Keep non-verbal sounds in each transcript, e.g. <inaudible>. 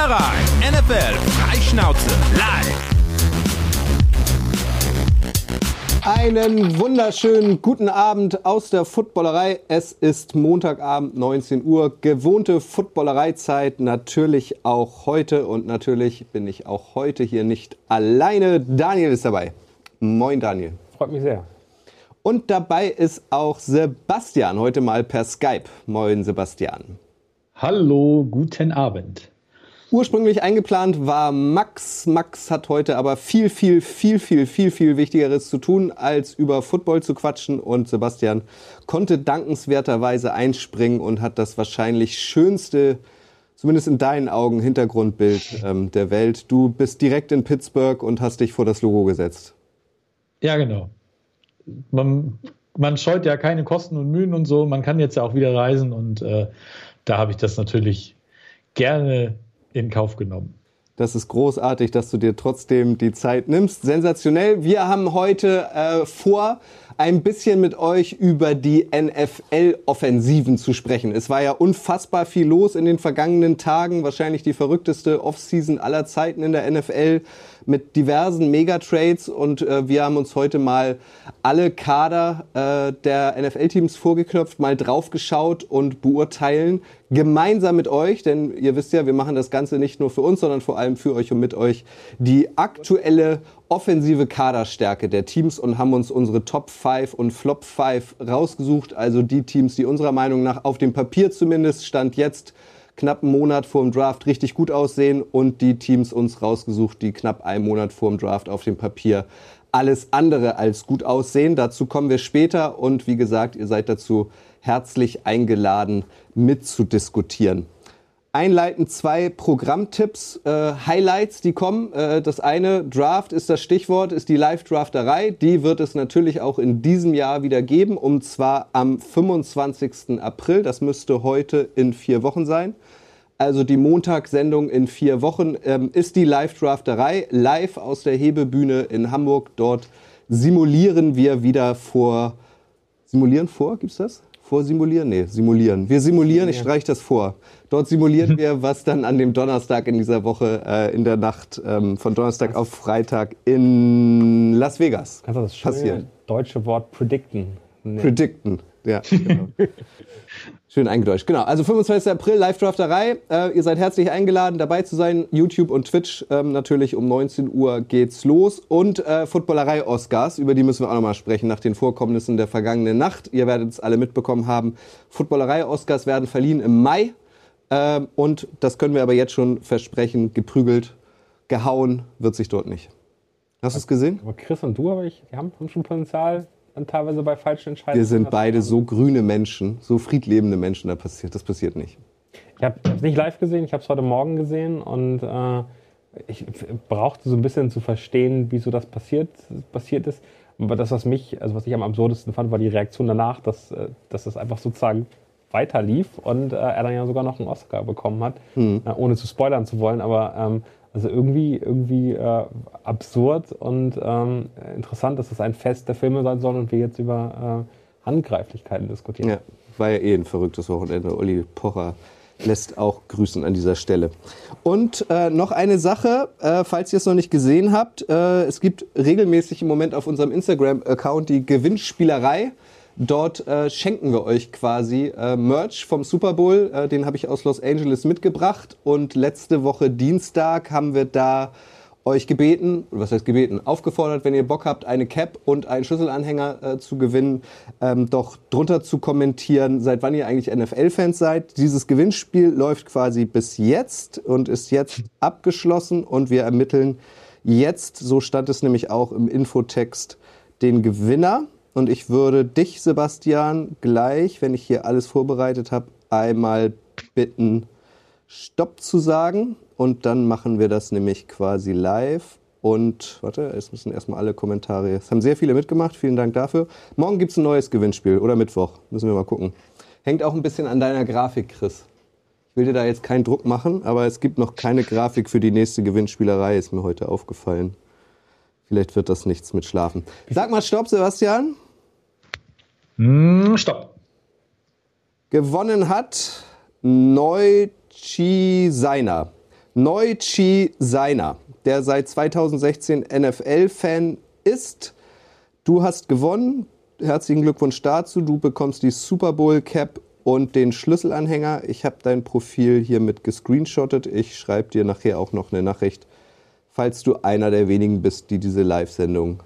Footballerei. NFL Freischnauze live. Einen wunderschönen guten Abend aus der Footballerei. Es ist Montagabend 19 Uhr. Gewohnte Footballereizeit natürlich auch heute und natürlich bin ich auch heute hier nicht alleine. Daniel ist dabei. Moin Daniel. Freut mich sehr. Und dabei ist auch Sebastian, heute mal per Skype. Moin Sebastian. Hallo, guten Abend. Ursprünglich eingeplant war Max. Max hat heute aber viel, viel, viel, viel, viel, viel Wichtigeres zu tun, als über Football zu quatschen. Und Sebastian konnte dankenswerterweise einspringen und hat das wahrscheinlich schönste, zumindest in deinen Augen, Hintergrundbild ähm, der Welt. Du bist direkt in Pittsburgh und hast dich vor das Logo gesetzt. Ja, genau man, man scheut ja keine Kosten und Mühen und so. Man kann jetzt ja auch wieder reisen und äh, da habe ich das natürlich gerne in Kauf genommen. Das ist großartig, dass du dir trotzdem die Zeit nimmst. Sensationell. Wir haben heute äh, vor, ein bisschen mit euch über die NFL-Offensiven zu sprechen. Es war ja unfassbar viel los in den vergangenen Tagen. Wahrscheinlich die verrückteste Offseason aller Zeiten in der NFL mit diversen Megatrades und äh, wir haben uns heute mal alle Kader äh, der NFL-Teams vorgeknöpft, mal draufgeschaut und beurteilen, gemeinsam mit euch, denn ihr wisst ja, wir machen das Ganze nicht nur für uns, sondern vor allem für euch und mit euch, die aktuelle offensive Kaderstärke der Teams und haben uns unsere Top 5 und Flop 5 rausgesucht, also die Teams, die unserer Meinung nach auf dem Papier zumindest Stand jetzt knapp einen Monat vor dem Draft richtig gut aussehen und die Teams uns rausgesucht, die knapp einen Monat vor dem Draft auf dem Papier alles andere als gut aussehen. Dazu kommen wir später und wie gesagt, ihr seid dazu herzlich eingeladen mitzudiskutieren einleitend zwei Programmtipps, äh, Highlights, die kommen. Äh, das eine, Draft ist das Stichwort, ist die Live-Drafterei. Die wird es natürlich auch in diesem Jahr wieder geben, und zwar am 25. April. Das müsste heute in vier Wochen sein. Also die Montagssendung in vier Wochen ähm, ist die Live-Drafterei live aus der Hebebühne in Hamburg. Dort simulieren wir wieder vor. Simulieren vor? Gibt's das? Vorsimulieren? Nee, simulieren. Wir simulieren, ich streiche das vor. Dort simulieren <laughs> wir, was dann an dem Donnerstag in dieser Woche, äh, in der Nacht ähm, von Donnerstag auf Freitag in Las Vegas Kannst du das passiert. deutsche Wort predicten? Nee. Predicten, ja. Genau. <laughs> Schön eingedeutscht. Genau. Also 25. April, Live-Drafterei. Äh, ihr seid herzlich eingeladen, dabei zu sein. YouTube und Twitch. Ähm, natürlich um 19 Uhr geht's los. Und äh, Footballerei-Oscars, über die müssen wir auch nochmal sprechen, nach den Vorkommnissen der vergangenen Nacht. Ihr werdet es alle mitbekommen haben. Footballerei-Oscars werden verliehen im Mai. Äh, und das können wir aber jetzt schon versprechen, geprügelt, gehauen wird sich dort nicht. Hast du es gesehen? Aber Chris und du, aber ich, die haben schon Potenzial dann teilweise bei falschen Entscheidungen. Wir sind beide so grüne Menschen, so friedlebende Menschen, da passiert, das passiert nicht. Ich habe es nicht live gesehen, ich habe es heute Morgen gesehen und äh, ich brauchte so ein bisschen zu verstehen, wieso das passiert, passiert ist. Aber das, was mich, also was ich am absurdesten fand, war die Reaktion danach, dass, äh, dass das einfach sozusagen weiter lief und äh, er dann ja sogar noch einen Oscar bekommen hat, mhm. äh, ohne zu spoilern zu wollen. Aber ähm, also irgendwie, irgendwie äh, absurd und ähm, interessant, dass es ein Fest der Filme sein soll und wir jetzt über äh, Handgreiflichkeiten diskutieren. Ja, war ja eh ein verrücktes Wochenende. Olli Pocher lässt auch grüßen an dieser Stelle. Und äh, noch eine Sache, äh, falls ihr es noch nicht gesehen habt, äh, es gibt regelmäßig im Moment auf unserem Instagram-Account die Gewinnspielerei. Dort äh, schenken wir euch quasi äh, Merch vom Super Bowl. Äh, den habe ich aus Los Angeles mitgebracht. Und letzte Woche Dienstag haben wir da euch gebeten, was heißt gebeten, aufgefordert, wenn ihr Bock habt, eine Cap und einen Schlüsselanhänger äh, zu gewinnen, ähm, doch drunter zu kommentieren, seit wann ihr eigentlich NFL-Fans seid. Dieses Gewinnspiel läuft quasi bis jetzt und ist jetzt abgeschlossen und wir ermitteln jetzt, so stand es nämlich auch im Infotext, den Gewinner. Und ich würde dich, Sebastian, gleich, wenn ich hier alles vorbereitet habe, einmal bitten, Stopp zu sagen. Und dann machen wir das nämlich quasi live. Und warte, es müssen erstmal alle Kommentare. Es haben sehr viele mitgemacht. Vielen Dank dafür. Morgen gibt es ein neues Gewinnspiel oder Mittwoch. Müssen wir mal gucken. Hängt auch ein bisschen an deiner Grafik, Chris. Ich will dir da jetzt keinen Druck machen, aber es gibt noch keine Grafik für die nächste Gewinnspielerei, ist mir heute aufgefallen. Vielleicht wird das nichts mit Schlafen. Sag mal Stopp, Sebastian. Mm, stopp. Gewonnen hat Neuchi Seiner. Neuchi Seiner, der seit 2016 NFL-Fan ist. Du hast gewonnen. Herzlichen Glückwunsch dazu. Du bekommst die Super Bowl Cap und den Schlüsselanhänger. Ich habe dein Profil hiermit gescreenshottet. Ich schreibe dir nachher auch noch eine Nachricht, falls du einer der wenigen bist, die diese Live-Sendung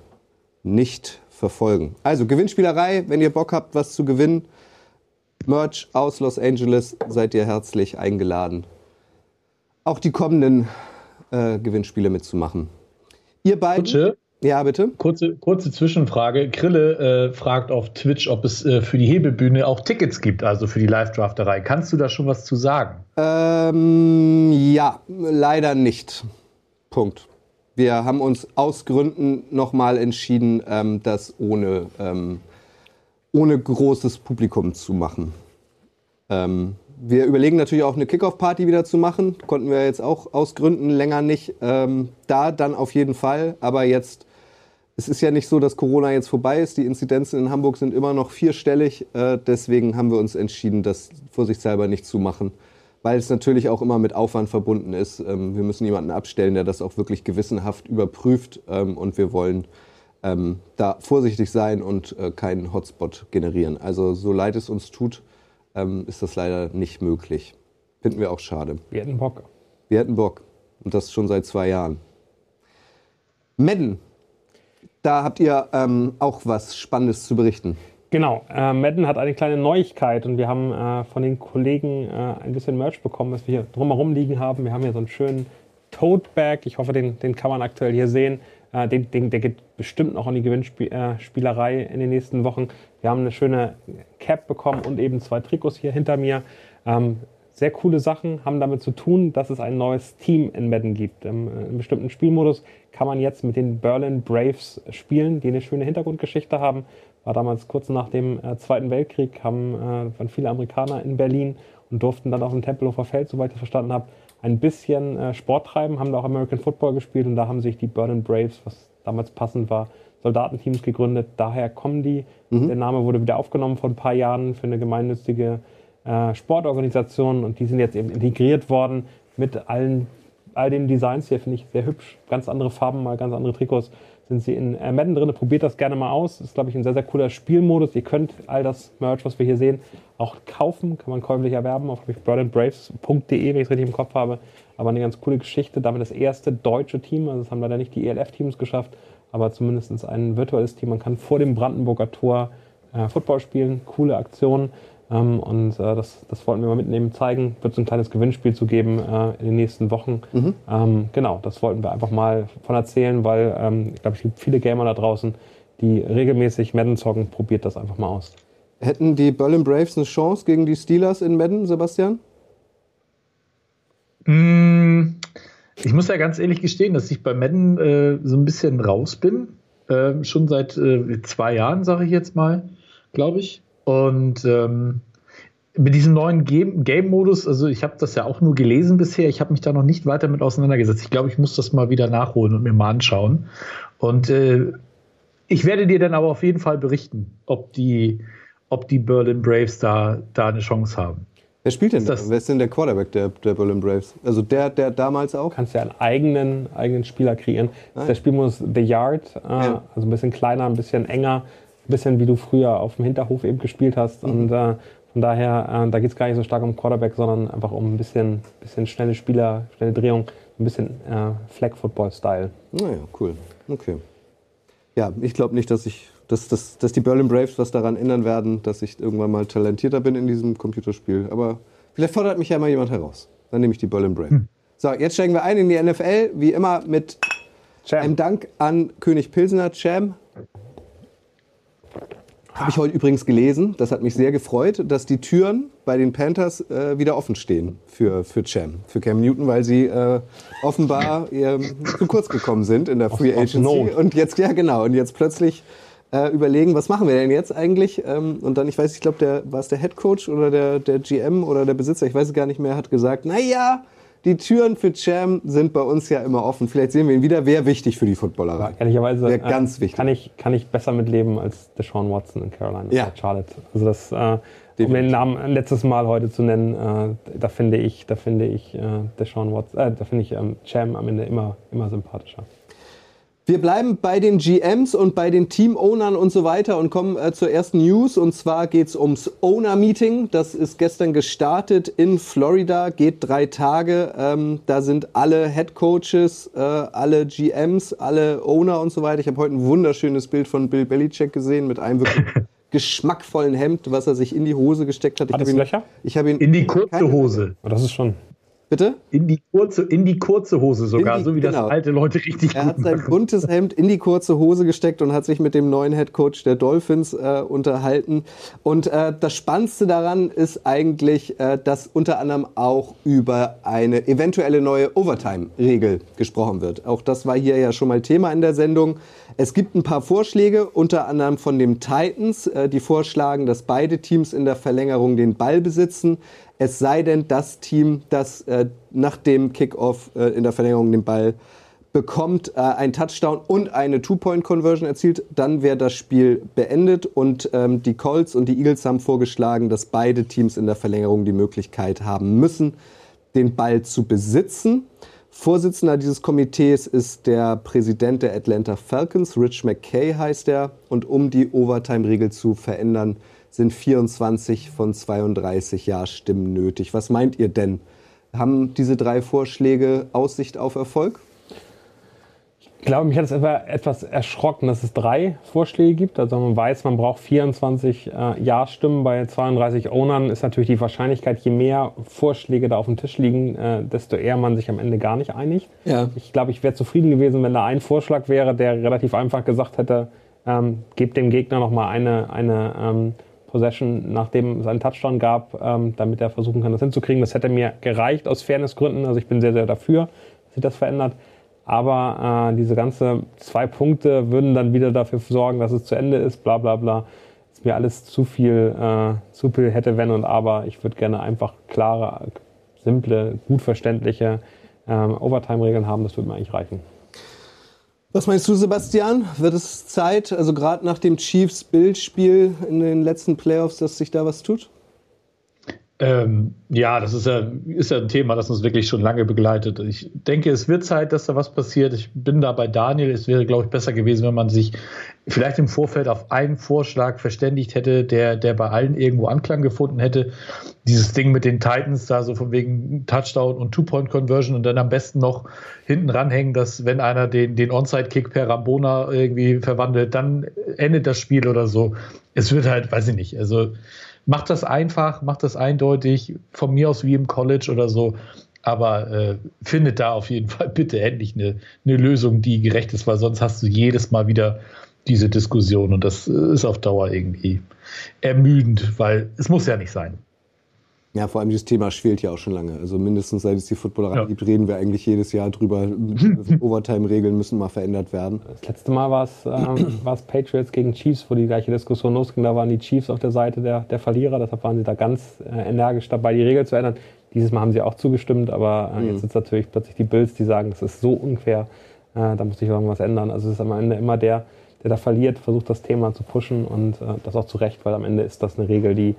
nicht verfolgen. Also Gewinnspielerei, wenn ihr Bock habt, was zu gewinnen. Merch aus Los Angeles, seid ihr herzlich eingeladen, auch die kommenden äh, Gewinnspiele mitzumachen. Ihr beiden. Kutsche, Ja, bitte. kurze, kurze Zwischenfrage. Grille äh, fragt auf Twitch, ob es äh, für die Hebebühne auch Tickets gibt, also für die Live-Drafterei. Kannst du da schon was zu sagen? Ähm, ja, leider nicht. Punkt. Wir haben uns aus Gründen nochmal entschieden, ähm, das ohne, ähm, ohne großes Publikum zu machen. Ähm, wir überlegen natürlich auch eine Kickoff-Party wieder zu machen. Konnten wir jetzt auch aus Gründen länger nicht. Ähm, da dann auf jeden Fall. Aber jetzt, es ist ja nicht so, dass Corona jetzt vorbei ist. Die Inzidenzen in Hamburg sind immer noch vierstellig. Äh, deswegen haben wir uns entschieden, das vorsichtshalber nicht zu machen. Weil es natürlich auch immer mit Aufwand verbunden ist. Ähm, wir müssen jemanden abstellen, der das auch wirklich gewissenhaft überprüft. Ähm, und wir wollen ähm, da vorsichtig sein und äh, keinen Hotspot generieren. Also so leid es uns tut, ähm, ist das leider nicht möglich. Finden wir auch schade. Wir hätten Bock. Wir hätten Bock. Und das schon seit zwei Jahren. Madden, da habt ihr ähm, auch was Spannendes zu berichten. Genau, äh, Madden hat eine kleine Neuigkeit und wir haben äh, von den Kollegen äh, ein bisschen Merch bekommen, was wir hier drumherum liegen haben. Wir haben hier so einen schönen Tote Bag, ich hoffe, den, den kann man aktuell hier sehen. Äh, den, den, der geht bestimmt noch in die Gewinnspielerei in den nächsten Wochen. Wir haben eine schöne Cap bekommen und eben zwei Trikots hier hinter mir. Ähm, sehr coole Sachen haben damit zu tun, dass es ein neues Team in Madden gibt. Im, äh, im bestimmten Spielmodus kann man jetzt mit den Berlin Braves spielen, die eine schöne Hintergrundgeschichte haben. War damals kurz nach dem äh, Zweiten Weltkrieg, haben, äh, waren viele Amerikaner in Berlin und durften dann auf dem Tempelhofer Feld, soweit ich verstanden habe, ein bisschen äh, Sport treiben, haben da auch American Football gespielt und da haben sich die Berlin Braves, was damals passend war, Soldatenteams gegründet. Daher kommen die. Der Name wurde wieder aufgenommen vor ein paar Jahren für eine gemeinnützige äh, Sportorganisationen und die sind jetzt eben integriert worden mit allen all den Designs hier, finde ich sehr hübsch. Ganz andere Farben, mal ganz andere Trikots sind sie in äh, Madden drin. Probiert das gerne mal aus. Ist, glaube ich, ein sehr, sehr cooler Spielmodus. Ihr könnt all das Merch, was wir hier sehen, auch kaufen. Kann man käuflich erwerben auf berlinbraves.de, wenn ich es richtig im Kopf habe. Aber eine ganz coole Geschichte. Damit das erste deutsche Team. Also es haben leider nicht die ELF-Teams geschafft, aber zumindest ein virtuelles Team. Man kann vor dem Brandenburger Tor äh, Football spielen. Coole Aktion. Ähm, und äh, das, das wollten wir mal mitnehmen, zeigen. Wird so ein kleines Gewinnspiel zu geben äh, in den nächsten Wochen. Ähm, genau, das wollten wir einfach mal von erzählen, weil ähm, ich glaube, es gibt viele Gamer da draußen, die regelmäßig Madden zocken. Probiert das einfach mal aus. Hätten die Berlin Braves eine Chance gegen die Steelers in Madden, Sebastian? Mm, Ich muss ja ganz ehrlich gestehen, dass ich bei Madden äh, so ein bisschen raus bin. Äh, schon seit äh, zwei Jahren, sage ich jetzt mal, glaube ich. Und ähm, mit diesem neuen Game- Game-Modus, also ich habe das ja auch nur gelesen bisher, ich habe mich da noch nicht weiter mit auseinandergesetzt. Ich glaube, ich muss das mal wieder nachholen und mir mal anschauen. Und äh, ich werde dir dann aber auf jeden Fall berichten, ob die, ob die Berlin Braves da, da eine Chance haben. Wer spielt denn? Ist das- Wer ist denn der Quarterback der, der Berlin Braves? Also der, der damals auch? Du kannst ja einen eigenen, eigenen Spieler kreieren. Das ist der Spielmodus The Yard, äh, Ja. also ein bisschen kleiner, ein bisschen enger, bisschen wie du früher auf dem Hinterhof eben gespielt hast. Und äh, von daher, äh, da geht es gar nicht so stark um Quarterback, sondern einfach um ein bisschen, bisschen schnelle Spieler, schnelle Drehung, ein bisschen äh, Flag-Football-Style. Naja, cool. Okay. Ja, ich glaube nicht, dass ich, dass, dass, dass die Berlin Braves was daran ändern werden, dass ich irgendwann mal talentierter bin in diesem Computerspiel. Aber vielleicht fordert mich ja mal jemand heraus. Dann nehme ich die Berlin Braves. So, jetzt steigen wir ein in die NFL, wie immer mit einem Jam. Dank an König Pilsener, Cham. Habe ich heute übrigens gelesen, das hat mich sehr gefreut, dass die Türen bei den Panthers äh, wieder offen stehen für, für Cham, für Cam Newton, weil sie äh, offenbar äh, zu kurz gekommen sind in der Free Agency. Not. Und jetzt, ja genau, und jetzt plötzlich äh, überlegen, was machen wir denn jetzt eigentlich? Ähm, und dann, ich weiß, ich glaube, der, war es der Head Coach oder der, der GM oder der Besitzer, ich weiß es gar nicht mehr, hat gesagt, naja, die Türen für Cham sind bei uns ja immer offen. Vielleicht sehen wir ihn wieder. Wäre wichtig für die Footballerei. Ehrlicherweise Wäre ganz äh, wichtig. Kann, ich, kann ich besser mitleben als Deshaun Watson in Carolina, Ja. oder Charlotte. Also das, äh, um den Namen letztes Mal heute zu nennen, äh, da finde ich, da finde ich äh, Deshaun Watson, äh, da finde ich ähm, Cham am Ende immer, immer sympathischer. Wir bleiben bei den GMs und bei den Team-Ownern und so weiter und kommen äh, zur ersten News. Und zwar geht es ums Owner-Meeting. Das ist gestern gestartet in Florida, geht drei Tage. Ähm, da sind alle Head Coaches, äh, alle GMs, alle Owner und so weiter. Ich habe heute ein wunderschönes Bild von Bill Belichick gesehen mit einem wirklich <laughs> geschmackvollen Hemd, was er sich in die Hose gesteckt hat. Ich hat es ihn, Löcher? Ich habe ihn in die kurze Hose. Oh, das ist schon. Bitte? In die kurze, in die kurze Hose sogar, die, so wie genau. das alte Leute richtig Er hat sein machen. buntes Hemd in die kurze Hose gesteckt und hat sich mit dem neuen Head Coach der Dolphins äh, unterhalten. Und äh, das Spannendste daran ist eigentlich, äh, dass unter anderem auch über eine eventuelle neue Overtime-Regel gesprochen wird. Auch das war hier ja schon mal Thema in der Sendung. Es gibt ein paar Vorschläge, unter anderem von den Titans, äh, die vorschlagen, dass beide Teams in der Verlängerung den Ball besitzen. Es sei denn, das Team, das äh, nach dem Kickoff äh, in der Verlängerung den Ball bekommt, äh, einen Touchdown und eine Two-Point-Conversion erzielt, dann wäre das Spiel beendet. Und ähm, die Colts und die Eagles haben vorgeschlagen, dass beide Teams in der Verlängerung die Möglichkeit haben müssen, den Ball zu besitzen. Vorsitzender dieses Komitees ist der Präsident der Atlanta Falcons, Rich McKay heißt er. Und um die Overtime-Regel zu verändern, sind 24 von 32 Ja-Stimmen nötig. Was meint ihr denn? Haben diese drei Vorschläge Aussicht auf Erfolg? Ich glaube, mich hat es etwas erschrocken, dass es drei Vorschläge gibt. Also man weiß, man braucht 24 äh, Ja-Stimmen. Bei 32 Ownern ist natürlich die Wahrscheinlichkeit, je mehr Vorschläge da auf dem Tisch liegen, äh, desto eher man sich am Ende gar nicht einigt. Ja. Ich glaube, ich wäre zufrieden gewesen, wenn da ein Vorschlag wäre, der relativ einfach gesagt hätte, ähm, gebt dem Gegner nochmal eine, eine ähm, Possession, nachdem es einen Touchdown gab, ähm, damit er versuchen kann, das hinzukriegen. Das hätte mir gereicht aus Fairnessgründen. Also ich bin sehr, sehr dafür, dass sich das verändert. Aber äh, diese ganze zwei Punkte würden dann wieder dafür sorgen, dass es zu Ende ist, bla bla bla. Ist mir alles zu viel, äh, zu viel hätte, wenn und aber. Ich würde gerne einfach klare, simple, gut verständliche ähm, Overtime-Regeln haben. Das würde mir eigentlich reichen. Was meinst du, Sebastian? Wird es Zeit, also gerade nach dem Chiefs-Bildspiel in den letzten Playoffs, dass sich da was tut? Ähm, ja, das ist ja, ist ja ein Thema, das uns wirklich schon lange begleitet. Ich denke, es wird Zeit, dass da was passiert. Ich bin da bei Daniel. Es wäre, glaube ich, besser gewesen, wenn man sich vielleicht im Vorfeld auf einen Vorschlag verständigt hätte, der, der bei allen irgendwo Anklang gefunden hätte. Dieses Ding mit den Titans da so von wegen Touchdown und Two-Point-Conversion und dann am besten noch hinten ranhängen, dass wenn einer den, den Onside-Kick per Rambona irgendwie verwandelt, dann endet das Spiel oder so. Es wird halt, weiß ich nicht, also macht das einfach, macht das eindeutig, von mir aus wie im College oder so. Aber äh, findet da auf jeden <laughs> Fall bitte endlich eine, eine Lösung, die gerecht ist, weil sonst hast du jedes Mal wieder diese Diskussion und das ist auf Dauer irgendwie ermüdend, weil es muss ja nicht sein. Ja, vor allem dieses Thema schwelt ja auch schon lange. Also mindestens seit es die Footballerei ja. gibt, reden wir eigentlich jedes Jahr drüber. <laughs> Overtime-Regeln müssen mal verändert werden. Das letzte Mal war es ähm, <clears throat> Patriots gegen Chiefs, wo die gleiche Diskussion losging. Da waren die Chiefs auf der Seite der, der Verlierer. Deshalb waren sie da ganz äh, energisch dabei, die Regel zu ändern. Dieses Mal haben sie auch zugestimmt, aber äh, mhm. jetzt sind natürlich plötzlich die Bills, die sagen, das ist so unfair, äh, da muss sich irgendwas ändern. Also es ist am Ende immer der, der da verliert, versucht das Thema zu pushen und äh, das auch zu Recht, weil am Ende ist das eine Regel, die,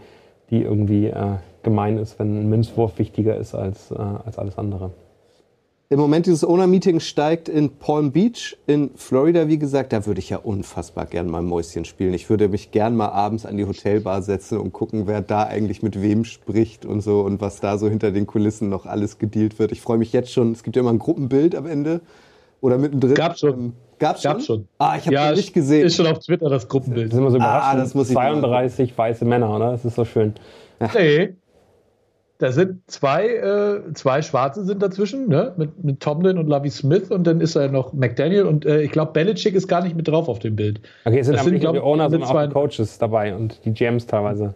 die irgendwie äh, gemein ist, wenn ein Münzwurf wichtiger ist als, äh, als alles andere. Im Moment dieses Owner-Meeting steigt in Palm Beach in Florida, wie gesagt. Da würde ich ja unfassbar gern mal Mäuschen spielen. Ich würde mich gern mal abends an die Hotelbar setzen und gucken, wer da eigentlich mit wem spricht und so und was da so hinter den Kulissen noch alles gedealt wird. Ich freue mich jetzt schon. Es gibt ja immer ein Gruppenbild am Ende oder mittendrin. Gab schon. Ähm, Gab's schon? Gab's schon. Ah, ich habe ja, nicht gesehen. Ist schon auf Twitter das Gruppenbild. Das sind wir so überrascht. Ah, das muss ich 32 weiße Männer, oder? Das ist so schön. Nee, da sind zwei, äh, zwei Schwarze sind dazwischen, ne? mit, mit Tomlin und Lovie Smith und dann ist da noch McDaniel und äh, ich glaube, Belichick ist gar nicht mit drauf auf dem Bild. Okay, es sind, das sind glaub, die Owner, sondern auch die Coaches dabei und die GMs teilweise.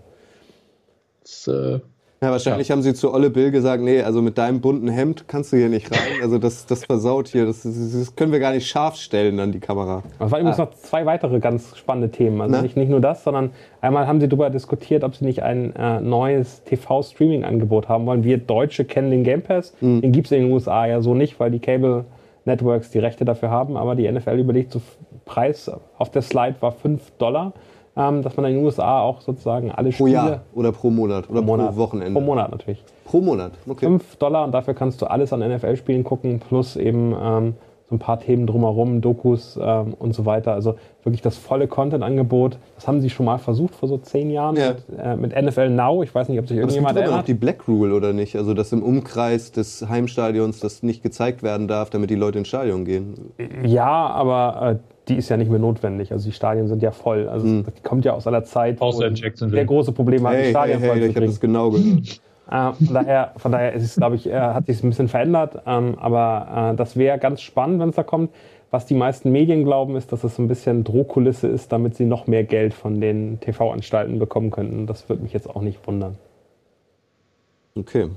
Das, äh, ja, wahrscheinlich ja. haben sie zu Olle Bill gesagt, nee, also mit deinem bunten Hemd kannst du hier nicht rein. Also das, das versaut hier. Das, das können wir gar nicht scharf stellen an die Kamera. Es waren übrigens ah. noch zwei weitere ganz spannende Themen. Also nicht, nicht nur das, sondern einmal haben sie darüber diskutiert, ob sie nicht ein äh, neues TV-Streaming-Angebot haben wollen. Wir Deutsche kennen den Game Pass. Mhm. Den gibt es in den USA ja so nicht, weil die Cable Networks die Rechte dafür haben. Aber die NFL überlegt, so Preis auf der Slide war 5 Dollar ähm, dass man in den USA auch sozusagen alle Pro Spiele Jahr oder pro Monat oder pro Monat, pro Wochenende? pro Monat natürlich. Pro Monat, okay. 5 Dollar und dafür kannst du alles an NFL-Spielen gucken, plus eben ähm, so ein paar Themen drumherum, Dokus ähm, und so weiter. Also wirklich das volle Content-Angebot. Das haben sie schon mal versucht vor so zehn Jahren Ja. mit, äh, mit NFL Now. Ich weiß nicht, ob sich irgendjemand immer noch erinnert. die Black Rule oder nicht? Also dass im Umkreis des Heimstadions das nicht gezeigt werden darf, damit die Leute ins Stadion gehen. Ja, aber äh, die ist ja nicht mehr notwendig. Also die Stadien sind ja voll. Also Hm. das kommt ja aus aller Zeit. Außer in die Jacksonville. Sehr große Probleme hat, die Hey, hey, Stadien voll hey, zu ich habe das genau gehört. Äh, von daher, von daher ist es, glaube ich, äh, hat sich ein bisschen verändert. Ähm, aber äh, das wäre ganz spannend, wenn es da kommt. Was die meisten Medien glauben, ist, dass es so ein bisschen Drohkulisse ist, damit sie noch mehr Geld von den TV-Anstalten bekommen könnten. Das würde mich jetzt auch nicht wundern. Okay.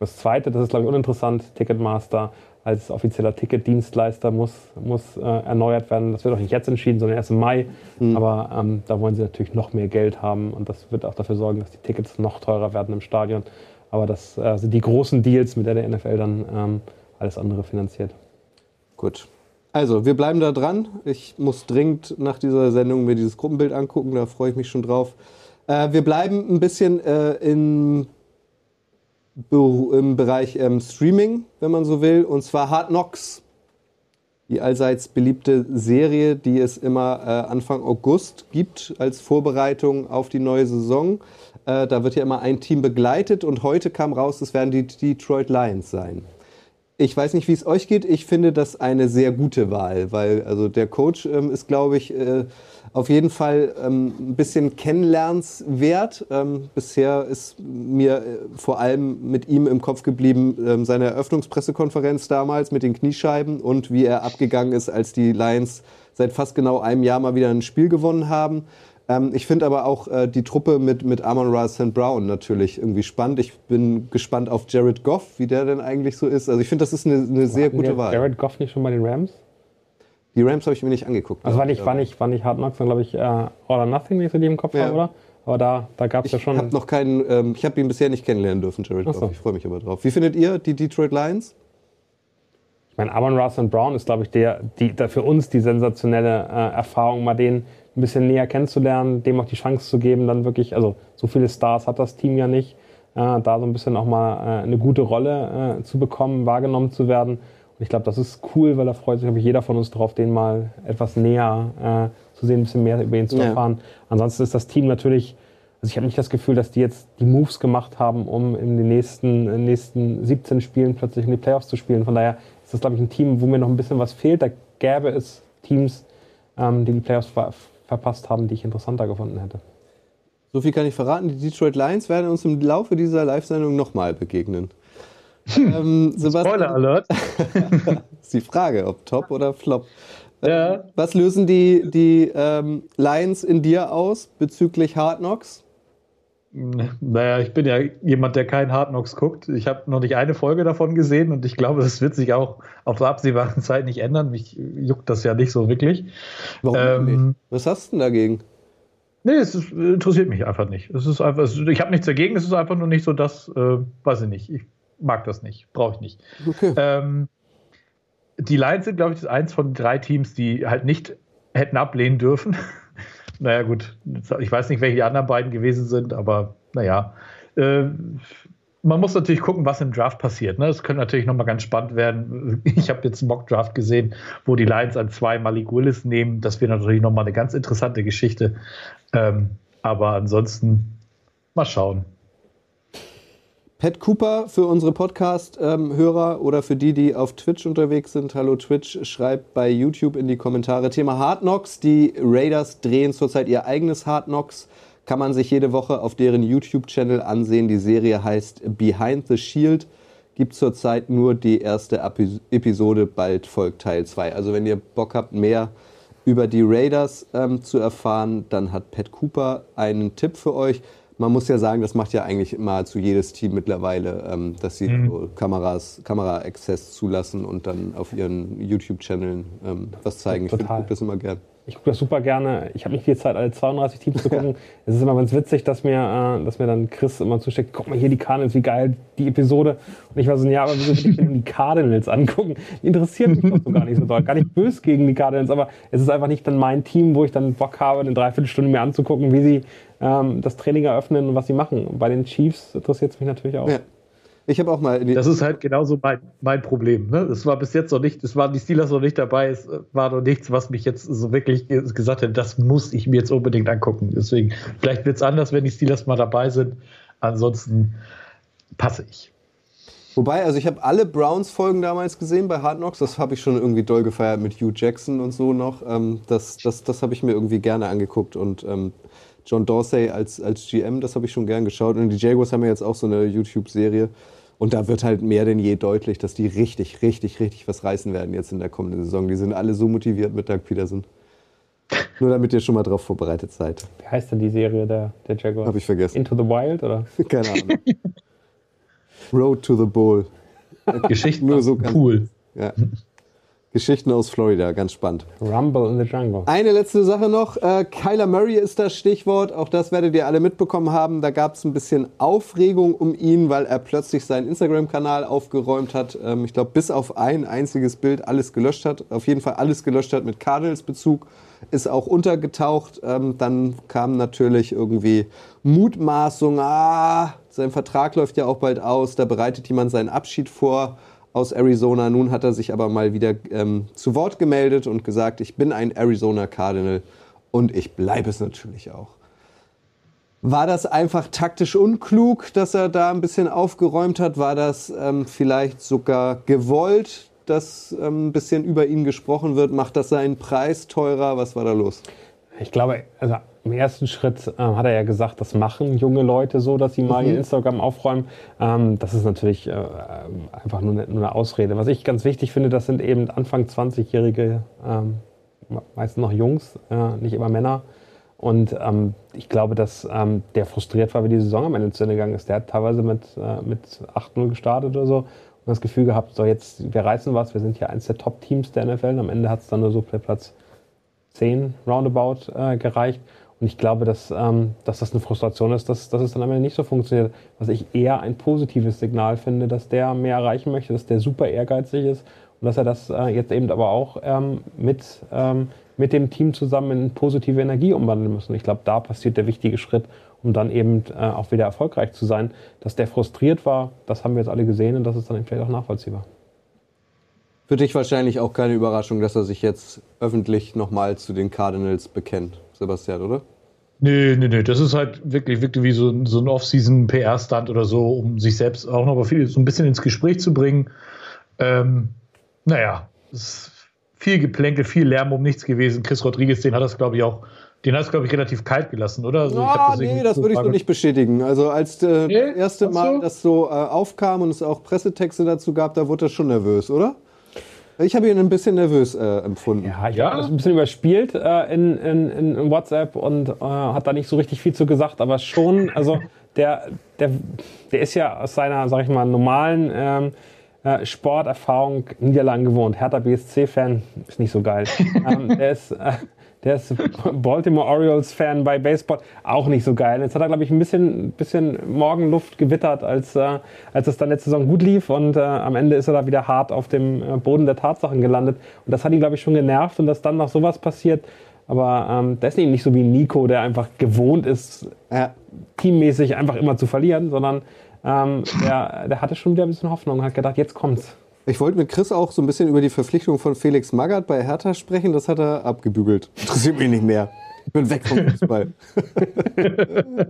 Das zweite, das ist, glaube ich, uninteressant, Ticketmaster als offizieller Ticketdienstleister muss, muss äh, erneuert werden. Das wird auch nicht jetzt entschieden, sondern erst im Mai. Aber ähm, da wollen sie natürlich noch mehr Geld haben und das wird auch dafür sorgen, dass die Tickets noch teurer werden im Stadion. Aber das äh, sind die großen Deals, mit der der NFL dann ähm, alles andere finanziert. Gut. Also, wir bleiben da dran. Ich muss dringend nach dieser Sendung mir dieses Gruppenbild angucken, da freue ich mich schon drauf. Äh, wir bleiben ein bisschen äh, in, im Bereich ähm, Streaming, wenn man so will, und zwar Hard Knocks. Die allseits beliebte Serie, die es immer äh, Anfang August gibt als Vorbereitung auf die neue Saison. Äh, da wird ja immer ein Team begleitet und heute kam raus, es werden die Detroit Lions sein. Ich weiß nicht, wie es euch geht. Ich finde das eine sehr gute Wahl, weil also der Coach ähm, ist, glaube ich, äh, auf jeden Fall ähm, ein bisschen kennenlernenswert. Ähm, bisher ist mir äh, vor allem mit ihm im Kopf geblieben ähm, seine Eröffnungspressekonferenz damals mit den Kniescheiben und wie er abgegangen ist, als die Lions seit fast genau einem Jahr mal wieder ein Spiel gewonnen haben. Ähm, ich finde aber auch äh, die Truppe mit, mit Amon Ra St. Brown natürlich irgendwie spannend. Ich bin gespannt auf Jared Goff, wie der denn eigentlich so ist. Also ich finde, das ist eine, eine sehr Hatten gute Wahl. Jared Goff nicht schon bei den Rams? Die Rams habe ich mir nicht angeguckt. Also war Ja. nicht, war nicht, war nicht Hard Knocks, sondern glaube ich äh, All or Nothing, wenn ich so die im Kopf Ja. habe, oder? Aber da, da gab es ja Ich schon. habe noch keinen, ähm, ich habe ihn bisher nicht kennenlernen dürfen, Jared Ach so. Goff. Ich freue mich aber drauf. Wie findet ihr die Detroit Lions? Ich meine, Amon Ross und Brown ist, glaube ich, der, die, der für uns die sensationelle äh, Erfahrung, mal den ein bisschen näher kennenzulernen, dem auch die Chance zu geben, dann wirklich, also so viele Stars hat das Team ja nicht, äh, da so ein bisschen auch mal äh, eine gute Rolle äh, zu bekommen, wahrgenommen zu werden. Und ich glaube, das ist cool, weil da freut sich, glaube ich, jeder von uns drauf, den mal etwas näher äh, zu sehen, ein bisschen mehr über ihn zu Ja. erfahren. Ansonsten ist das Team natürlich, also ich habe nicht das Gefühl, dass die jetzt die Moves gemacht haben, um in den nächsten, in den nächsten 17 Spielen plötzlich in die Playoffs zu spielen. Von daher ist das, glaube ich, ein Team, wo mir noch ein bisschen was fehlt. Da gäbe es Teams, ähm, die die Playoffs verpasst haben, die ich interessanter gefunden hätte. So viel kann ich verraten. Die Detroit Lions werden uns im Laufe dieser Live-Sendung nochmal begegnen. Ähm, Sebastian, Spoiler Alert. <laughs> ist die Frage, ob Top oder Flop. Ja. Was lösen die, die ähm, Lions in dir aus bezüglich Hard Knocks? Naja, ich bin ja jemand, der kein Hard Knocks guckt. Ich habe noch nicht eine Folge davon gesehen und ich glaube, das wird sich auch auf der absehbaren <laughs> Zeit nicht ändern. Mich juckt das ja nicht so wirklich. Warum Ähm, nicht? Was hast du denn dagegen? Nee, es ist, interessiert mich einfach nicht. Es ist einfach, es, ich habe nichts dagegen, es ist einfach nur nicht so das, äh, weiß ich nicht. Ich mag das nicht, brauche ich nicht. Okay. Ähm, die Lions sind, glaube ich, eins von drei Teams, die halt nicht hätten ablehnen dürfen. <laughs> naja, gut, ich weiß nicht, welche die anderen beiden gewesen sind, aber naja. Äh, man muss natürlich gucken, was im Draft passiert. Ne? Das könnte natürlich nochmal ganz spannend werden. Ich habe jetzt einen Mock-Draft gesehen, wo die Lions an zwei Malik Willis nehmen. Das wäre natürlich nochmal eine ganz interessante Geschichte. Ähm, aber ansonsten mal schauen. Pat Cooper für unsere Podcast-Hörer oder für die, die auf Twitch unterwegs sind. Hallo Twitch, schreibt bei YouTube in die Kommentare Thema Hard Knocks. Die Raiders drehen zurzeit ihr eigenes Hard Knocks. Kann man sich jede Woche auf deren YouTube-Channel ansehen. Die Serie heißt Behind the Shield. Gibt zurzeit nur die erste Epi- Episode, bald folgt Teil 2. Also wenn ihr Bock habt, mehr über die Raiders ähm, zu erfahren, dann hat Pat Cooper einen Tipp für euch. Man muss ja sagen, das macht ja eigentlich immer zu jedes Team mittlerweile, ähm, dass sie so Kameras, Kamera-Access zulassen und dann auf ihren YouTube-Channeln ähm, was zeigen. Ich Total. gucke das immer gern. Ich gucke das super gerne. Ich habe nicht viel Zeit, alle 32 Teams zu gucken. <laughs> es ist immer ganz witzig, dass mir, äh, dass mir dann Chris immer zusteckt, guck mal hier die Cardinals, wie geil die Episode. Und ich war so, ja, aber wieso will ich denn die Cardinals angucken? Die interessieren mich doch so gar nicht so doll. Gar nicht böse gegen die Cardinals, aber es ist einfach nicht dann mein Team, wo ich dann Bock habe, eine Dreiviertelstunde mir anzugucken, wie sie ähm, das Training eröffnen und was sie machen. Bei den Chiefs interessiert es mich natürlich auch. Ja. Ich habe auch mal. Das ist halt genauso mein, mein Problem. Ne? Es war bis jetzt noch nicht, es waren die Steelers noch nicht dabei, es war noch nichts, was mich jetzt so wirklich gesagt hätte, das muss ich mir jetzt unbedingt angucken. Deswegen, vielleicht wird es anders, wenn die Steelers mal dabei sind. Ansonsten passe ich. Wobei, also ich habe alle Browns-Folgen damals gesehen bei Hard Knocks. Das habe ich schon irgendwie doll gefeiert mit Hugh Jackson und so noch. Ähm, das das, das habe ich mir irgendwie gerne angeguckt. Und ähm, John Dorsey als, als GM, das habe ich schon gern geschaut. Und die Jaguars haben ja jetzt auch so eine YouTube-Serie. Und da wird halt mehr denn je deutlich, dass die richtig, richtig, richtig was reißen werden jetzt in der kommenden Saison. Die sind alle so motiviert mit Doug Peterson. <laughs> Nur damit ihr schon mal drauf vorbereitet seid. Wie heißt denn die Serie der, der Jaguars? Habe ich vergessen. Into the Wild oder? <laughs> Keine Ahnung. <laughs> Road to the Bowl. Geschichten nur so cool. Ja. Geschichten aus Florida, ganz spannend. Rumble in the Jungle. Eine letzte Sache noch. Äh, Kyler Murray ist das Stichwort. Auch das werdet ihr alle mitbekommen haben. Da gab es ein bisschen Aufregung um ihn, weil er plötzlich seinen Instagram-Kanal aufgeräumt hat. Ähm, ich glaube, bis auf ein einziges Bild alles gelöscht hat. Auf jeden Fall alles gelöscht hat mit Cardinals-Bezug. Ist auch untergetaucht. Ähm, dann kam natürlich irgendwie Mutmaßung. Ah, sein Vertrag läuft ja auch bald aus. Da bereitet jemand seinen Abschied vor aus Arizona. Nun hat er sich aber mal wieder ähm, zu Wort gemeldet und gesagt, ich bin ein Arizona Cardinal und ich bleibe es natürlich auch. War das einfach taktisch unklug, dass er da ein bisschen aufgeräumt hat? War das ähm, vielleicht sogar gewollt, dass ähm, ein bisschen über ihn gesprochen wird? Macht das seinen Preis teurer? Was war da los? Ich glaube, also im ersten Schritt äh, hat er ja gesagt, das machen junge Leute so, dass sie mal mhm. ihr Instagram aufräumen. Ähm, das ist natürlich äh, einfach nur eine, nur eine, Ausrede. Was ich ganz wichtig finde, das sind eben Anfang 20-jährige, ähm, meistens noch Jungs, äh, nicht immer Männer. Und ähm, ich glaube, dass ähm, der frustriert war, wie die Saison am Ende zu Ende gegangen ist. Der hat teilweise mit, äh, mit 8-0 gestartet oder so und das Gefühl gehabt, so jetzt, wir reißen was, wir sind hier eins der Top-Teams der NFL. Und am Ende hat es dann nur so Platz 10 roundabout äh, gereicht. Und ich glaube, dass, ähm, dass das eine Frustration ist, dass, dass es dann am Ende nicht so funktioniert. Was ich eher ein positives Signal finde, dass der mehr erreichen möchte, dass der super ehrgeizig ist und dass er das äh, jetzt eben aber auch ähm, mit, ähm, mit dem Team zusammen in positive Energie umwandeln muss. Und ich glaube, da passiert der wichtige Schritt, um dann eben äh, auch wieder erfolgreich zu sein. Dass der frustriert war, das haben wir jetzt alle gesehen und das ist dann vielleicht auch nachvollziehbar. Für dich wahrscheinlich auch keine Überraschung, dass er sich jetzt öffentlich nochmal zu den Cardinals bekennt, Sebastian, oder? Nee, nee, nee. Das ist halt wirklich, wirklich wie so, so ein Off-Season-PR-Stand oder so, um sich selbst auch noch viel, so ein bisschen ins Gespräch zu bringen. Ähm, naja, es ist viel Geplänkel, viel Lärm um nichts gewesen. Chris Rodriguez, den hat das, glaube ich, auch, den hat es, glaube ich, relativ kalt gelassen, oder? Also, ah, nee, das würde ich so nicht bestätigen. Also als äh, nee, das erste Mal das so äh, aufkam und es auch Pressetexte dazu gab, da wurde er schon nervös, oder? Ich habe ihn ein bisschen nervös äh, empfunden. Ja, ich ja. habe das ein bisschen überspielt äh, in, in, in, WhatsApp und äh, hat da nicht so richtig viel zu gesagt, aber schon, also der, der, der ist ja aus seiner, sag ich mal, normalen ähm, äh, Sporterfahrung Niederlagen gewohnt. Hertha BSC-Fan ist nicht so geil. <laughs> ähm, der ist äh, der ist Baltimore Orioles-Fan bei Baseball. Auch nicht so geil. Jetzt hat er, glaube ich, ein bisschen, bisschen Morgenluft gewittert, als, äh, als es dann letzte Saison gut lief. Und äh, am Ende ist er da wieder hart auf dem äh, Boden der Tatsachen gelandet. Und das hat ihn, glaube ich, schon genervt. Und dass dann noch sowas passiert. Aber ähm, der ist eben nicht so wie Nico, der einfach gewohnt ist, äh, teammäßig einfach immer zu verlieren, sondern ähm, der, der hatte schon wieder ein bisschen Hoffnung und hat gedacht, jetzt kommt's. Ich wollte mit Chris auch so ein bisschen über die Verpflichtung von Felix Magath bei Hertha sprechen. Das hat er abgebügelt. <laughs> Interessiert mich nicht mehr. Ich bin weg vom Fußball. <laughs>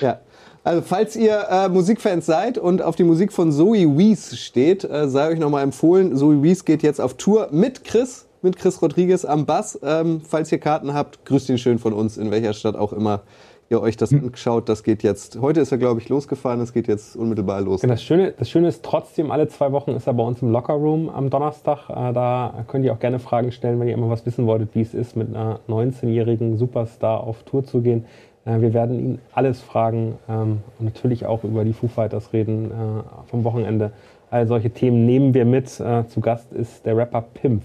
ja. Also falls ihr äh, Musikfans seid und auf die Musik von Zoe Wies steht, äh, sei euch nochmal empfohlen, Zoe Wies geht jetzt auf Tour mit Chris, mit Chris Rodriguez am Bass. Ähm, falls ihr Karten habt, grüßt ihn schön von uns, in welcher Stadt auch immer ihr euch das hm. anschaut, das geht jetzt, heute ist er glaube ich losgefahren, es geht jetzt unmittelbar los. Das Schöne, das Schöne ist trotzdem, alle zwei Wochen ist er bei uns im Lockerroom am Donnerstag. Äh, da könnt ihr auch gerne Fragen stellen, wenn ihr immer was wissen wolltet, wie es ist, mit einer 19-jährigen Superstar auf Tour zu gehen. Äh, wir werden ihn alles fragen ähm, und natürlich auch über die Foo Fighters reden äh, vom Wochenende. All solche Themen nehmen wir mit. Zu Gast ist der Rapper Pimpf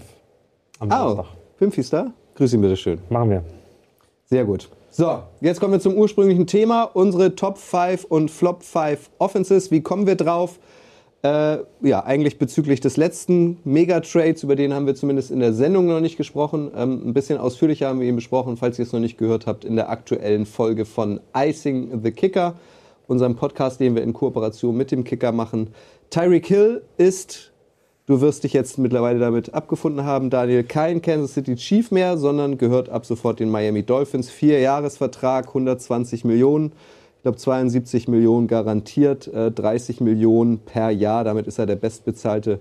am Donnerstag. Oh, Pimpf ist da? Grüß ihn bitte schön. Machen wir. Sehr gut. So, jetzt kommen wir zum ursprünglichen Thema. Unsere Top 5 und Flop 5 Offenses. Wie kommen wir drauf? Äh, ja, eigentlich bezüglich des letzten Megatrades, über den haben wir zumindest in der Sendung noch nicht gesprochen. Ähm, ein bisschen ausführlicher haben wir ihn besprochen, falls ihr es noch nicht gehört habt, in der aktuellen Folge von Icing the Kicker, unserem Podcast, den wir in Kooperation mit dem Kicker machen. Tyreek Hill ist, du wirst dich jetzt mittlerweile damit abgefunden haben, Daniel, kein Kansas City Chief mehr, sondern gehört ab sofort den Miami Dolphins. Vier Jahresvertrag, 120 Millionen ich glaube 72 Millionen garantiert, äh, 30 Millionen per Jahr. Damit ist er der bestbezahlte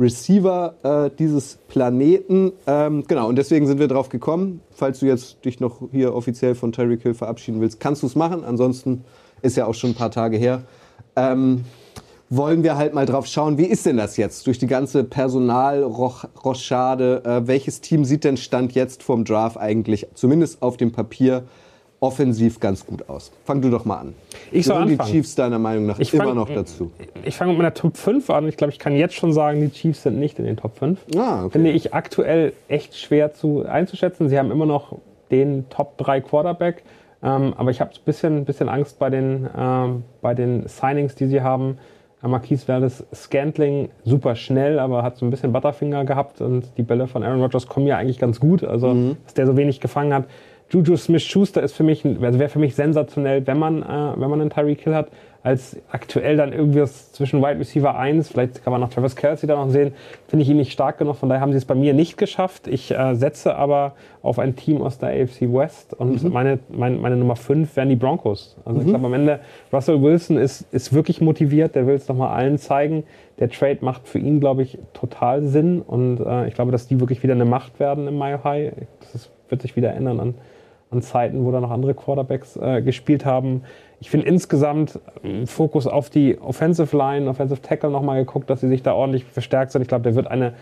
Receiver äh, dieses Planeten. Ähm, genau, und deswegen sind wir drauf gekommen. Falls du jetzt dich noch hier offiziell von Tyreek Hill verabschieden willst, kannst du es machen. Ansonsten ist ja auch schon ein paar Tage her. Ähm, wollen wir halt mal drauf schauen, wie ist denn das jetzt durch die ganze Personalrochade? Äh, welches Team sieht denn Stand jetzt vom Draft eigentlich, zumindest auf dem Papier, offensiv ganz gut aus. Fang du doch mal an. Ich soll die anfangen. Chiefs deiner Meinung nach Ich immer fang- noch dazu? Ich fange mit meiner Top 5 an. Ich glaube, ich kann jetzt schon sagen, die Chiefs sind nicht in den Top 5. Ah, okay. Finde ich aktuell echt schwer zu, einzuschätzen. Sie haben immer noch den Top 3 Quarterback. Ähm, aber ich habe ein bisschen, bisschen Angst bei den, ähm, bei den Signings, die sie haben. Marquise Valdes Scantling super schnell, aber hat so ein bisschen Butterfinger gehabt und die Bälle von Aaron Rodgers kommen ja eigentlich ganz gut. Also, dass der so wenig gefangen hat. Juju Smith-Schuster ist für mich, also wäre für mich sensationell, wenn man, äh, wenn man einen Tyreek Hill hat, als aktuell dann irgendwie was zwischen Wide Receiver 1, vielleicht kann man noch Travis Kelsey da noch sehen, finde ich ihn nicht stark genug, von daher haben sie es bei mir nicht geschafft. Ich äh, setze aber auf ein Team aus der AFC West und meine, mein, meine Nummer 5 wären die Broncos. Also ich glaube am Ende, Russell Wilson ist, ist wirklich motiviert, der will es nochmal allen zeigen. Der Trade macht für ihn, glaube ich, total Sinn und äh, ich glaube, dass die wirklich wieder eine Macht werden im Mile High. Das ist, wird sich wieder ändern an, an Zeiten, wo da noch andere Quarterbacks äh, gespielt haben. Ich finde insgesamt äh, Fokus auf die Offensive Line, Offensive Tackle nochmal geguckt, dass sie sich da ordentlich verstärkt sind. Ich glaube, der wird eine,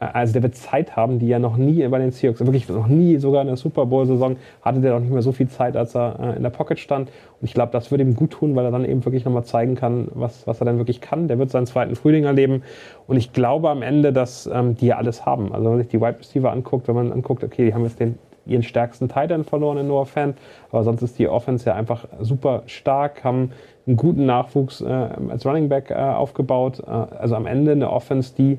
äh, also der wird Zeit haben, die er noch nie bei den Seahawks, wirklich noch nie, sogar in der Super Bowl-Saison, hatte der noch nicht mehr so viel Zeit, als er äh, in der Pocket stand. Und ich glaube, das würde ihm gut tun, weil er dann eben wirklich nochmal zeigen kann, was, was er dann wirklich kann. Der wird seinen zweiten Frühling erleben. Und ich glaube am Ende, dass ähm, die ja alles haben. Also wenn man sich die Wide Receiver anguckt, wenn man anguckt, okay, die haben jetzt den ihren stärksten Tight End verloren in Noah Fan, aber sonst ist die Offense ja einfach super stark, haben einen guten Nachwuchs äh, als Running Back äh, aufgebaut. Äh, also am Ende eine Offense, die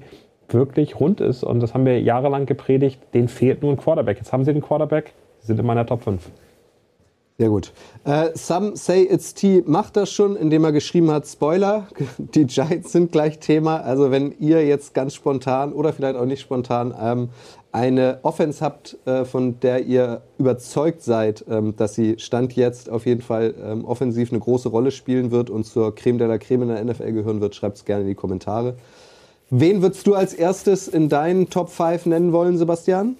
wirklich rund ist und das haben wir jahrelang gepredigt, denen fehlt nur ein Quarterback. Jetzt haben sie den Quarterback, sie sind in meiner Top 5. Sehr gut. Äh, Some Say It's T macht das schon, indem er geschrieben hat, Spoiler, <laughs> die Giants sind gleich Thema. Also wenn ihr jetzt ganz spontan oder vielleicht auch nicht spontan ähm, eine Offense habt, äh, von der ihr überzeugt seid, ähm, dass sie Stand jetzt auf jeden Fall ähm, offensiv eine große Rolle spielen wird und zur Creme de la Creme in der NFL gehören wird, schreibt es gerne in die Kommentare. Wen würdest du als erstes in deinen Top 5 nennen wollen, Sebastian?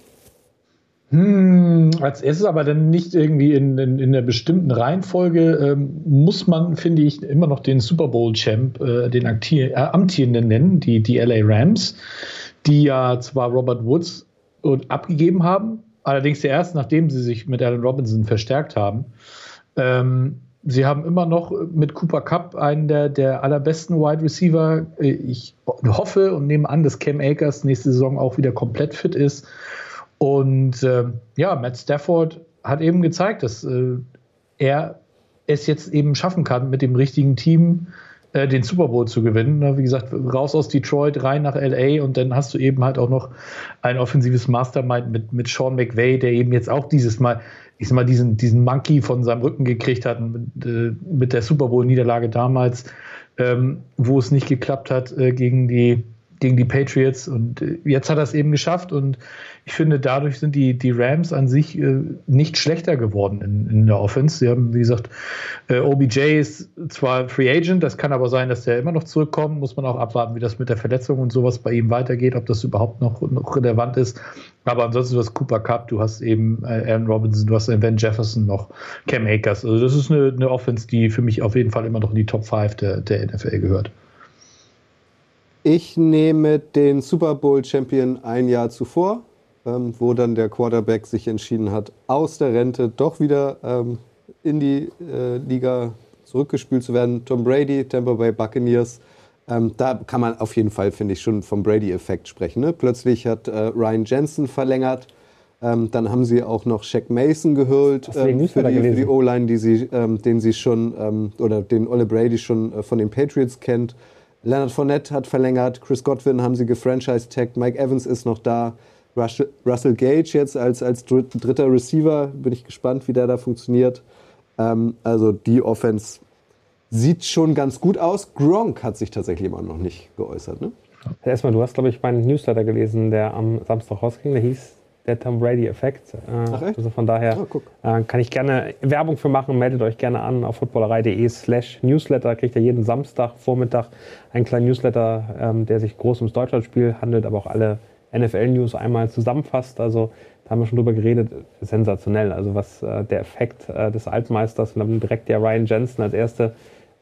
Hm, als erstes aber dann nicht irgendwie in, in, in der bestimmten Reihenfolge ähm, muss man, finde ich, immer noch den Super Bowl-Champ, äh, den akti- äh, amtierenden nennen, die, die LA Rams, die ja zwar Robert Woods und abgegeben haben, allerdings erst nachdem sie sich mit Allen Robinson verstärkt haben. Ähm, sie haben immer noch mit Cooper Cup einen der, der allerbesten Wide Receiver. Ich hoffe und nehme an, dass Cam Akers nächste Saison auch wieder komplett fit ist. Und äh, ja, Matt Stafford hat eben gezeigt, dass äh, er es jetzt eben schaffen kann, mit dem richtigen Team äh, den Super Bowl zu gewinnen. Wie gesagt, raus aus Detroit, rein nach LA und dann hast du eben halt auch noch ein offensives Mastermind mit, mit Sean McVay, der eben jetzt auch dieses Mal, ich sag mal, diesen, diesen Monkey von seinem Rücken gekriegt hat mit, äh, mit der Super Bowl-Niederlage damals, ähm, wo es nicht geklappt hat äh, gegen die gegen die Patriots und äh, jetzt hat er es eben geschafft und ich finde, dadurch sind die, die Rams an sich äh, nicht schlechter geworden in, in der Offense. Sie haben, wie gesagt, äh, OBJ ist zwar Free Agent, das kann aber sein, dass der immer noch zurückkommt. Muss man auch abwarten, wie das mit der Verletzung und sowas bei ihm weitergeht, ob das überhaupt noch, noch relevant ist. Aber ansonsten, du hast Cooper Cup, du hast eben äh, Aaron Robinson, du hast Van Jefferson noch, Cam Akers. Also das ist eine, eine Offense, die für mich auf jeden Fall immer noch in die Top 5 der, der NFL gehört. Ich nehme den Super Bowl Champion ein Jahr zuvor, ähm, wo dann der Quarterback sich entschieden hat, aus der Rente doch wieder ähm, in die äh, Liga zurückgespült zu werden. Tom Brady, Tampa Bay Buccaneers. Ähm, da kann man auf jeden Fall, finde ich, schon vom Brady-Effekt sprechen. Ne? Plötzlich hat äh, Ryan Jensen verlängert. Ähm, dann haben sie auch noch Shaq Mason geholt ähm, für die, für die O-Line, die sie, ähm, den sie schon ähm, oder den Ole Brady schon äh, von den Patriots kennt. Leonard Fournette hat verlängert, Chris Godwin haben sie gefranchise-tagged, Mike Evans ist noch da, Russell, Russell Gage jetzt als, als dr- dritter Receiver, bin ich gespannt, wie der da funktioniert. Ähm, also die Offense sieht schon ganz gut aus. Gronk hat sich tatsächlich immer noch nicht geäußert, ne? Erstmal, du hast, glaube ich, meinen Newsletter gelesen, der am Samstag rausging. Der hieß der Tom Brady-Effekt. Äh, Ach, echt? Also von daher Ah, äh, kann ich gerne Werbung für machen. Meldet euch gerne an auf footballerei.de slash Newsletter. Kriegt ihr jeden Samstag, Vormittag einen kleinen Newsletter, ähm, der sich groß ums Deutschlandspiel handelt, aber auch alle NFL-News einmal zusammenfasst. Also da haben wir schon drüber geredet. Sensationell. Also was äh, der Effekt äh, des Altmeisters und dann direkt der Ryan Jensen als erste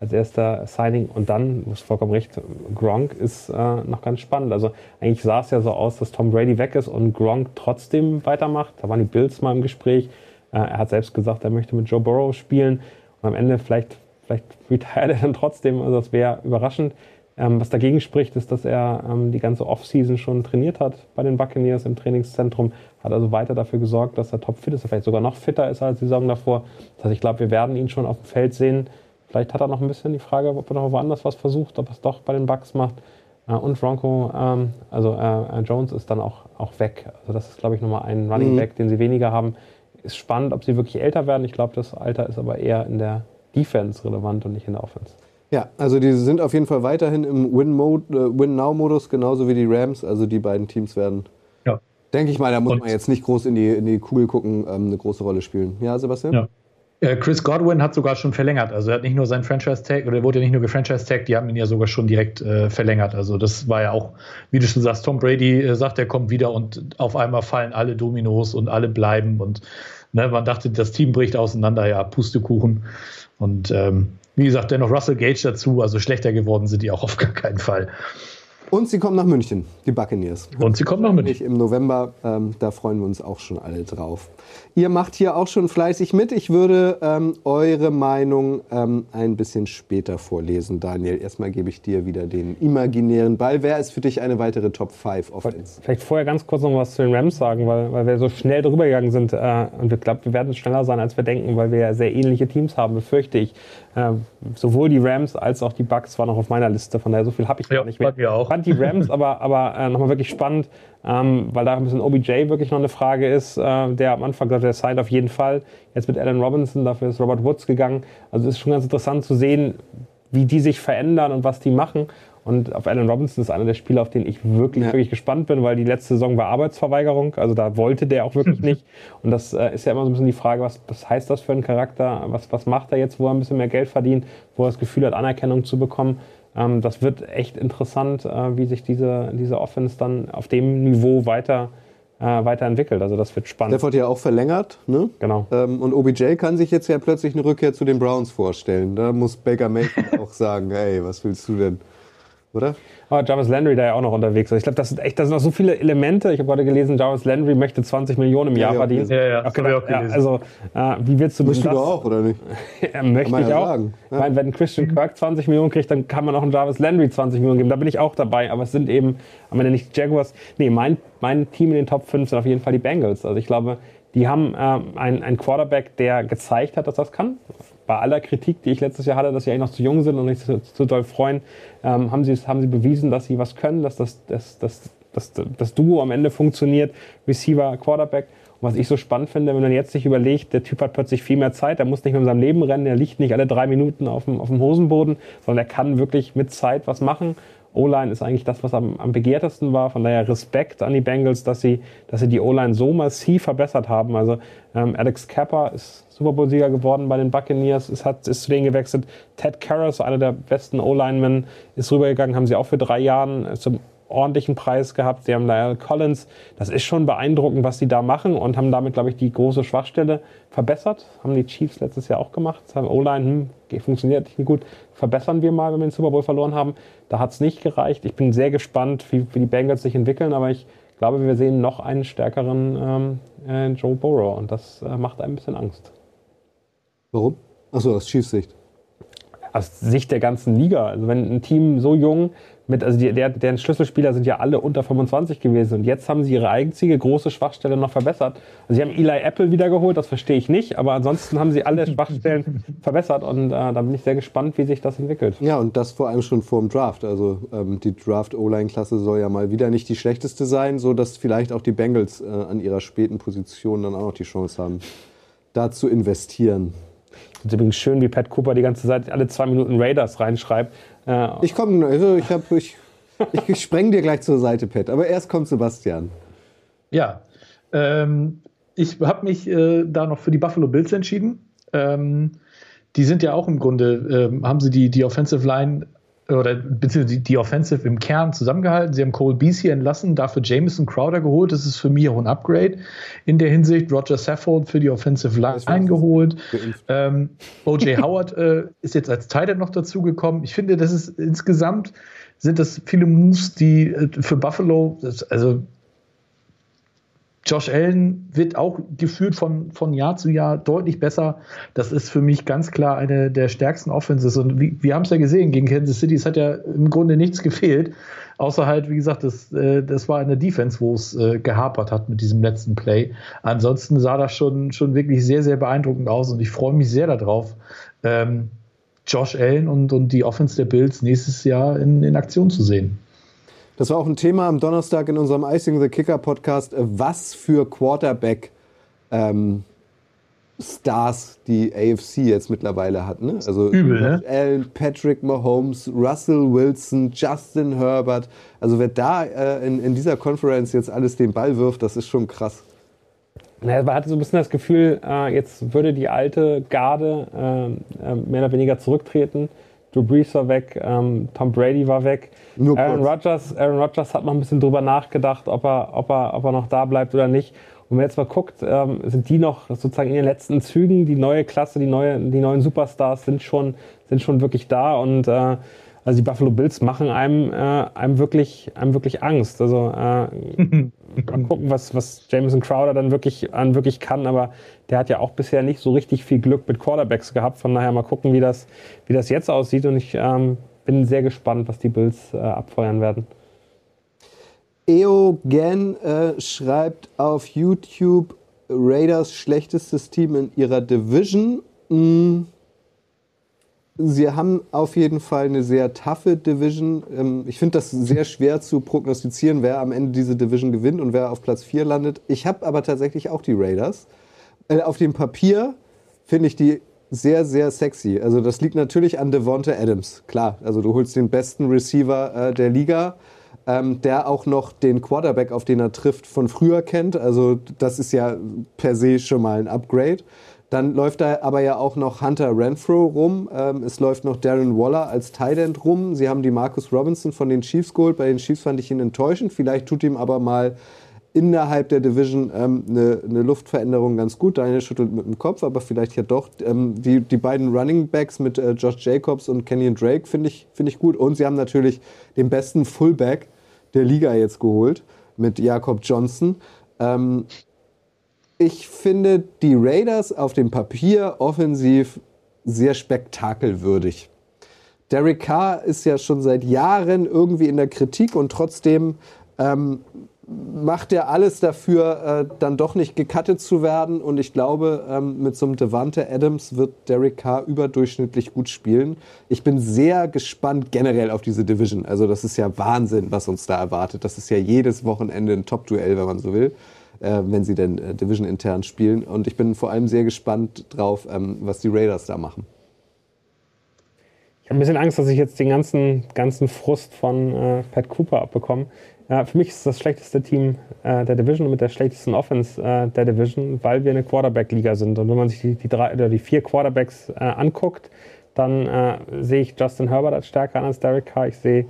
als erster Signing und dann, du hast vollkommen recht, Gronk ist äh, noch ganz spannend. Also eigentlich sah es ja so aus, dass Tom Brady weg ist und Gronk trotzdem weitermacht. Da waren die Bills mal im Gespräch. Äh, er hat selbst gesagt, er möchte mit Joe Burrow spielen und am Ende vielleicht, vielleicht retired er dann trotzdem. Also das wäre überraschend. Ähm, was dagegen spricht, ist, dass er ähm, die ganze Offseason schon trainiert hat bei den Buccaneers im Trainingszentrum, hat also weiter dafür gesorgt, dass er topfit ist, vielleicht sogar noch fitter ist als die Saison davor. Das heißt, ich glaube, wir werden ihn schon auf dem Feld sehen. Vielleicht hat er noch ein bisschen die Frage, ob er noch woanders was versucht, ob er es doch bei den Bucks macht. Äh, und Bronco, ähm, also äh, Jones ist dann auch, auch weg. Also das ist, glaube ich, nochmal ein Running Mhm. Back, den sie weniger haben. Ist spannend, ob sie wirklich älter werden. Ich glaube, das Alter ist aber eher in der Defense relevant und nicht in der Offense. Ja, also die sind auf jeden Fall weiterhin im äh, Win-Now-Modus, genauso wie die Rams. Also die beiden Teams werden, Ja. denke ich mal, da muss Und- man jetzt nicht groß in die, in die Kugel gucken, ähm, eine große Rolle spielen. Ja, Sebastian? Ja. Äh, Chris Godwin hat sogar schon verlängert. Also er hat nicht nur seinen Franchise-Tag, oder er wurde ja nicht nur gefranchise-tagged, die haben ihn ja sogar schon direkt äh, verlängert. Also das war ja auch, wie du schon sagst, Tom Brady äh, sagt, er kommt wieder und auf einmal fallen alle Dominos und alle bleiben und ne, man dachte, das Team bricht auseinander, ja, Pustekuchen. Und ähm, wie gesagt, dennoch Russell Gage dazu, also schlechter geworden sind die auch auf gar keinen Fall. Und sie kommen nach München, die Buccaneers. Und sie kommen noch mit. Nicht im November, ähm, da freuen wir uns auch schon alle drauf. Ihr macht hier auch schon fleißig mit. Ich würde ähm, eure Meinung ähm, ein bisschen später vorlesen. Daniel, erstmal gebe ich dir wieder den imaginären Ball. Wer ist für dich eine weitere Top 5 Offense? Vielleicht vorher ganz kurz noch was zu den Rams sagen, weil, weil wir so schnell drüber gegangen sind. Äh, und ich glaube, wir werden schneller sein, als wir denken, weil wir ja sehr ähnliche Teams haben, befürchte ich. Äh, sowohl die Rams als auch die Bucks waren noch auf meiner Liste, von daher so viel habe ich Ja, gar nicht mehr. mir auch. fand die Rams aber, aber äh, nochmal wirklich spannend, ähm, weil da ein bisschen OBJ wirklich noch eine Frage ist. Äh, der am Anfang gesagt, der signed auf jeden Fall. Jetzt mit Alan Robinson, dafür ist Robert Woods gegangen. Also es ist schon ganz interessant zu sehen, wie die sich verändern und was die machen. Und auf Alan Robinson ist einer der Spieler, auf den ich wirklich, Ja. wirklich gespannt bin, weil die letzte Saison war Arbeitsverweigerung. Also da wollte der auch wirklich <laughs> nicht. Und das äh, ist ja immer so ein bisschen die Frage, was, was heißt das für einen Charakter? Was, was macht er jetzt, wo er ein bisschen mehr Geld verdient, wo er das Gefühl hat, Anerkennung zu bekommen? Ähm, das wird echt interessant, äh, wie sich diese, diese Offense dann auf dem Niveau weiter, äh, weiterentwickelt. Also das wird spannend. Stafford ja auch verlängert, ne? Genau. Ähm, und OBJ kann sich jetzt ja plötzlich eine Rückkehr zu den Browns vorstellen. Da muss Baker Mayfield <laughs> auch sagen, hey, was willst du denn? Oder? Aber Jarvis Landry da ja auch noch unterwegs ist. Ich glaube, das sind echt, das sind noch so viele Elemente. Ich habe gerade gelesen, Jarvis Landry möchte 20 Millionen im Ja, Jahr ja, verdienen. ja, ja, auch ja, gelesen. also, äh, wie willst du du das? doch auch, oder nicht? <laughs> Ja, möchte ich ja auch. sagen, ja. Ich meine, wenn Christian Kirk 20 Millionen kriegt, dann kann man auch einen Jarvis Landry 20 Millionen geben. Da bin ich auch dabei. Aber es sind eben am Ende nicht die Jaguars. Nee, mein, mein Team in den Top 5 sind auf jeden Fall die Bengals. Also ich glaube, die haben ähm, einen, einen Quarterback, der gezeigt hat, dass das kann. Bei aller Kritik, die ich letztes Jahr hatte, dass sie eigentlich noch zu jung sind und nicht zu, zu doll freuen, ähm, haben, sie, haben sie bewiesen, dass sie was können, dass das, das, das, das, das Duo am Ende funktioniert. Receiver, Quarterback. Und was ich so spannend finde, wenn man jetzt sich überlegt, der Typ hat plötzlich viel mehr Zeit, der muss nicht mehr in seinem Leben rennen, der liegt nicht alle drei Minuten auf dem, auf dem Hosenboden, sondern er kann wirklich mit Zeit was machen. O-Line ist eigentlich das, was am, am begehrtesten war. Von daher Respekt an die Bengals, dass sie, dass sie die O-Line so massiv verbessert haben. Also ähm, Alex Kappa ist Super Bowl-Sieger geworden bei den Buccaneers, ist, hat, ist zu denen gewechselt. Ted Karras, einer der besten O-Linemen, ist rübergegangen, haben sie auch für drei Jahre zum ordentlichen Preis gehabt. Sie haben Lyle Collins. Das ist schon beeindruckend, was sie da machen und haben damit, glaube ich, die große Schwachstelle verbessert. Haben die Chiefs letztes Jahr auch gemacht. Haben O-Line, hm, funktioniert nicht gut. Verbessern wir mal, wenn wir den Super Bowl verloren haben. Da hat es nicht gereicht. Ich bin sehr gespannt, wie, wie die Bengals sich entwickeln, aber ich glaube, wir sehen noch einen stärkeren ähm, äh, Joe Burrow und das äh, macht ein bisschen Angst. Warum? Achso, aus Chiefs Sicht. aus Sicht der ganzen Liga. Also wenn ein Team so jung mit, also die, der, deren Schlüsselspieler sind ja alle unter 25 gewesen und jetzt haben sie ihre einzige große Schwachstelle noch verbessert. Also sie haben Eli Apple wiedergeholt, das verstehe ich nicht, aber ansonsten haben sie alle <laughs> Schwachstellen verbessert und äh, da bin ich sehr gespannt, wie sich das entwickelt. Ja, und das vor allem schon vor dem Draft. Also ähm, die Draft-O-Line-Klasse soll ja mal wieder nicht die schlechteste sein, so dass vielleicht auch die Bengals äh, an ihrer späten Position dann auch noch die Chance haben, da zu investieren. Es ist übrigens schön, wie Pat Cooper die ganze Zeit alle zwei Minuten Raiders reinschreibt. Äh, ich komme, also ich, hab, ich, ich spreng dir gleich zur Seite, Pat. Aber erst kommt Sebastian. Ja, ähm, ich habe mich äh, da noch für die Buffalo Bills entschieden. Ähm, die sind ja auch im Grunde, ähm, haben sie die, die Offensive Line oder beziehungsweise die, die Offensive im Kern zusammengehalten. Sie haben Cole Beasley entlassen, dafür Jameson Crowder geholt. Das ist für mich auch ein Upgrade in der Hinsicht. Roger Saffold für die Offensive Line eingeholt. Ähm, OJ <laughs> Howard äh, ist jetzt als Teil noch dazugekommen. Ich finde, das ist insgesamt sind das viele Moves, die äh, für Buffalo, das, also Josh Allen wird auch gefühlt von, von Jahr zu Jahr deutlich besser. Das ist für mich ganz klar eine der stärksten Offenses. Und wie, wir haben es ja gesehen, gegen Kansas City, es hat ja im Grunde nichts gefehlt. Außer halt, wie gesagt, das, äh, das war eine Defense, wo es äh, gehapert hat mit diesem letzten Play. Ansonsten sah das schon, schon wirklich sehr, sehr beeindruckend aus. Und ich freue mich sehr darauf, ähm, Josh Allen und, und die Offense der Bills nächstes Jahr in, in Aktion zu sehen. Das war auch ein Thema am Donnerstag in unserem Icing the Kicker Podcast, was für Quarterback ähm, Stars die AFC jetzt mittlerweile hat. Ne? Also Übel, ne? Allen, Patrick Mahomes, Russell Wilson, Justin Herbert. Also wer da äh, in, in dieser Conference jetzt alles den Ball wirft, das ist schon krass. man hatte so ein bisschen das Gefühl, äh, jetzt würde die alte Garde äh, äh mehr oder weniger zurücktreten. Drew Brees war weg, ähm, Tom Brady war weg. Nur Aaron Rodgers, Aaron Rodgers hat noch ein bisschen drüber nachgedacht, ob er, ob er, ob er noch da bleibt oder nicht. Und wenn man jetzt mal guckt, ähm, sind die noch sozusagen in den letzten Zügen, die neue Klasse, die, neue, die neuen Superstars sind schon, sind schon wirklich da und äh, also die Buffalo Bills machen einem, äh, einem, wirklich, einem wirklich Angst. Also äh, <laughs> mal gucken, was, was Jameson Crowder dann wirklich, an wirklich kann, aber der hat ja auch bisher nicht so richtig viel Glück mit Quarterbacks gehabt. Von daher mal gucken, wie das, wie das jetzt aussieht. Und ich ähm, bin sehr gespannt, was die Bills äh, abfeuern werden. Eogen äh, schreibt auf YouTube Raiders schlechtestes Team in ihrer Division. Mm. Sie haben auf jeden Fall eine sehr taffe Division. Ähm, ich finde das sehr schwer zu prognostizieren, wer am Ende diese Division gewinnt und wer auf Platz 4 landet. Ich habe aber tatsächlich auch die Raiders. Äh, auf dem Papier finde ich die sehr, sehr sexy. Also das liegt natürlich an Devonta Adams. Klar, also du holst den besten Receiver äh, der Liga, ähm, der auch noch den Quarterback, auf den er trifft, von früher kennt. Also das ist ja per se schon mal ein Upgrade. Dann läuft da aber ja auch noch Hunter Renfro rum. Ähm, es läuft noch Darren Waller als Tight End rum. Sie haben die Marcus Robinson von den Chiefs geholt. Bei den Chiefs fand ich ihn enttäuschend. Vielleicht tut ihm aber mal innerhalb der Division ähm, eine, eine, Luftveränderung ganz gut. Daniel schüttelt mit dem Kopf, aber vielleicht ja doch. Ähm, die, die beiden Running Backs mit äh, Josh Jacobs und Kenyon Drake finde ich, find ich gut. Und sie haben natürlich den besten Fullback der Liga jetzt geholt mit Jakob Johnson. Ähm, ich finde die Raiders auf dem Papier offensiv sehr spektakelwürdig. Derek Carr ist ja schon seit Jahren irgendwie in der Kritik und trotzdem ähm, macht er alles dafür, äh, dann doch nicht gecuttet zu werden. Und ich glaube, ähm, mit so einem Devante Adams wird Derek Carr überdurchschnittlich gut spielen. Ich bin sehr gespannt generell auf diese Division. Also das ist ja Wahnsinn, was uns da erwartet. Das ist ja jedes Wochenende ein Top-Duell, wenn man so will, äh, wenn sie denn äh, Division intern spielen. Und ich bin vor allem sehr gespannt drauf, ähm, was die Raiders da machen. Ich habe ein bisschen Angst, dass ich jetzt den ganzen, ganzen Frust von äh, Pat Cooper abbekomme. Ja, für mich ist das schlechteste Team äh, der Division mit der schlechtesten Offense äh, der Division, weil wir eine Quarterback-Liga sind. Und wenn man sich die, die, drei, oder die vier Quarterbacks äh, anguckt, dann äh, sehe ich Justin Herbert als stärker an als Derek Carr. Ich sehe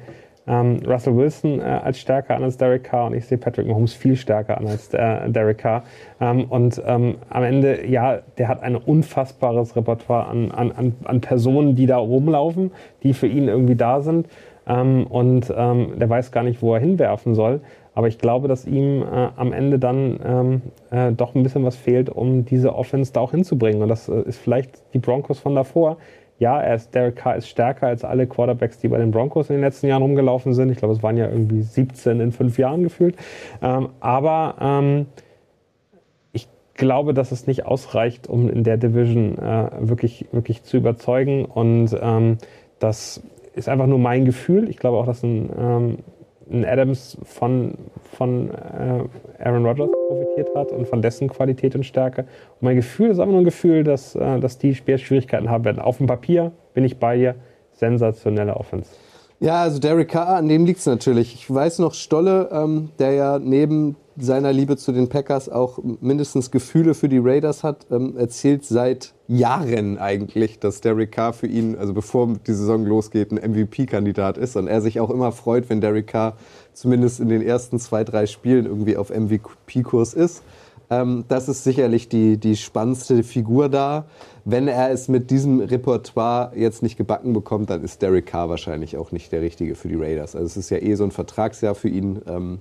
ähm, Russell Wilson äh, als stärker an als Derek Carr und ich sehe Patrick Mahomes viel stärker an als äh, Derek Carr. Ähm, und ähm, am Ende, ja, der hat ein unfassbares Repertoire an, an, an Personen, die da rumlaufen, die für ihn irgendwie da sind ähm, und ähm, der weiß gar nicht, wo er hinwerfen soll. Aber ich glaube, dass ihm äh, am Ende dann ähm, äh, doch ein bisschen was fehlt, um diese Offense da auch hinzubringen. Und das äh, ist vielleicht die Broncos von davor, ja, er ist, Derek Carr ist stärker als alle Quarterbacks, die bei den Broncos in den letzten Jahren rumgelaufen sind. Ich glaube, es waren ja irgendwie 17 in fünf Jahren gefühlt. Ähm, aber ähm, ich glaube, dass es nicht ausreicht, um in der Division äh, wirklich, wirklich zu überzeugen. Und ähm, das ist einfach nur mein Gefühl. Ich glaube auch, dass ein, ähm, ein Adams von, von äh, Aaron Rodgers profitiert hat und von dessen Qualität und Stärke. Und mein Gefühl ist aber nur ein Gefühl, dass, äh, dass die Schwierigkeiten haben werden. Auf dem Papier bin ich bei dir. Sensationelle Offense. Ja, also Derek Carr, an dem liegt es natürlich. Ich weiß noch, Stolle, ähm, der ja neben seiner Liebe zu den Packers auch mindestens Gefühle für die Raiders hat, ähm, erzählt seit Jahren eigentlich, dass Derek Carr für ihn, also bevor die Saison losgeht, ein MVP-Kandidat ist und er sich auch immer freut, wenn Derek Carr zumindest in den ersten zwei, drei Spielen irgendwie auf MVP-Kurs ist. Ähm, das ist sicherlich die, die spannendste Figur da. Wenn er es mit diesem Repertoire jetzt nicht gebacken bekommt, dann ist Derek Carr wahrscheinlich auch nicht der Richtige für die Raiders. Also es ist ja eh so ein Vertragsjahr für ihn. Ähm,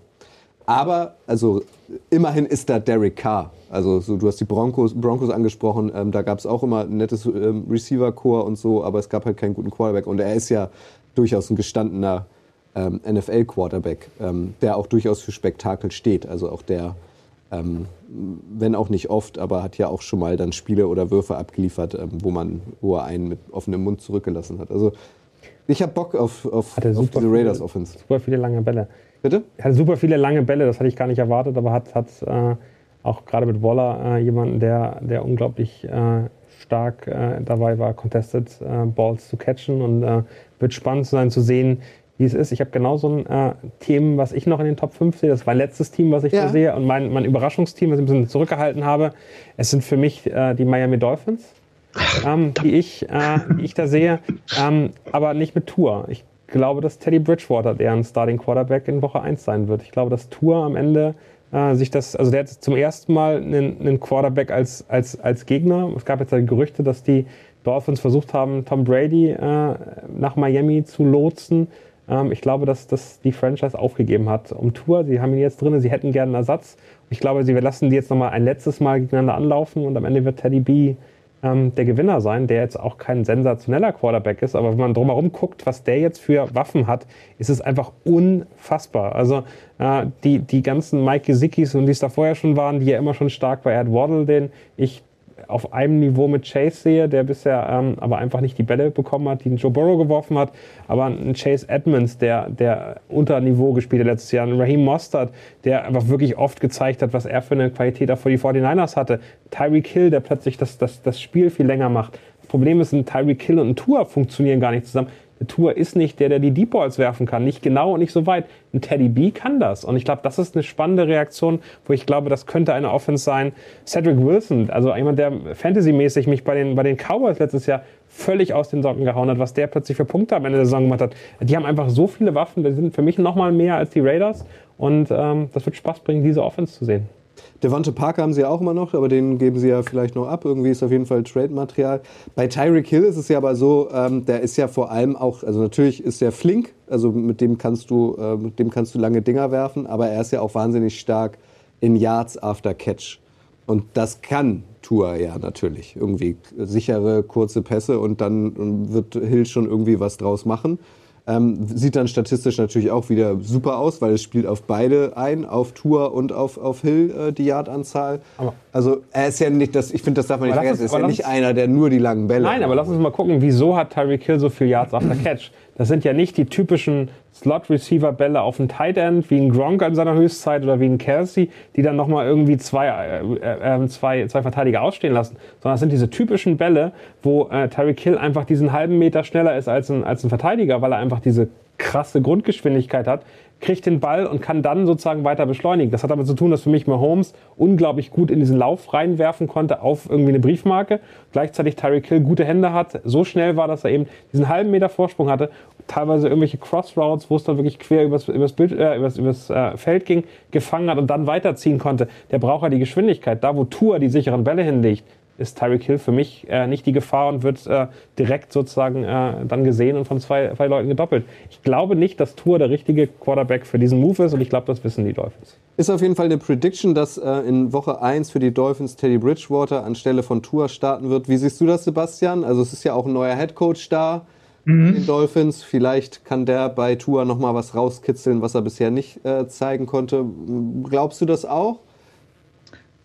aber also immerhin ist da Derek Carr. Also so, du hast die Broncos, Broncos angesprochen, ähm, da gab es auch immer ein nettes ähm, Receiver-Core und so, aber es gab halt keinen guten Quarterback. Und er ist ja durchaus ein gestandener ähm, NFL-Quarterback, ähm, der auch durchaus für Spektakel steht. Also auch der, ähm, wenn auch nicht oft, aber hat ja auch schon mal dann Spiele oder Würfe abgeliefert, ähm, wo man, wo er einen mit offenem Mund zurückgelassen hat. Also ich habe Bock auf, auf, auf diese Raiders-Offense. Super viele lange Bälle. Bitte? Er hat super viele lange Bälle, das hatte ich gar nicht erwartet, aber hat, hat äh, auch gerade mit Waller äh, jemanden, der, der unglaublich äh, stark äh, dabei war, Contested äh, Balls zu catchen und äh, wird spannend sein zu sehen, wie es ist. Ich habe genau so ein äh, Team, was ich noch in den Top 5 sehe. Das war mein letztes Team, was ich ja. da sehe. Und mein, mein Überraschungsteam, was ich ein bisschen zurückgehalten habe, es sind für mich die Miami Dolphins, ähm, die, ich, die ich da sehe. Ähm, aber nicht mit Tour. Ich glaube, dass Teddy Bridgewater deren Starting Quarterback in Woche 1 sein wird. Ich glaube, dass Tour am Ende äh, sich das, also der hat zum ersten Mal einen, einen Quarterback als, als, als Gegner. Es gab jetzt halt Gerüchte, dass die Dolphins versucht haben, Tom Brady äh, nach Miami zu lotsen. Ähm, ich glaube, dass das die Franchise aufgegeben hat um Tour. Sie haben ihn jetzt drin, sie hätten gerne einen Ersatz. Ich glaube, sie lassen die jetzt nochmal ein letztes Mal gegeneinander anlaufen und am Ende wird Teddy B ähm, der Gewinner sein, der jetzt auch kein sensationeller Quarterback ist, aber wenn man drumherum guckt, was der jetzt für Waffen hat, ist es einfach unfassbar. Also äh, die, die ganzen Mike Gesicki's und die es da vorher schon waren, die ja immer schon stark war, Ed Waddle, den ich auf einem Niveau mit Chase sehe, der bisher ähm, aber einfach nicht die Bälle bekommen hat, die ein Joe Burrow geworfen hat, aber ein Chase Edmonds, der, der unter Niveau gespielt hat letztes Jahr, ein Raheem Mostert, der einfach wirklich oft gezeigt hat, was er für eine Qualität auch für die 49ers hatte, Tyreek Hill, der plötzlich das, das, das Spiel viel länger macht. Problem ist, ein Tyreek Hill und ein Tour funktionieren gar nicht zusammen. Tour ist nicht der, der die Deep Balls werfen kann. Nicht genau und nicht so weit. Ein Teddy B kann das. Und ich glaube, das ist eine spannende Reaktion, wo ich glaube, das könnte eine Offense sein. Cedric Wilson, also jemand, der fantasymäßig mich bei den, bei den Cowboys letztes Jahr völlig aus den Socken gehauen hat, was der plötzlich für Punkte am Ende der Saison gemacht hat. Die haben einfach so viele Waffen, die sind für mich nochmal mehr als die Raiders. Und ähm, das wird Spaß bringen, diese Offense zu sehen. Devonte Parker haben sie ja auch immer noch, aber den geben sie ja vielleicht noch ab. Irgendwie ist auf jeden Fall Trade-Material. Bei Tyreek Hill ist es ja aber so, ähm, der ist ja vor allem auch, also natürlich ist er flink, also mit dem kannst du, äh, mit dem kannst du lange Dinger werfen, aber er ist ja auch wahnsinnig stark in Yards after Catch. Und das kann Tour ja natürlich. Irgendwie sichere, kurze Pässe und dann wird Hill schon irgendwie was draus machen. Ähm, sieht dann statistisch natürlich auch wieder super aus, weil es spielt auf beide ein, auf Tour und auf, auf Hill äh, die Yardanzahl. Also er ist ja nicht, das, ich finde, das darf man nicht vergessen, er ist ja nicht einer, der nur die langen Bälle Nein, aber lass uns mal gucken, wieso hat Tyreek Hill so viel Yards after <clears throat> Catch? Das sind ja nicht die typischen Slot-Receiver-Bälle auf dem Tight End, wie ein Gronk in seiner Höchstzeit oder wie ein Kelsey, die dann nochmal irgendwie zwei, äh, äh, zwei, zwei Verteidiger ausstehen lassen, sondern das sind diese typischen Bälle, wo äh, Tyreek Hill einfach diesen halben Meter schneller ist als ein, als ein Verteidiger, weil er einfach diese krasse Grundgeschwindigkeit hat, kriegt den Ball und kann dann sozusagen weiter beschleunigen. Das hat damit zu tun, dass für mich Mahomes unglaublich gut in diesen Lauf reinwerfen konnte auf irgendwie eine Briefmarke. Gleichzeitig Tyreek Hill gute Hände hat. So schnell war, dass er eben diesen halben Meter Vorsprung hatte. Teilweise irgendwelche Crossroads, wo es dann wirklich quer übers, übers, Bild, äh, übers, übers äh, Feld ging, gefangen hat und dann weiterziehen konnte. Der braucht ja die Geschwindigkeit. Da, wo Tour die sicheren Bälle hinlegt, ist Tyreek Hill für mich äh, nicht die Gefahr und wird äh, direkt sozusagen äh, dann gesehen und von zwei, zwei Leuten gedoppelt. Ich glaube nicht, dass Tour der richtige Quarterback für diesen Move ist und ich glaube, das wissen die Dolphins. Ist auf jeden Fall eine Prediction, dass äh, in Woche 1 für die Dolphins Teddy Bridgewater anstelle von Tour starten wird. Wie siehst du das, Sebastian? Also es ist ja auch ein neuer Headcoach da mhm. den Dolphins. Vielleicht kann der bei Tour nochmal was rauskitzeln, was er bisher nicht äh, zeigen konnte. Glaubst du das auch?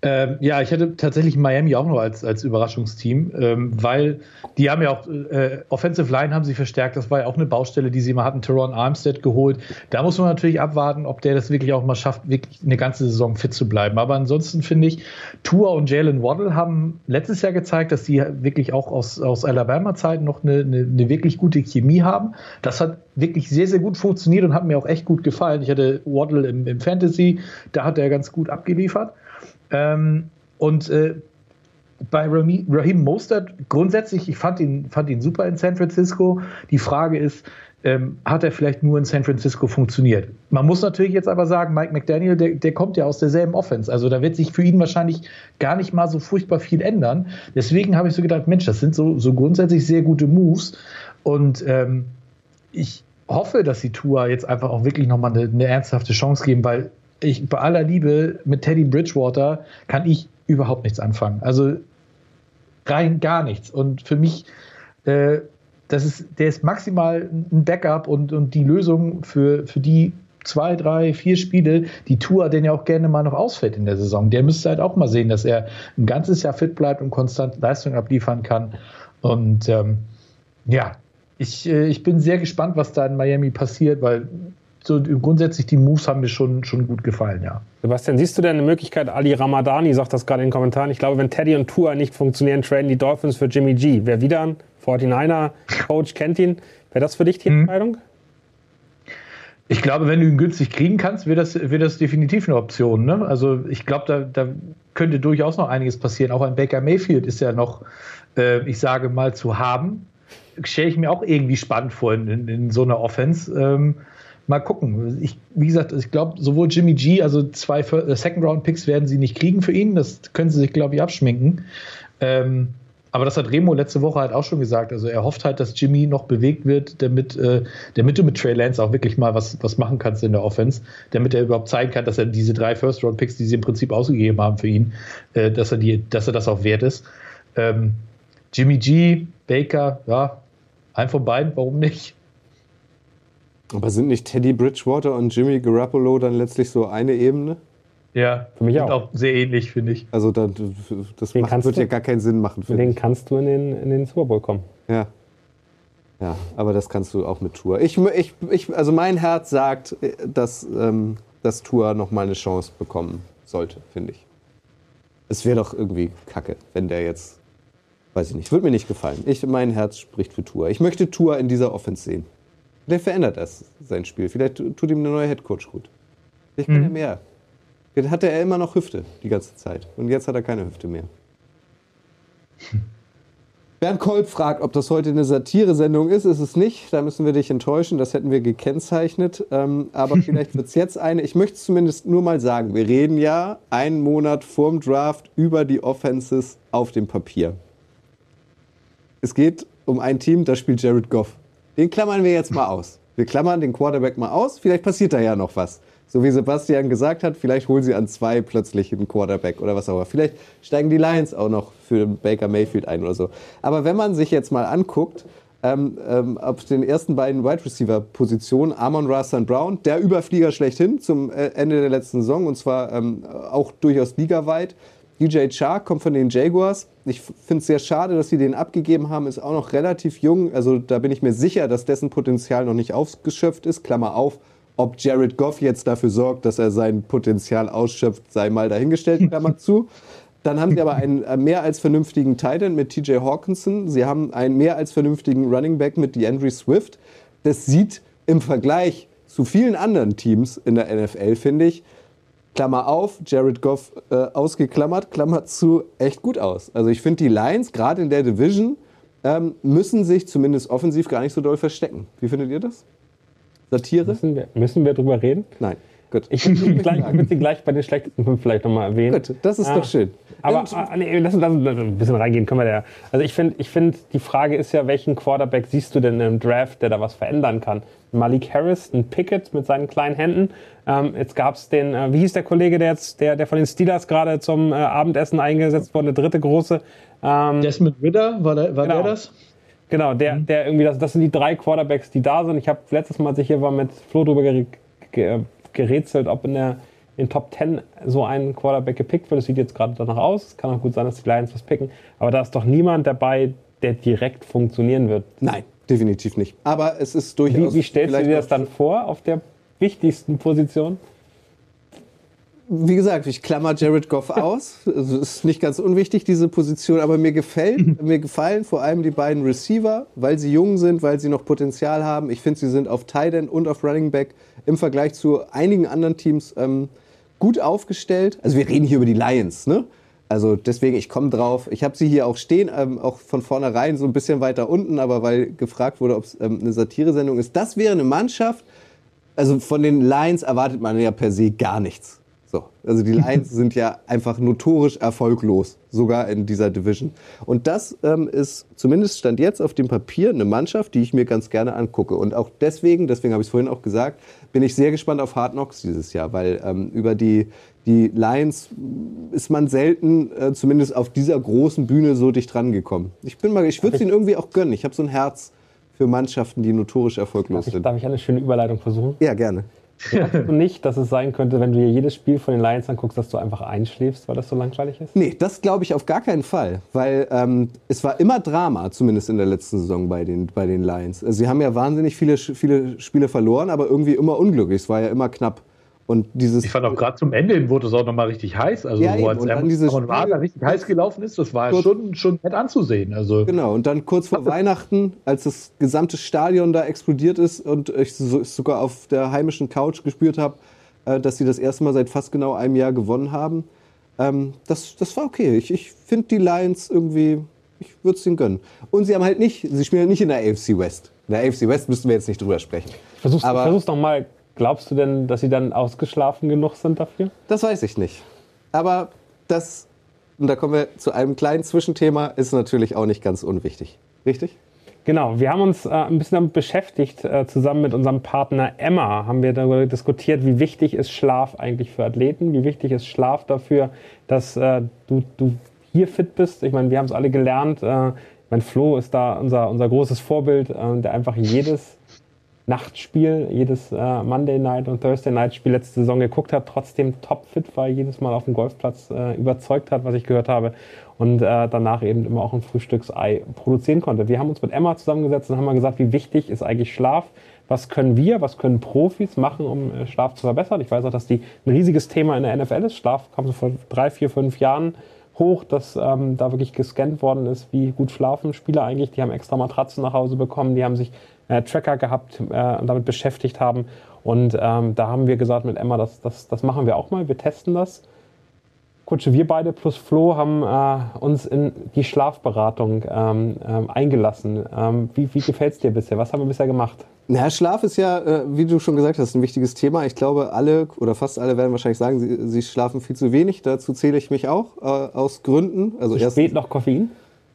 Ähm, ja, ich hätte tatsächlich Miami auch noch als, als Überraschungsteam, ähm, weil die haben ja auch äh, Offensive Line haben sie verstärkt. Das war ja auch eine Baustelle, die sie mal hatten. Teron Armstead geholt. Da muss man natürlich abwarten, ob der das wirklich auch mal schafft, wirklich eine ganze Saison fit zu bleiben. Aber ansonsten finde ich, Tua und Jalen Waddle haben letztes Jahr gezeigt, dass die wirklich auch aus, aus Alabama-Zeiten noch eine, eine, eine wirklich gute Chemie haben. Das hat wirklich sehr, sehr gut funktioniert und hat mir auch echt gut gefallen. Ich hatte Waddle im, im Fantasy, da hat er ganz gut abgeliefert. Ähm, und äh, bei Raheem, Mostert grundsätzlich, ich fand ihn, fand ihn super in San Francisco. Die Frage ist, ähm, hat er vielleicht nur in San Francisco funktioniert? Man muss natürlich jetzt aber sagen, Mike McDaniel, der, der kommt ja aus derselben Offense. Also da wird sich für ihn wahrscheinlich gar nicht mal so furchtbar viel ändern. Deswegen habe ich so gedacht, Mensch, das sind so, so grundsätzlich sehr gute Moves. Und ähm, ich hoffe, dass die Tour jetzt einfach auch wirklich nochmal eine, eine ernsthafte Chance geben, weil ich, bei aller Liebe mit Teddy Bridgewater kann ich überhaupt nichts anfangen. Also rein gar nichts. Und für mich, äh, das ist, der ist maximal ein Backup und, und die Lösung für, für die zwei, drei, vier Spiele, die Tour, den ja auch gerne mal noch ausfällt in der Saison. Der müsste halt auch mal sehen, dass er ein ganzes Jahr fit bleibt und konstant Leistung abliefern kann. Und ähm, ja, ich, äh, ich bin sehr gespannt, was da in Miami passiert, weil so grundsätzlich die Moves haben mir schon, schon gut gefallen, ja. Sebastian, siehst du denn eine Möglichkeit, Ali Ramadani sagt das gerade in den Kommentaren, ich glaube, wenn Teddy und Tour nicht funktionieren, traden die Dolphins für Jimmy G. Wer wieder ein 49er-Coach kennt ihn. Wäre das für dich die mhm. Entscheidung? Ich glaube, wenn du ihn günstig kriegen kannst, wäre das, wär das definitiv eine Option. Ne? Also ich glaube, da, da könnte durchaus noch einiges passieren. Auch ein Baker Mayfield ist ja noch, äh, ich sage mal, zu haben. Stelle ich mir auch irgendwie spannend vor in, in, in so einer Offense. Ähm, mal gucken. Ich, wie gesagt, ich glaube, sowohl Jimmy G, also zwei äh, Second-Round-Picks werden sie nicht kriegen für ihn. Das können sie sich, glaube ich, abschminken. Ähm, aber das hat Remo letzte Woche halt auch schon gesagt. Also er hofft halt, dass Jimmy noch bewegt wird, damit, äh, damit du mit Trey Lance auch wirklich mal was, was machen kannst in der Offense, damit er überhaupt zeigen kann, dass er diese drei First-Round-Picks, die sie im Prinzip ausgegeben haben für ihn, äh, dass, er die, dass er das auch wert ist. Ähm, Jimmy G, Baker, ja, ein von beiden, warum nicht? Aber sind nicht Teddy Bridgewater und Jimmy Garoppolo dann letztlich so eine Ebene? Ja, für mich auch. auch sehr ähnlich, finde ich. Also da, das macht, wird du, ja gar keinen Sinn machen. Mit denen kannst du in den, in den Super Bowl kommen. Ja. Ja, aber das kannst du auch mit Tour. Ich, ich, ich, also mein Herz sagt, dass, ähm, dass Tour noch mal eine Chance bekommen sollte, finde ich. Es wäre doch irgendwie kacke, wenn der jetzt, weiß ich nicht, würde mir nicht gefallen. Ich, mein Herz spricht für Tour. Ich möchte Tour in dieser Offense sehen. Vielleicht verändert das sein Spiel. Vielleicht tut ihm der neue Headcoach gut. Vielleicht kann mhm. er mehr. Jetzt hatte er immer noch Hüfte die ganze Zeit. Und jetzt hat er keine Hüfte mehr. Bernd Kolb fragt, ob das heute eine Satire-Sendung ist. Ist es nicht. Da müssen wir dich enttäuschen. Das hätten wir gekennzeichnet. Ähm, aber <laughs> vielleicht wird es jetzt eine. Ich möchte es zumindest nur mal sagen. Wir reden ja einen Monat vorm Draft über die Offenses auf dem Papier. Es geht um ein Team, da spielt Jared Goff. Den klammern wir jetzt mal aus. Wir klammern den Quarterback mal aus. Vielleicht passiert da ja noch was. So wie Sebastian gesagt hat, vielleicht holen sie an zwei plötzlich einen Quarterback oder was auch immer. Vielleicht steigen die Lions auch noch für Baker Mayfield ein oder so. Aber wenn man sich jetzt mal anguckt, ähm, ähm, auf den ersten beiden Wide Receiver Positionen, Amon Rastan Brown, der Überflieger schlechthin zum äh, Ende der letzten Saison und zwar ähm, auch durchaus ligaweit. DJ Chark kommt von den Jaguars. Ich finde es sehr schade, dass sie den abgegeben haben. Ist auch noch relativ jung. Also da bin ich mir sicher, dass dessen Potenzial noch nicht ausgeschöpft ist. Klammer auf. Ob Jared Goff jetzt dafür sorgt, dass er sein Potenzial ausschöpft, sei mal dahingestellt, <laughs> Klammer zu. Dann haben sie aber einen äh, mehr als vernünftigen Titan mit TJ Hawkinson. Sie haben einen mehr als vernünftigen Running Back mit DeAndre Swift. Das sieht im Vergleich zu vielen anderen Teams in der NFL, finde ich, Klammer auf, Jared Goff äh, ausgeklammert, Klammer zu, echt gut aus. Also ich finde, die Lions, gerade in der Division, ähm, müssen sich zumindest offensiv gar nicht so doll verstecken. Wie findet ihr das? Satire? Müssen wir, müssen wir drüber reden? Nein. Gut. Ich würde sie, gleich- <laughs> sie bei den schlechtesten fünf vielleicht nochmal erwähnen. Gut, das ist Ah. doch schön. Aber Und- ah, nee, lass uns, lass uns ein bisschen reingehen. Können wir da. Also ich finde, ich find, die Frage ist ja, welchen Quarterback siehst du denn im Draft, der da was verändern kann? Malik Harris, ein Pickett mit seinen kleinen Händen. Ähm, jetzt gab es den, äh, wie hieß der Kollege, der jetzt, der, der von den Steelers gerade zum äh, Abendessen eingesetzt wurde, der dritte große. Ähm, Desmond Ritter, war, der, war Genau. der das? Genau, der, der irgendwie, das, das sind die drei Quarterbacks, die da sind. Ich habe letztes Mal, als ich hier war, mit Flo drüber gere- ge- gerätselt, ob in der in Top 10 so ein Quarterback gepickt wird. Das sieht jetzt gerade danach aus. Es kann auch gut sein, dass die Lions was picken. Aber da ist doch niemand dabei, der direkt funktionieren wird. Nein, definitiv nicht. Aber es ist durchaus. Wie, wie stellst du dir das dann vor auf der wichtigsten Position? Wie gesagt, ich klammer Jared Goff aus. Also ist nicht ganz unwichtig, diese Position, aber mir gefällt, mir gefallen vor allem die beiden Receiver, weil sie jung sind, weil sie noch Potenzial haben. Ich finde, sie sind auf Tight End und auf Running Back im Vergleich zu einigen anderen Teams ähm, gut aufgestellt. Also wir reden hier über die Lions, ne? Also deswegen, ich komme drauf. Ich habe sie hier auch stehen, ähm, auch von vornherein so ein bisschen weiter unten, aber weil gefragt wurde, ob es ähm, eine Satiresendung ist. Das wäre eine Mannschaft, also von den Lions erwartet man ja per se gar nichts. So, also die <laughs> Lions sind ja einfach notorisch erfolglos, sogar in dieser Division. Und das ähm, ist zumindest stand jetzt auf dem Papier eine Mannschaft, die ich mir ganz gerne angucke. Und auch deswegen, deswegen habe ich es vorhin auch gesagt, bin ich sehr gespannt auf Hard Knocks dieses Jahr, weil ähm, über die die Lions ist man selten, äh, zumindest auf dieser großen Bühne, so dicht rangekommen. Ich bin mal, ich würde es ihnen irgendwie auch gönnen. Ich habe so ein Herz für Mannschaften, die notorisch erfolglos Ich, sind. darf ich eine schöne Überleitung versuchen? Ja, gerne. Glaubst du nicht, dass es sein könnte, wenn du dir jedes Spiel von den Lions anguckst, dass du einfach einschläfst, weil das so langweilig ist? Nee, das glaube ich auf gar keinen Fall, weil ähm, es war immer Drama, zumindest in der letzten Saison bei den, bei den Lions. Also sie haben ja wahnsinnig viele, viele Spiele verloren, aber irgendwie immer unglücklich. Es war ja immer knapp. Und dieses Ich fand auch gerade zum Ende hin wurde es auch nochmal richtig heiß. Also Ja, eben. als Rodgers Spiel- richtig heiß gelaufen ist, das war schon, schon nett anzusehen. Also Genau, und dann kurz vor Weihnachten, als das gesamte Stadion da explodiert ist und ich so, ich sogar auf der heimischen Couch gespürt habe, äh, dass sie das erste Mal seit fast genau einem Jahr gewonnen haben, ähm, das, das war okay. Ich, ich finde die Lions irgendwie, ich würde es ihnen gönnen. Und sie haben halt nicht, sie spielen halt nicht in der AFC West. In der AFC West müssten wir jetzt nicht drüber sprechen. Versuch's, Aber- versuch's noch mal. Glaubst du denn, dass sie dann ausgeschlafen genug sind dafür? Das weiß ich nicht. Aber das, und da kommen wir zu einem kleinen Zwischenthema, ist natürlich auch nicht ganz unwichtig. Richtig? Genau, wir haben uns äh, ein bisschen damit beschäftigt, äh, zusammen mit unserem Partner Emma haben wir darüber diskutiert, wie wichtig ist Schlaf eigentlich für Athleten, wie wichtig ist Schlaf dafür, dass äh, du, du hier fit bist. Ich meine, wir haben es alle gelernt. Äh, mein Flo ist da unser, unser großes Vorbild, äh, der einfach jedes Nachtspiel, jedes äh, Monday Night und Thursday Night Spiel letzte Saison geguckt hat, trotzdem topfit war, jedes Mal auf dem Golfplatz äh, überzeugt hat, was ich gehört habe und äh, danach eben immer auch ein Frühstücksei produzieren konnte. Wir haben uns mit Emma zusammengesetzt und haben mal gesagt, wie wichtig ist eigentlich Schlaf? Was können wir, was können Profis machen, um äh, Schlaf zu verbessern? Ich weiß auch, dass die ein riesiges Thema in der NFL ist. Schlaf kam so vor drei, vier, fünf Jahren hoch, dass ähm, da wirklich gescannt worden ist, wie gut schlafen Spieler eigentlich. Die haben extra Matratzen nach Hause bekommen, die haben sich äh, Tracker gehabt äh, und damit beschäftigt haben. Und ähm, da haben wir gesagt mit Emma, das, das, das machen wir auch mal, wir testen das. Kutsche, wir beide plus Flo haben äh, uns in die Schlafberatung ähm, ähm, eingelassen. Ähm, wie wie gefällt es dir bisher? Was haben wir bisher gemacht? Na, Schlaf ist ja, äh, wie du schon gesagt hast, ein wichtiges Thema. Ich glaube, alle oder fast alle werden wahrscheinlich sagen, sie, sie schlafen viel zu wenig. Dazu zähle ich mich auch äh, aus Gründen. Also erst, Spät noch Koffein?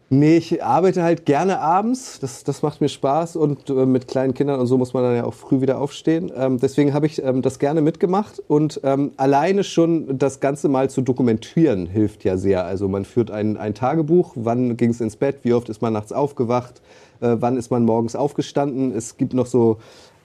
Nee, ich arbeite halt gerne abends. Das, das macht mir Spaß und äh, mit kleinen Kindern und so muss man dann ja auch früh wieder aufstehen. Ähm, deswegen habe ich ähm, das gerne mitgemacht und ähm, alleine schon das Ganze mal zu dokumentieren hilft ja sehr. Also man führt ein, ein Tagebuch, wann ging es ins Bett, wie oft ist man nachts aufgewacht, äh, wann ist man morgens aufgestanden. Es gibt noch so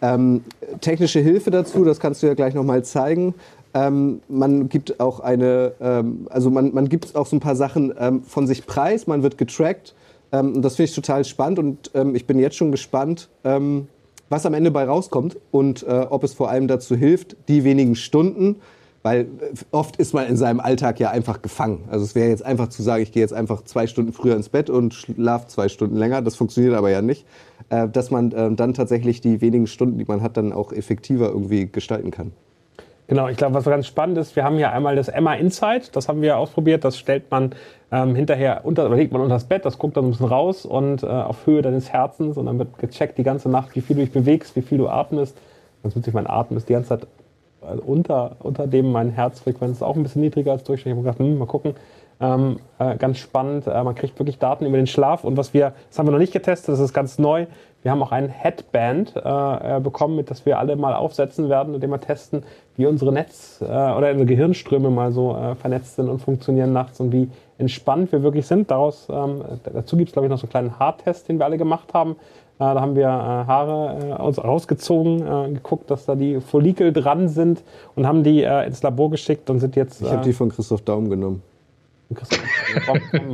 ähm, technische Hilfe dazu, das kannst du ja gleich noch mal zeigen. Ähm, man gibt auch eine, ähm, also man, man gibt auch so ein paar Sachen ähm, von sich preis, man wird getrackt. Ähm, und das finde ich total spannend und ähm, ich bin jetzt schon gespannt, ähm, was am Ende bei rauskommt und äh, ob es vor allem dazu hilft, die wenigen Stunden, weil äh, oft ist man in seinem Alltag ja einfach gefangen. Also es wäre jetzt einfach zu sagen, ich gehe jetzt einfach zwei Stunden früher ins Bett und schlafe zwei Stunden länger. Das funktioniert aber ja nicht. Äh, dass man äh, dann tatsächlich die wenigen Stunden, die man hat, dann auch effektiver irgendwie gestalten kann. Genau, ich glaube, was ganz spannend ist, wir haben hier einmal das Emma Insight, das haben wir ausprobiert, das stellt man ähm, hinterher, unter, legt man unter das Bett, das guckt dann ein bisschen raus und äh, auf Höhe deines Herzens und dann wird gecheckt die ganze Nacht, wie viel du dich bewegst, wie viel du atmest. Ganz witzig, mein Atem ist die ganze Zeit also unter, unter dem mein Herzfrequenz ist auch ein bisschen niedriger als durchschnittlich. Ich habe gedacht, hm, mal gucken. Ähm, äh, ganz spannend. Äh, man kriegt wirklich Daten über den Schlaf und was wir, das haben wir noch nicht getestet, das ist ganz neu. Wir haben auch ein Headband äh, äh bekommen, mit das wir alle mal aufsetzen werden, indem wir testen, wie unsere Netz- äh, oder unsere Gehirnströme mal so äh, vernetzt sind und funktionieren nachts und wie entspannt wir wirklich sind. Daraus, ähm, dazu gibt es, glaube ich, noch so einen kleinen Haartest, den wir alle gemacht haben. da haben wir Haare uns rausgezogen, geguckt, dass da die Follikel dran sind und haben die ins Labor geschickt und sind jetzt. Ich habe die von Christoph Daum genommen.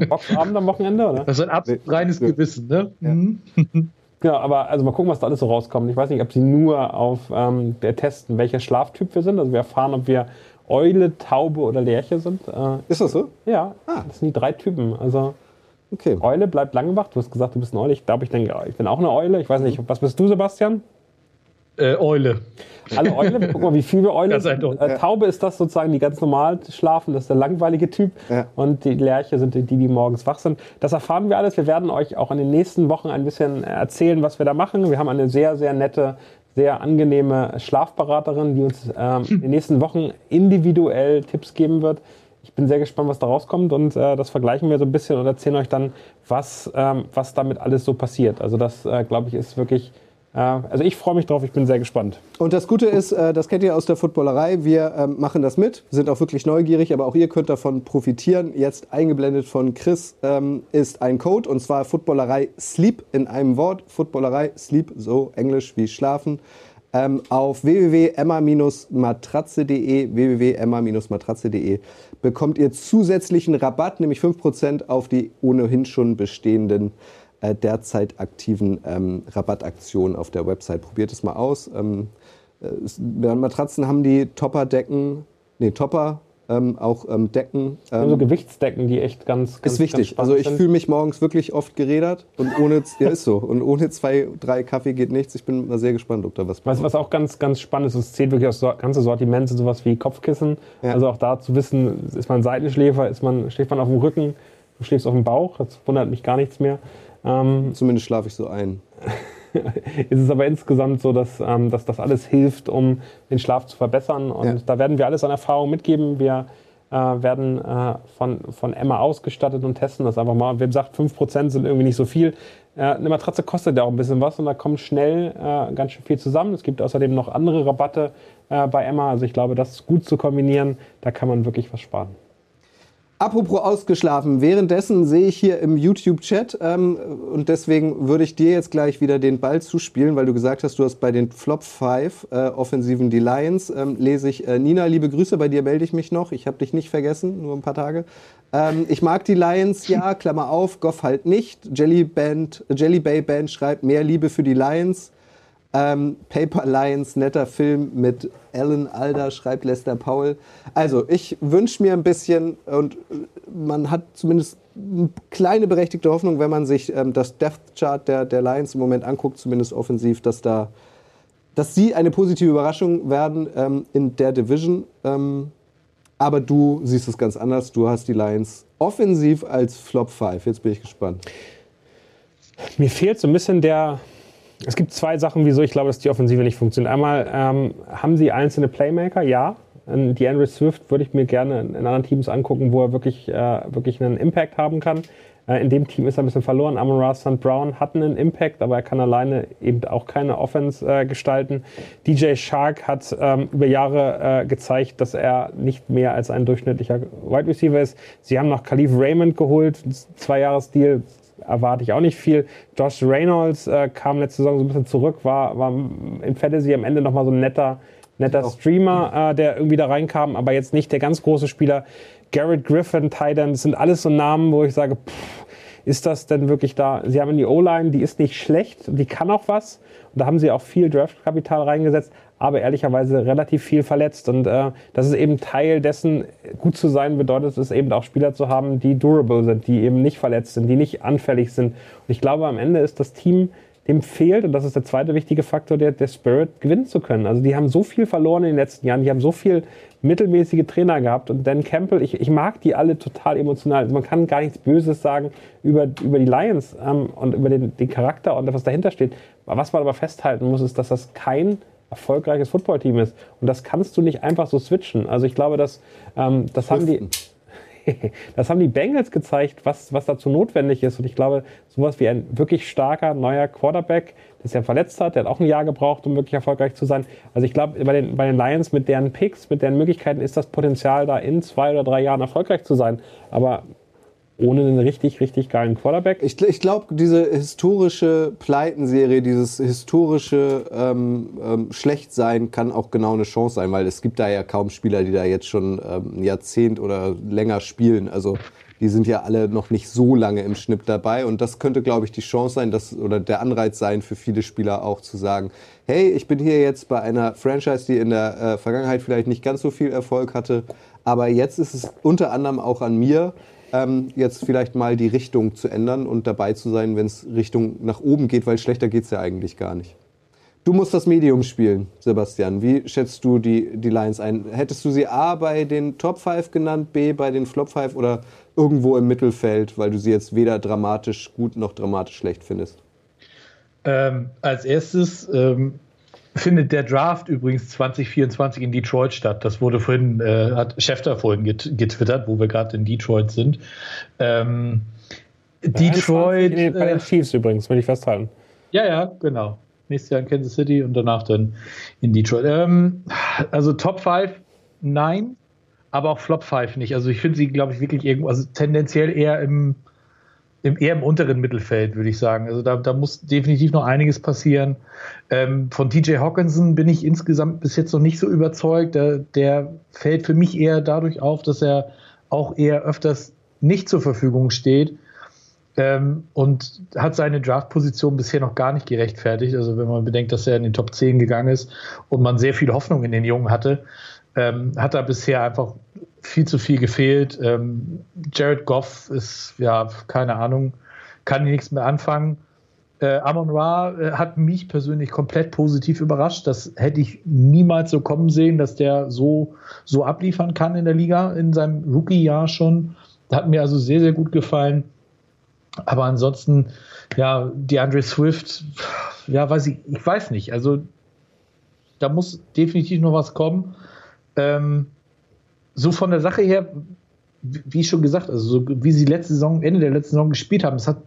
Boxabend am Wochenende, oder? Das ist ein absolut reines Gewissen, ne? Ja. <laughs> Mhm. Genau, aber also mal gucken, was da alles so rauskommt. Ich weiß nicht, ob sie nur auf ähm, der testen, welcher Schlaftyp wir sind. Also wir erfahren, ob wir Eule, Taube oder Lerche sind. Äh, ist das so? Ja, ah. das sind die drei Typen. Also okay. Eule bleibt lange wach. Du hast gesagt, du bist eine Eule. Ich glaube, ich denke, ich bin auch eine Eule. Ich weiß nicht, was bist du, Sebastian? Äh, Eule. Alle Eule, <laughs> guck mal, wie viele Eule. Sind. Äh, Taube ist das sozusagen, die ganz normal schlafen, das ist der langweilige Typ. Ja. Und die Lerche sind die, die morgens wach sind. Das erfahren wir alles. Wir werden euch auch in den nächsten Wochen ein bisschen erzählen, was wir da machen. Wir haben eine sehr, sehr nette, sehr angenehme Schlafberaterin, die uns ähm, <laughs> in den nächsten Wochen individuell Tipps geben wird. Ich bin sehr gespannt, was da rauskommt und äh, das vergleichen wir so ein bisschen und erzählen euch dann, was, ähm, was damit alles so passiert. Also das, äh, glaube ich, ist wirklich also ich freue mich drauf, ich bin sehr gespannt. Und das Gute ist, äh, das kennt ihr aus der Footballerei, wir ähm, machen das mit, sind auch wirklich neugierig, aber auch ihr könnt davon profitieren. Jetzt eingeblendet von Chris ähm, ist ein Code und zwar Footballerei Sleep in einem Wort. Footballerei Sleep, so englisch wie schlafen. Ähm, auf www.emma-matratze.de www.emma-matratze.de bekommt ihr zusätzlichen Rabatt, nämlich 5% auf die ohnehin schon bestehenden äh, derzeit aktiven ähm, Rabattaktionen auf der Website. Probiert es mal aus. Ähm, äh, Matratzen haben die Topper-Decken, nee, Topper, ähm, auch ähm, Decken. Ähm, also Gewichtsdecken, die echt ganz, ganz Ist wichtig. Ganz also ich fühle mich morgens wirklich oft gerädert und ohne, ja ist so, und ohne zwei, drei Kaffee geht nichts. Ich bin mal sehr gespannt, ob da was passiert. Was, was auch ganz, ganz spannend ist, es zählt wirklich aufs ganze Sortiment, sowas wie Kopfkissen. Ja. Also auch da zu wissen, ist man Seitenschläfer, ist man, schläft man auf dem Rücken, du schläfst auf dem Bauch, das wundert mich gar nichts mehr. Ähm, Zumindest schlafe ich so ein. <laughs> ist es aber insgesamt so, dass, ähm, dass das alles hilft, um den Schlaf zu verbessern. Und ja. da werden wir alles an Erfahrung mitgeben. Wir äh, werden äh, von, von Emma ausgestattet und testen das einfach mal. Und wer sagt, 5% sind irgendwie nicht so viel. Äh, eine Matratze kostet ja auch ein bisschen was und da kommt schnell äh, ganz schön viel zusammen. Es gibt außerdem noch andere Rabatte äh, bei Emma. Also ich glaube, das ist gut zu kombinieren. Da kann man wirklich was sparen. Apropos ausgeschlafen, währenddessen sehe ich hier im YouTube-Chat ähm, und deswegen würde ich dir jetzt gleich wieder den Ball zuspielen, weil du gesagt hast, du hast bei den Flop 5 äh, Offensiven die Lions, ähm, lese ich, äh, Nina, liebe Grüße, bei dir melde ich mich noch, ich habe dich nicht vergessen, nur ein paar Tage. Ähm, ich mag die Lions, ja, Klammer auf, Goff halt nicht. Jelly, Band, Jelly Bay Band schreibt mehr Liebe für die Lions. Ähm, Paper Lions, netter Film mit Alan Alda, schreibt Lester Paul. Also, ich wünsche mir ein bisschen, und man hat zumindest eine kleine berechtigte Hoffnung, wenn man sich ähm, das Death Chart der, der Lions im Moment anguckt, zumindest offensiv, dass da, dass sie eine positive Überraschung werden ähm, in der Division. Ähm, aber du siehst es ganz anders. Du hast die Lions offensiv als Flop 5. Jetzt bin ich gespannt. Mir fehlt so ein bisschen der, es gibt zwei Sachen, wieso ich glaube, dass die Offensive nicht funktioniert. Einmal ähm, haben sie einzelne Playmaker, ja. Die Andrew Swift würde ich mir gerne in anderen Teams angucken, wo er wirklich, äh, wirklich einen Impact haben kann. Äh, in dem Team ist er ein bisschen verloren. Amon Ra St. Brown hat einen Impact, aber er kann alleine eben auch keine Offense äh, gestalten. DJ Shark hat ähm, über Jahre äh, gezeigt, dass er nicht mehr als ein durchschnittlicher Wide Receiver ist. Sie haben noch Khalif Raymond geholt, zwei Jahres Deal, erwarte ich auch nicht viel. Josh Reynolds äh, kam letzte Saison so ein bisschen zurück, war, war in Fantasy am Ende nochmal so ein netter, netter Streamer, äh, der irgendwie da reinkam, aber jetzt nicht der ganz große Spieler. Garrett Griffin, Titan, das sind alles so Namen, wo ich sage, pff, ist das denn wirklich da? Sie haben die O-Line, die ist nicht schlecht, die kann auch was. Und da haben sie auch viel Draftkapital reingesetzt, aber ehrlicherweise relativ viel verletzt. Und äh, das ist eben Teil dessen, gut zu sein bedeutet es eben auch Spieler zu haben, die durable sind, die eben nicht verletzt sind, die nicht anfällig sind. Und ich glaube, am Ende ist das Team, dem fehlt, und das ist der zweite wichtige Faktor, der, der Spirit gewinnen zu können. Also die haben so viel verloren in den letzten Jahren, die haben so viel mittelmäßige Trainer gehabt und Dan Campbell, ich, ich mag die alle total emotional. Also man kann gar nichts Böses sagen über, über die Lions ähm, und über den, den Charakter und was dahinter steht. Was man aber festhalten muss, ist, dass das kein erfolgreiches Footballteam ist. Und das kannst du nicht einfach so switchen. Also ich glaube, dass ähm, das haben die. <laughs> das haben die Bengals gezeigt, was, was dazu notwendig ist. Und ich glaube, sowas wie ein wirklich starker neuer Quarterback, der sich ja verletzt hat, der hat auch ein Jahr gebraucht, um wirklich erfolgreich zu sein. Also ich glaube, bei den, bei den Lions mit deren Picks, mit deren Möglichkeiten ist das Potenzial da in zwei oder drei Jahren erfolgreich zu sein. Aber ohne einen richtig, richtig geilen Quarterback. Ich, ich glaube, diese historische Pleitenserie, dieses historische ähm, ähm, Schlechtsein kann auch genau eine Chance sein, weil es gibt da ja kaum Spieler, die da jetzt schon ähm, ein Jahrzehnt oder länger spielen. Also die sind ja alle noch nicht so lange im Schnitt dabei und das könnte, glaube ich, die Chance sein, dass, oder der Anreiz sein für viele Spieler auch zu sagen, hey, ich bin hier jetzt bei einer Franchise, die in der äh, Vergangenheit vielleicht nicht ganz so viel Erfolg hatte, aber jetzt ist es unter anderem auch an mir, ähm, jetzt vielleicht mal die Richtung zu ändern und dabei zu sein, wenn es Richtung nach oben geht, weil schlechter geht es ja eigentlich gar nicht. Du musst das Medium spielen, Sebastian. Wie schätzt du die, die Lions ein? Hättest du sie A bei den Top 5 genannt, B bei den Flop 5 oder irgendwo im Mittelfeld, weil du sie jetzt weder dramatisch gut noch dramatisch schlecht findest? Ähm, als erstes ähm, findet der Draft übrigens 2024 in Detroit statt. Das wurde vorhin, äh, hat Schäfter vorhin get getwittert, wo wir gerade in Detroit sind. Ähm, Detroit. Bei den äh, Chiefs übrigens, will ich festhalten. Ja, ja, genau. Nächstes Jahr in Kansas City und danach dann in Detroit. Ähm, also Top 5, nein, aber auch Flop 5 nicht. Also ich finde sie, glaube ich, wirklich irgendwo, also tendenziell eher im im, eher im unteren Mittelfeld, würde ich sagen. Also da, da muss definitiv noch einiges passieren. Ähm, von TJ Hawkinson bin ich insgesamt bis jetzt noch nicht so überzeugt. Der, der fällt für mich eher dadurch auf, dass er auch eher öfters nicht zur Verfügung steht ähm, und hat seine Draftposition bisher noch gar nicht gerechtfertigt. Also wenn man bedenkt, dass er in den Top 10 gegangen ist und man sehr viel Hoffnung in den Jungen hatte, ähm, hat er bisher einfach viel zu viel gefehlt. Ähm, Jared Goff ist, ja, keine Ahnung, kann nichts mehr anfangen. Äh, Amon Ra äh, hat mich persönlich komplett positiv überrascht. Das hätte ich niemals so kommen sehen, dass der so, so abliefern kann in der Liga in seinem Rookie-Jahr schon. Hat mir also sehr, sehr gut gefallen. Aber ansonsten, ja, die Andre Swift, ja, weiß ich, ich weiß nicht. Also da muss definitiv noch was kommen. Ähm, so von der Sache her, wie schon gesagt, also so wie sie letzte Saison, Ende der letzten Saison gespielt haben, es hat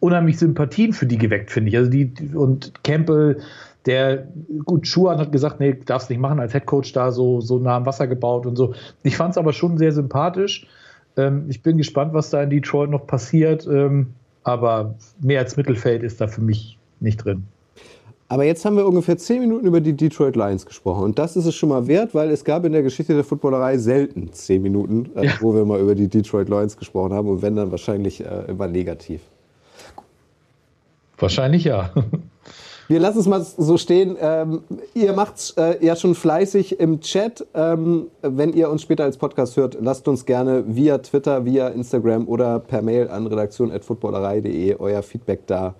unheimlich Sympathien für die geweckt, finde ich. Also die und Campbell, der gut, Schuhan hat gesagt, nee, darfst nicht machen als Headcoach da so so nah am Wasser gebaut und so. Ich fand es aber schon sehr sympathisch. Ähm, ich bin gespannt, was da in Detroit noch passiert. Ähm, aber mehr als Mittelfeld ist da für mich nicht drin. Aber jetzt haben wir ungefähr zehn Minuten über die Detroit Lions gesprochen. Und das ist es schon mal wert, weil es gab in der Geschichte der Footballerei selten zehn Minuten, äh, ja. wo wir mal über die Detroit Lions gesprochen haben. Und wenn dann wahrscheinlich äh, immer negativ. Wahrscheinlich ja. Wir lassen es mal so stehen. Ähm, ihr macht's äh, ja schon fleißig im Chat. Ähm, wenn ihr uns später als Podcast hört, lasst uns gerne via Twitter, via Instagram oder per Mail an redaktion.footballerei.de euer Feedback da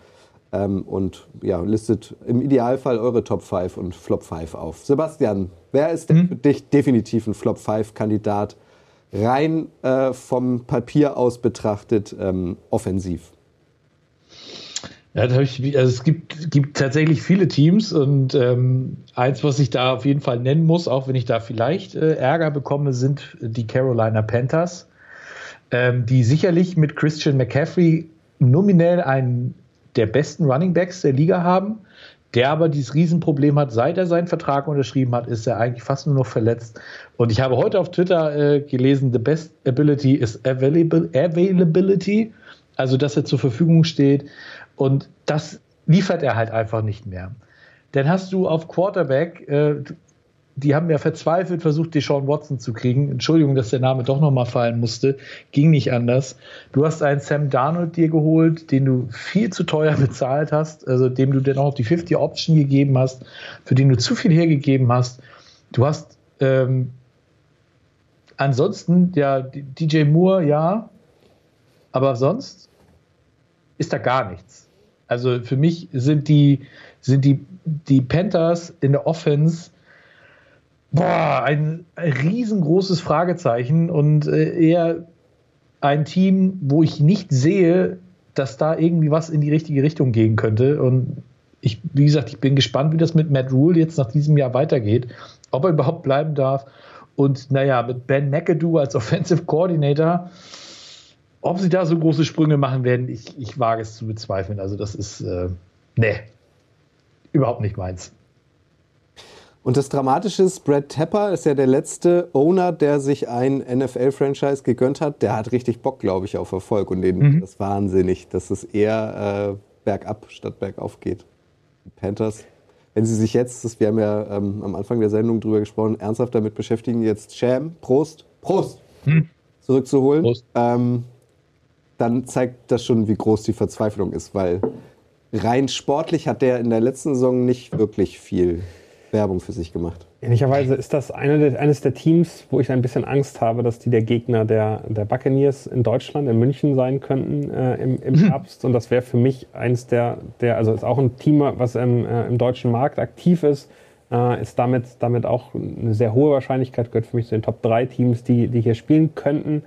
ähm, und ja, listet im Idealfall eure Top 5 und Flop 5 auf. Sebastian, wer ist denn mhm. für dich definitiv ein Flop 5 Kandidat? Rein äh, vom Papier aus betrachtet ähm, offensiv. Ja, ich, also es gibt, gibt tatsächlich viele Teams und ähm, eins, was ich da auf jeden Fall nennen muss, auch wenn ich da vielleicht äh, Ärger bekomme, sind die Carolina Panthers, ähm, die sicherlich mit Christian McCaffrey nominell einen der besten Running Backs der Liga haben, der aber dieses Riesenproblem hat, seit er seinen Vertrag unterschrieben hat, ist er eigentlich fast nur noch verletzt. Und ich habe heute auf Twitter äh, gelesen, the best ability is available, availability, also dass er zur Verfügung steht. Und das liefert er halt einfach nicht mehr. Dann hast du auf Quarterback, äh, die haben ja verzweifelt versucht, Deshaun Watson zu kriegen. Entschuldigung, dass der Name doch nochmal fallen musste. Ging nicht anders. Du hast einen Sam Darnold dir geholt, den du viel zu teuer <laughs> bezahlt hast, also dem du dann auch die 50 Option gegeben hast, für den du zu viel hergegeben hast. Du hast ähm, ansonsten, ja, DJ Moore, ja, aber sonst ist da gar nichts. Also für mich sind die, sind die, die Panthers in der Offense Boah, ein riesengroßes Fragezeichen und äh, eher ein Team, wo ich nicht sehe, dass da irgendwie was in die richtige Richtung gehen könnte. Und ich, wie gesagt, ich bin gespannt, wie das mit Matt Rule jetzt nach diesem Jahr weitergeht, ob er überhaupt bleiben darf. Und naja, mit Ben McAdoo als <laughs> Offensive Coordinator, ob sie da so große Sprünge machen werden, ich, ich wage es zu bezweifeln. Also das ist, äh, nee, überhaupt nicht meins. Und das Dramatische ist, Brad Tepper ist ja der letzte Owner, der sich ein NFL-Franchise gegönnt hat. Der hat richtig Bock, glaube ich, auf Erfolg. Und denen mhm. ist wahnsinnig, dass es eher äh, bergab statt bergauf geht. Die Panthers, wenn sie sich jetzt, das, wir haben ja ähm, am Anfang der Sendung drüber gesprochen, ernsthaft damit beschäftigen, jetzt Sham, Prost, Prost, mhm. zurückzuholen, Prost. Ähm, dann zeigt das schon, wie groß die Verzweiflung ist, weil rein sportlich hat der in der letzten Saison nicht wirklich viel Werbung für sich gemacht. Ähnlicherweise ist das eine der, eines der Teams, wo ich ein bisschen Angst habe, dass die der Gegner der, der Buccaneers in Deutschland, in München sein könnten äh, im, im <laughs> Herbst. Und das wäre für mich eines der, der, also ist auch ein Team, was im, äh, im deutschen Markt aktiv ist, äh, ist damit, damit auch eine sehr hohe Wahrscheinlichkeit, gehört für mich zu den Top 3 Teams, die, die hier spielen könnten.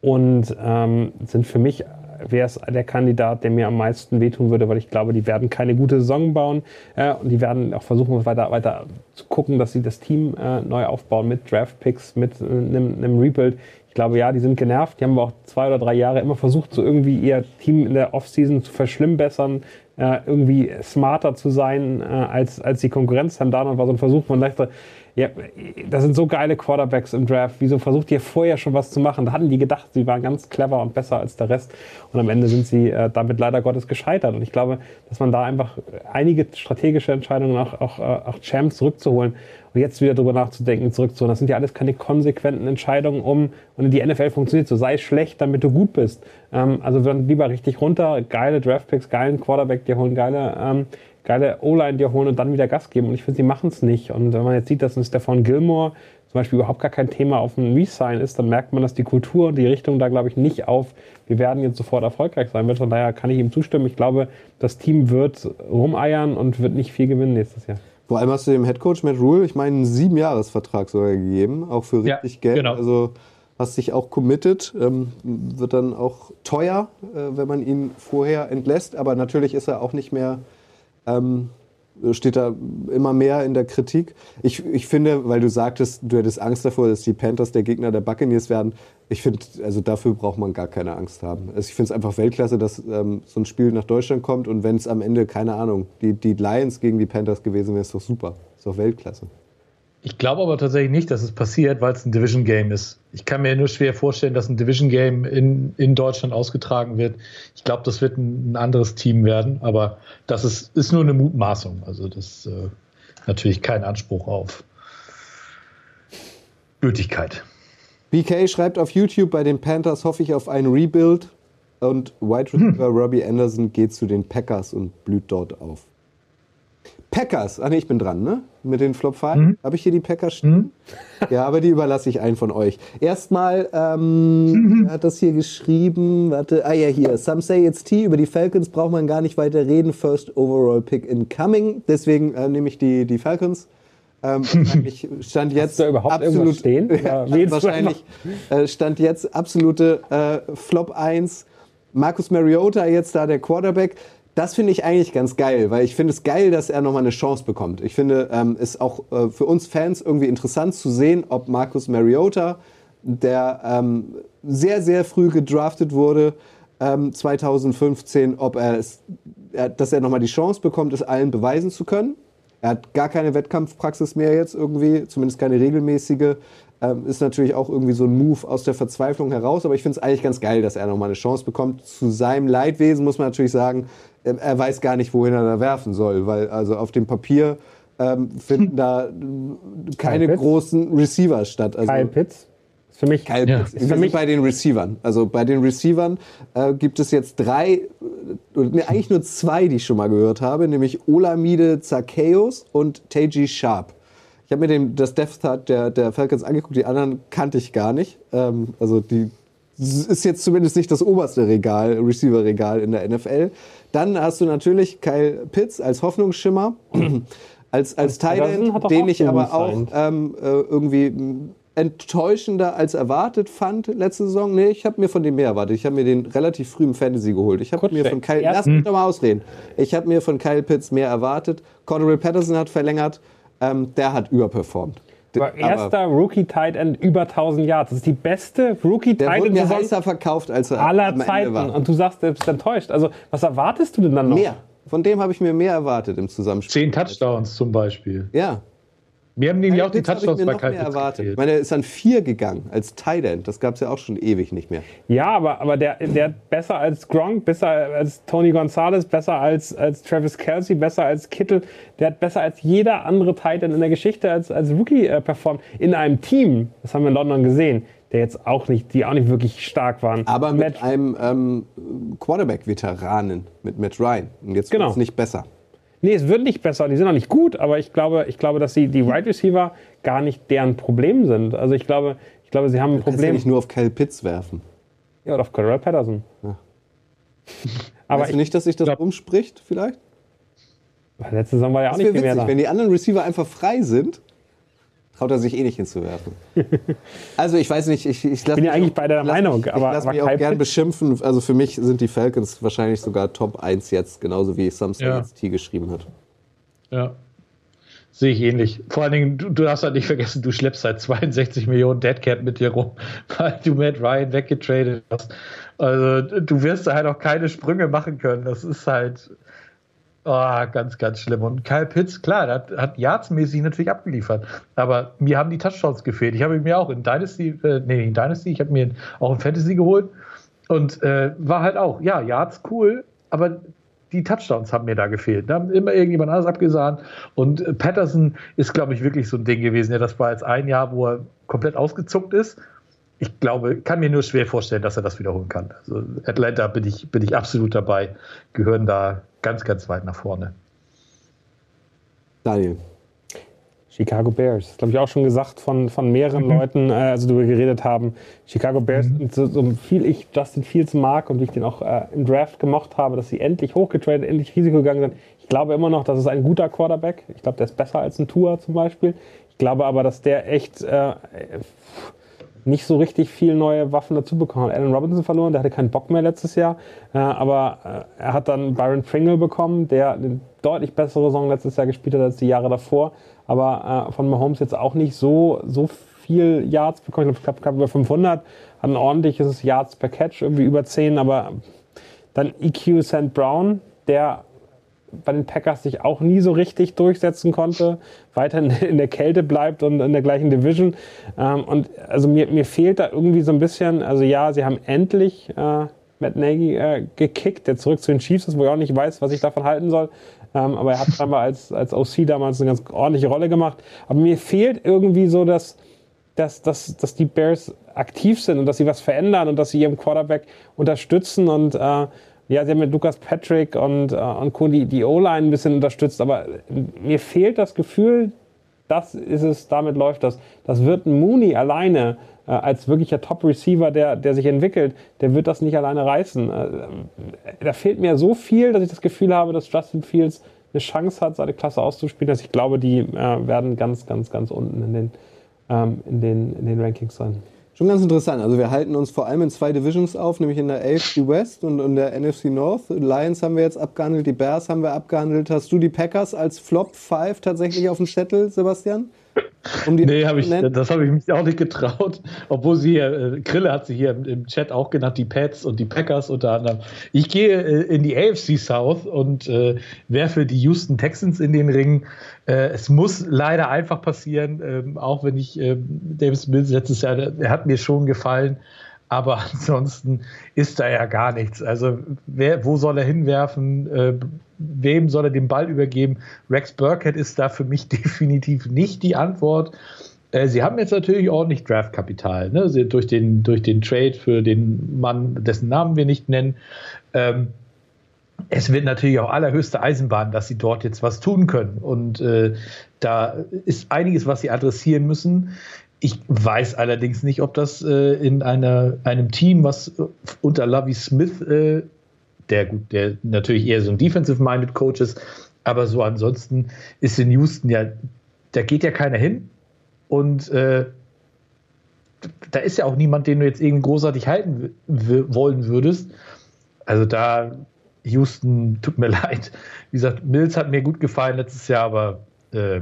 Und ähm, sind für mich wäre es der Kandidat, der mir am meisten wehtun würde, weil ich glaube, die werden keine gute Saison bauen äh, und die werden auch versuchen, weiter, weiter zu gucken, dass sie das Team äh, neu aufbauen mit Draftpicks, mit äh, einem, Rebuild. Ich glaube, ja, die sind genervt. Die haben auch zwei oder drei Jahre immer versucht, so irgendwie ihr Team in der Offseason zu verschlimmbessern, äh, irgendwie smarter zu sein äh, als, als die Konkurrenz. Dann da war so ein Versuch, man dachte, ja, da sind so geile Quarterbacks im Draft. Wieso versucht ihr vorher schon was zu machen? Da hatten die gedacht, sie waren ganz clever und besser als der Rest. Und am Ende sind sie äh, damit leider Gottes gescheitert. Und ich glaube, dass man da einfach einige strategische Entscheidungen auch, auch, äh, auch Champs zurückzuholen und jetzt wieder drüber nachzudenken, zurückzuholen. Das sind ja alles keine konsequenten Entscheidungen, um, und die NFL funktioniert so, sei schlecht, damit du gut bist. Ähm, also dann lieber richtig runter, geile Draftpicks, geilen Quarterback, die holen geile ähm, geile O-Line dir holen und dann wieder Gas geben. Und ich finde, sie machen es nicht. Und wenn man jetzt sieht, dass ein Stefan Gilmore zum Beispiel überhaupt gar kein Thema auf dem Resign ist, dann merkt man, dass die Kultur und die Richtung da, glaube ich, nicht auf, wir werden jetzt sofort erfolgreich sein wird. Von daher kann ich ihm zustimmen. Ich glaube, das Team wird rumeiern und wird nicht viel gewinnen nächstes Jahr. Vor allem hast du dem Headcoach Matt Rule, ich meine, einen Siebenjahresvertrag sogar gegeben, auch für richtig ja, Geld. Genau. Also hast dich auch committed, ähm, wird dann auch teuer, äh, wenn man ihn vorher entlässt. Aber natürlich ist er auch nicht mehr ähm, steht da immer mehr in der Kritik. Ich, ich finde, weil du sagtest, du hättest Angst davor, dass die Panthers der Gegner der Buccaneers werden. Ich finde, also dafür braucht man gar keine Angst haben. Also ich finde es einfach Weltklasse, dass ähm, so ein Spiel nach Deutschland kommt und wenn es am Ende, keine Ahnung, die, die Lions gegen die Panthers gewesen wäre, ist doch super. Ist doch Weltklasse. Ich glaube aber tatsächlich nicht, dass es passiert, weil es ein Division Game ist. Ich kann mir nur schwer vorstellen, dass ein Division Game in, in Deutschland ausgetragen wird. Ich glaube, das wird ein, ein, anderes Team werden, aber das ist, ist nur eine Mutmaßung. Also das ist äh, natürlich kein Anspruch auf Gültigkeit. BK schreibt auf YouTube, bei den Panthers hoffe ich auf ein Rebuild und Wide Receiver hm. Robbie Anderson geht zu den Packers und blüht dort auf. Packers. Ah, nee, ich bin dran, ne? Mit den Flop 5. Mhm. Habe ich hier die Packers stehen? Mhm. <laughs> Ja, aber die überlasse ich einen von euch. Erstmal, ähm, mhm. hat das hier geschrieben? Warte, ah ja, hier. Some say it's T. Über die Falcons braucht man gar nicht weiter reden. First overall pick incoming. Deswegen äh, nehme ich die, die Falcons. Ähm, <laughs> wahrscheinlich stand jetzt absolut stehen? <laughs> Ja, wahrscheinlich äh, stand jetzt absolute äh, Flop 1. Marcus Mariota jetzt da der Quarterback das finde ich eigentlich ganz geil, weil ich finde es geil, dass er nochmal eine Chance bekommt. Ich finde ähm, es ähm, auch äh, für uns Fans irgendwie interessant zu sehen, ob Marcus Mariota, der ähm, sehr, sehr früh gedraftet wurde, ähm, 2015, ob er es, dass er nochmal die Chance bekommt, es allen beweisen zu können. Er hat gar keine Wettkampfpraxis mehr jetzt irgendwie, zumindest keine regelmäßige. Ähm, ist natürlich auch irgendwie so ein Move aus der Verzweiflung heraus, aber ich finde es eigentlich ganz geil, dass er nochmal eine Chance bekommt. Zu seinem Leidwesen muss man natürlich sagen, er weiß gar nicht, wohin er da werfen soll, weil also auf dem Papier ähm, finden da keine großen Receiver statt. Also, Kyle Pitts? Ist für mich. Kyle ja. Pitts. Für mich bei den Receivern. Also bei den Receivern äh, gibt es jetzt drei, nee, eigentlich nur zwei, die ich schon mal gehört habe, nämlich Olamide Zacchaeus und Teji Sharp. Ich habe mir den, das Death Chart der, der Falcons angeguckt, die anderen kannte ich gar nicht. Ähm, also die ist jetzt zumindest nicht das oberste Regal, Receiver-Regal in der NFL. Dann hast du natürlich Kyle Pitts als Hoffnungsschimmer, <clears throat> als, als Titan, den ich aber auch ähm, äh, irgendwie enttäuschender als erwartet fand letzte Saison. Nee, ich habe mir von dem mehr erwartet. Ich habe mir den relativ früh im Fantasy geholt. Ich habe mir von Kyle, lass mich doch mal ausreden. Ich habe mir von Kyle Pitts mehr erwartet. Cordell Patterson hat verlängert. Ähm, der hat überperformt. Aber erster Rookie Tight End über 1000 Yards. Das ist die beste Rookie Der Tight wurde End mir heißer verkauft, als er aller am Ende Zeiten. war. Und du sagst, du bist enttäuscht. Also, was erwartest du denn dann noch? Mehr. Von dem habe ich mir mehr erwartet im Zusammenspiel. Zehn Touchdowns zum Beispiel. Ja. Wir haben nämlich auch die ich Touchdowns bei Kyle erwartet. Ich gezählt. meine, er ist an vier gegangen als Tight End. Das gab es ja auch schon ewig nicht mehr. Ja, aber, aber der, der hat besser als Gronk, besser als Tony Gonzalez, besser als, als Travis Kelsey, besser als Kittel. Der hat besser als jeder andere Tight End in der Geschichte als, als Rookie äh, performt. In einem Team, das haben wir in London gesehen, der jetzt auch nicht, die auch nicht wirklich stark waren. Aber mit Matt- einem ähm, Quarterback-Veteranen, mit Matt Ryan. Und jetzt Genau. wird es nicht besser. Nee, es wird nicht besser. Die sind auch nicht gut, aber ich glaube, ich glaube, dass die, die Wide Receiver gar nicht deren Problem sind. Also ich glaube, ich glaube, sie haben ein Du kannst ja Problem. nicht nur auf Kyle Pitts werfen. Ja, oder auf Cordell Patterson. <laughs> Aber weißt du nicht, dass sich das glaub- umspricht vielleicht? ich, letzte Saison war ja auch Das nicht viel mehr witzig, da. wenn die anderen Receiver einfach frei sind, traut er sich eh nicht hinzuwerfen. <laughs> also ich weiß nicht, ich, ich lasse bin ja eigentlich bei der Meinung, mich, aber- ich lasse aber mich auch Kyle gern Pitts- beschimpfen. Also für mich sind die Falcons wahrscheinlich sogar Top 1 jetzt, genauso wie Samson Ja. T geschrieben hat. Ja. Sehe ich ähnlich. Vor allen Dingen, du, du darfst halt nicht vergessen, du schleppst seit 62 Millionen Deadcap mit dir rum, <laughs> weil du Matt Ryan weggetradet hast. Also du wirst da halt auch keine Sprünge machen können. Das ist halt ah, ganz, ganz schlimm. Und Kyle Pitts, klar, der hat, hat yardsmäßig natürlich abgeliefert. Aber mir haben die Touchdowns gefehlt. Ich habe mir auch in Dynasty, äh, nee, in Dynasty, ich habe mir auch in Fantasy geholt. Und äh, war halt auch, ja, Yards cool, aber die Touchdowns haben mir da gefehlt. Da haben immer irgendjemand anders abgesahnt. Und äh, Patterson ist, glaube ich, wirklich so ein Ding gewesen. Ja, das war jetzt ein Jahr, wo er komplett ausgezuckt ist. Ich glaube, kann mir nur schwer vorstellen, dass er das wiederholen kann. Also Atlanta bin ich, bin ich absolut dabei. Gehören da ganz, ganz weit nach vorne. Daniel. Chicago Bears. Das glaube ich auch schon gesagt von, von mehreren Leuten, äh, also darüber geredet haben. Chicago Bears, und so, so viel ich Justin Fields mag und wie ich den auch äh, im Draft gemocht habe, dass sie endlich hochgetradet, endlich Risiko gegangen sind. Ich glaube immer noch, das ist ein guter Quarterback. Ich glaube, der ist besser als ein Tua zum Beispiel. Ich glaube aber, dass der echt äh, nicht so richtig viel neue Waffen dazu bekommen. Allen Robinson verloren, der hatte keinen Bock mehr letztes Jahr. Äh, aber äh, er hat dann Byron Pringle bekommen, der eine deutlich bessere Saison letztes Jahr gespielt hat als die Jahre davor. Aber äh, von Mahomes jetzt auch nicht so, so viel Yards bekommen. Ich glaube, knapp über 500. Hat ein ordentliches Yards per Catch, irgendwie über 10. Aber dann EQ St. Brown, der bei den Packers sich auch nie so richtig durchsetzen konnte, weiterhin in der Kälte bleibt und in der gleichen Division. Ähm, und also mir, mir fehlt da irgendwie so ein bisschen, also ja, sie haben endlich äh, Matt Nagy äh, gekickt, der zurück zu den Chiefs ist, wo ich auch nicht weiß, was ich davon halten soll. Ähm, aber er hat scheinbar als, als OC damals eine ganz ordentliche Rolle gemacht. Aber mir fehlt irgendwie so, dass, dass, dass, dass die Bears aktiv sind und dass sie was verändern und dass sie ihren Quarterback unterstützen und äh, ja, sie haben mit Lukas Patrick und, äh, und Co. die, die O-Line ein bisschen unterstützt, aber mir fehlt das Gefühl, das ist es, damit läuft das. Das wird Mooney alleine äh, als wirklicher Top-Receiver, der, der sich entwickelt, der wird das nicht alleine reißen. Äh, da fehlt mir so viel, dass ich das Gefühl habe, dass Justin Fields eine Chance hat, seine Klasse auszuspielen, dass ich glaube, die äh, werden ganz, ganz, ganz unten in den, ähm, in den, in den Rankings sein. Schon ganz interessant. Also wir halten uns vor allem in zwei Divisions auf, nämlich in der AFC West und in der NFC North. Lions haben wir jetzt abgehandelt, die Bears haben wir abgehandelt. Hast du die Packers als Flop 5 tatsächlich auf dem Zettel, Sebastian? Um Nee, hab ich, das habe ich mich auch nicht getraut. Obwohl sie hier, äh, Krille hat sie hier im, Chat auch genannt, die Pats und die Packers unter anderem. Ich gehe äh, in die AFC South und äh, werfe die Houston Texans in den Ring. Äh, es muss leider einfach passieren, ähm, auch wenn ich ähm, Davis Mills letztes Jahr, der hat mir schon gefallen. Aber <laughs> ansonsten ist da ja gar nichts. Also, wer, wo soll er hinwerfen? Äh, wem soll er den Ball übergeben? Rex Burkhead ist da für mich <laughs> definitiv nicht die Antwort. Äh, sie haben jetzt natürlich ordentlich Draftkapital, ne? Durch, den, durch den Trade für den Mann, dessen Namen wir nicht nennen. Ähm, es wird natürlich auch allerhöchste Eisenbahn, dass sie dort jetzt was tun können. Und äh, da ist einiges, was sie adressieren müssen. Ich weiß allerdings nicht, ob das äh, in einer, einem Team, was unter Lovey Smith, äh, der der natürlich eher so ein defensive-minded Coach ist, aber so ansonsten ist in Houston ja, da geht ja keiner hin. Und äh, da ist ja auch niemand, den du jetzt irgendwie großartig halten wollen würdest. Also da, Houston, tut mir <laughs> leid. Wie gesagt, Mills hat mir gut gefallen letztes Jahr, aber äh,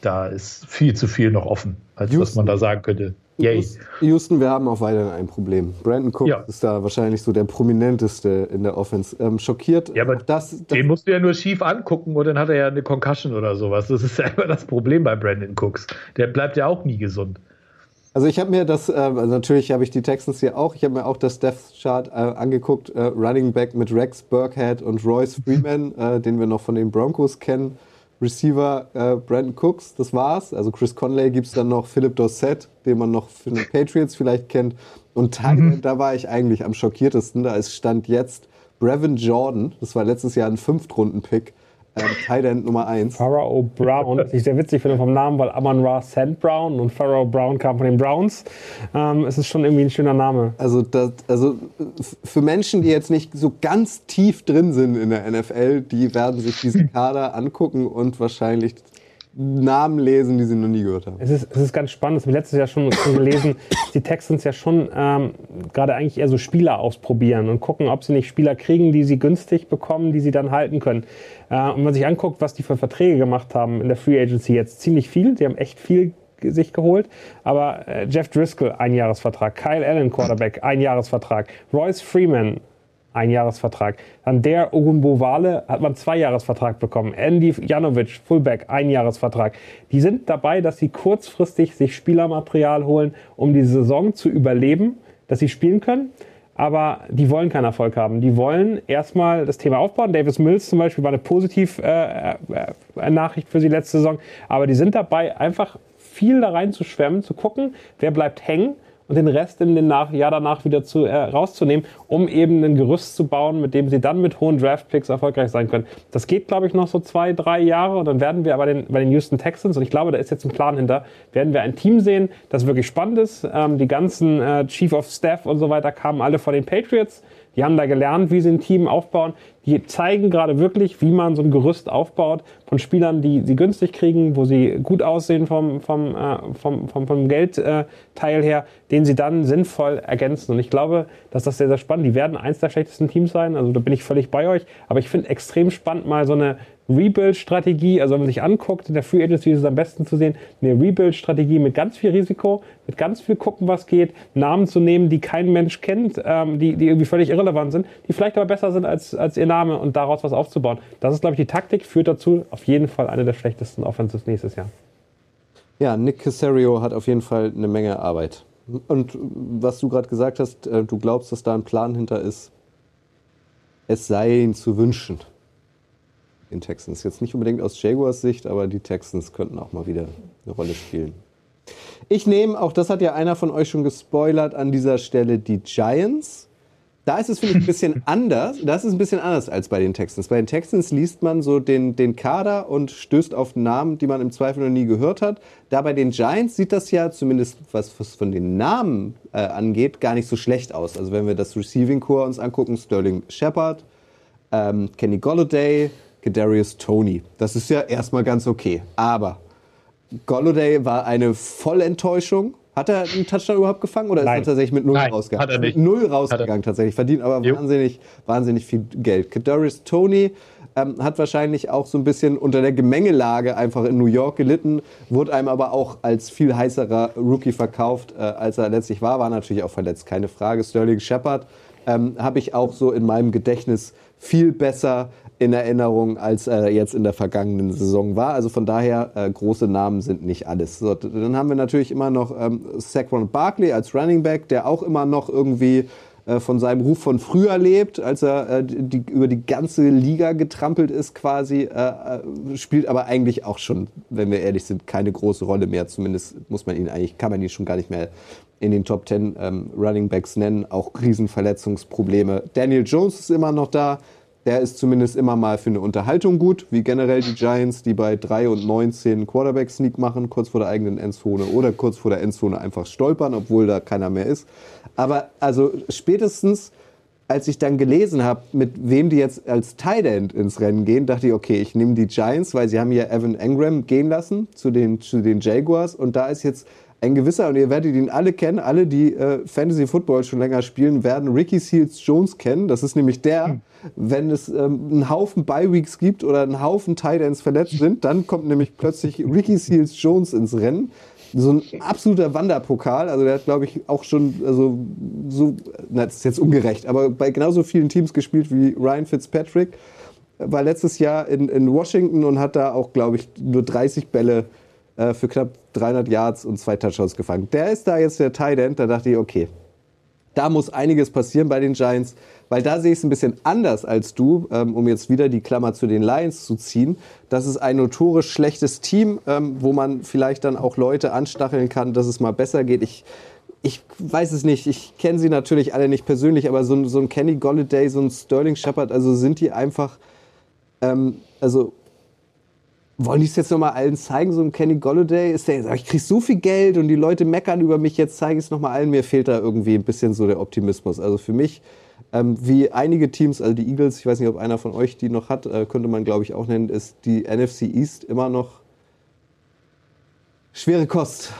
da ist viel zu viel noch offen, als Houston. was man da sagen könnte. Yay. Houston, wir haben auch weiterhin ein Problem. Brandon Cook ja. ist da wahrscheinlich so der prominenteste in der Offense. Ähm, schockiert. Ja, aber das, das, den musst du ja nur schief angucken und dann hat er ja eine Concussion oder sowas. Das ist <laughs> ja immer das Problem bei Brandon Cooks. Der bleibt ja auch nie gesund. Also ich habe mir das, äh, also natürlich habe ich die Texans hier auch, ich habe mir auch das Death Chart äh, angeguckt, äh, Running Back mit Rex Burkhead und Royce Freeman, äh, den wir noch von den Broncos kennen. Receiver äh, Brandon Cooks, das war's. Also Chris Conley gibt es dann noch Philip Dorsett, den man noch für den Patriots vielleicht kennt. Und Titan, mhm. da war ich eigentlich am schockiertesten. Da ist Stand jetzt Brevin Jordan, das war letztes Jahr ein Fünftrunden-Pick, ähm, Tight End Nummer 1. Pharaoh Brown, was ich sehr witzig finde vom Namen, weil Amon Ra Sand Brown und Pharaoh Brown kam von den Browns. Ähm, es ist schon irgendwie ein schöner Name. Also, das, also für Menschen, die jetzt nicht so ganz tief drin sind in der NFL, die werden sich diesen Kader angucken und wahrscheinlich Namen lesen, die sie noch nie gehört haben. Es ist, es ist ganz spannend, das habe ich letztes Jahr schon, schon gelesen, dass <laughs> die Texans ja schon ähm, gerade eigentlich eher so Spieler ausprobieren und gucken, ob sie nicht Spieler kriegen, die sie günstig bekommen, die sie dann halten können. Äh, und wenn man sich anguckt, was die für Verträge gemacht haben in der Free Agency jetzt, ziemlich viel. Die haben echt viel sich geholt. Aber äh, Jeff Driscoll, Einjahresvertrag. Kyle Allen, Quarterback, Einjahresvertrag. Royce Freeman, Einjahresvertrag. Dann der Wale hat man zwei Jahresvertrag bekommen. Andy Janovic, Fullback, Einjahresvertrag. Die sind dabei, dass sie kurzfristig sich Spielermaterial holen, um die Saison zu überleben, dass sie spielen können. Aber die wollen keinen Erfolg haben. Die wollen erstmal das Thema aufbauen. Davis Mills zum Beispiel war eine positive äh, äh, Nachricht für sie letzte Saison. Aber die sind dabei, einfach viel da rein zu schwemmen, zu gucken, wer bleibt hängen und den Rest in den nach, Jahr danach wieder zu, äh, rauszunehmen, um eben ein Gerüst zu bauen, mit dem sie dann mit hohen Draftpicks erfolgreich sein können. Das geht, glaube ich, noch so zwei, drei Jahre und dann werden wir aber den, bei den Houston Texans, und ich glaube, da ist jetzt ein Plan hinter, werden wir ein Team sehen, das wirklich spannend ist. Ähm, die ganzen äh, Chief of Staff und so weiter kamen alle von den Patriots. Die haben da gelernt, wie sie ein Team aufbauen. Zeigen gerade wirklich, wie man so ein Gerüst aufbaut von Spielern, die sie günstig kriegen, wo sie gut aussehen vom, vom, äh, vom, vom, vom Geldteil äh, her, den sie dann sinnvoll ergänzen. Und ich glaube, dass das sehr, sehr spannend. Die werden eins der schlechtesten Teams sein. Also da bin ich völlig bei euch. Aber ich finde extrem spannend, mal so eine Rebuild-Strategie, also wenn man sich anguckt, in der Free Agency ist es am besten zu sehen, eine Rebuild-Strategie mit ganz viel Risiko, mit ganz viel gucken, was geht, Namen zu nehmen, die kein Mensch kennt, ähm, die, die irgendwie völlig irrelevant sind, die vielleicht aber besser sind als, als ihr Name und daraus was aufzubauen. Das ist, glaube ich, die Taktik, führt dazu auf jeden Fall eine der schlechtesten Offenses nächstes Jahr. Ja, Nick Casario hat auf jeden Fall eine Menge Arbeit. Und was du gerade gesagt hast, äh, du glaubst, dass da ein Plan hinter ist, es sei ihm zu wünschen den Texans. Jetzt nicht unbedingt aus Jaguars Sicht, aber die Texans könnten auch mal wieder eine Rolle spielen. Ich nehme, auch das hat ja einer von euch schon gespoilert, an dieser Stelle die Giants. Da ist es, finde ich, ein bisschen <laughs> anders. Das ist ein bisschen anders als bei den Texans. Bei den Texans liest man so den, den Kader und stößt auf Namen, die man im Zweifel noch nie gehört hat. Da bei den Giants sieht das ja, zumindest was, was von den Namen äh, angeht, gar nicht so schlecht aus. Also wenn wir das Receiving Core uns angucken, Sterling Shepard, ähm, Kenny Golladay, Kadarius Tony. Das ist ja erstmal ganz okay. Aber Golladay war eine Vollenttäuschung. Hat er einen Touchdown überhaupt gefangen oder Nein. ist er tatsächlich mit null Nein, rausgegangen? Hat er nicht. Null rausgegangen tatsächlich. Verdient aber wahnsinnig, wahnsinnig viel Geld. Kadarius Tony ähm, hat wahrscheinlich auch so ein bisschen unter der Gemengelage einfach in New York gelitten, wurde einem aber auch als viel heißerer Rookie verkauft, äh, als er letztlich war. War natürlich auch verletzt, keine Frage. Sterling Shepard ähm, habe ich auch so in meinem Gedächtnis viel besser in Erinnerung, als er jetzt in der vergangenen Saison war. Also von daher, äh, große Namen sind nicht alles. So, dann haben wir natürlich immer noch ähm, Saquon Barkley als Running Back, der auch immer noch irgendwie äh, von seinem Ruf von früher lebt, als er äh, die, über die ganze Liga getrampelt ist quasi, äh, äh, spielt aber eigentlich auch schon, wenn wir ehrlich sind, keine große Rolle mehr. Zumindest muss man ihn eigentlich, kann man ihn schon gar nicht mehr in den Top 10 ähm, Running Backs nennen. Auch Riesenverletzungsprobleme. Daniel Jones ist immer noch da. Der ist zumindest immer mal für eine Unterhaltung gut, wie generell die Giants, die bei 3 und 19 Quarterback-Sneak machen, kurz vor der eigenen Endzone oder kurz vor der Endzone einfach stolpern, obwohl da keiner mehr ist. Aber also spätestens als ich dann gelesen habe, mit wem die jetzt als Tight End ins Rennen gehen, dachte ich, okay, ich nehme die Giants, weil sie haben ja Evan Engram gehen lassen zu den, zu den Jaguars und da ist jetzt ein gewisser, und ihr werdet ihn alle kennen, alle, die äh, Fantasy Football schon länger spielen, werden Ricky Seals Jones kennen. Das ist nämlich der, hm. wenn es ähm, einen Haufen Bye-Weeks gibt oder einen Haufen Tight Ends verletzt sind, dann kommt nämlich plötzlich Ricky Seals Jones ins Rennen so ein absoluter Wanderpokal. Also der hat, glaube ich, auch schon, also so, na, das ist jetzt ungerecht, aber bei genauso vielen Teams gespielt wie Ryan Fitzpatrick. War letztes Jahr in, in Washington und hat da auch, glaube ich, nur 30 Bälle äh, für knapp 300 Yards und zwei Touchdowns gefangen. Der ist da jetzt der Tight End. Da dachte ich, okay, da muss einiges passieren bei den Giants, weil da sehe ich es ein bisschen anders als du, ähm, um jetzt wieder die Klammer zu den Lions zu ziehen. Das ist ein notorisch schlechtes Team, ähm, wo man vielleicht dann auch Leute anstacheln kann, dass es mal besser geht. Ich, ich weiß es nicht. Ich kenne sie natürlich alle nicht persönlich, aber so, so ein Kenny Golladay, so ein Sterling Shepard, also sind die einfach, ähm, also wollen die es jetzt nochmal allen zeigen, so ein Kenny Golladay? Ist der, ich krieg so viel Geld und die Leute meckern über mich, jetzt zeige ich es nochmal allen. Mir fehlt da irgendwie ein bisschen so der Optimismus. Also für mich, ähm, wie einige Teams, also die Eagles, ich weiß nicht, ob einer von euch die noch hat, äh, könnte man glaube ich auch nennen, ist die NFC East immer noch schwere Kost.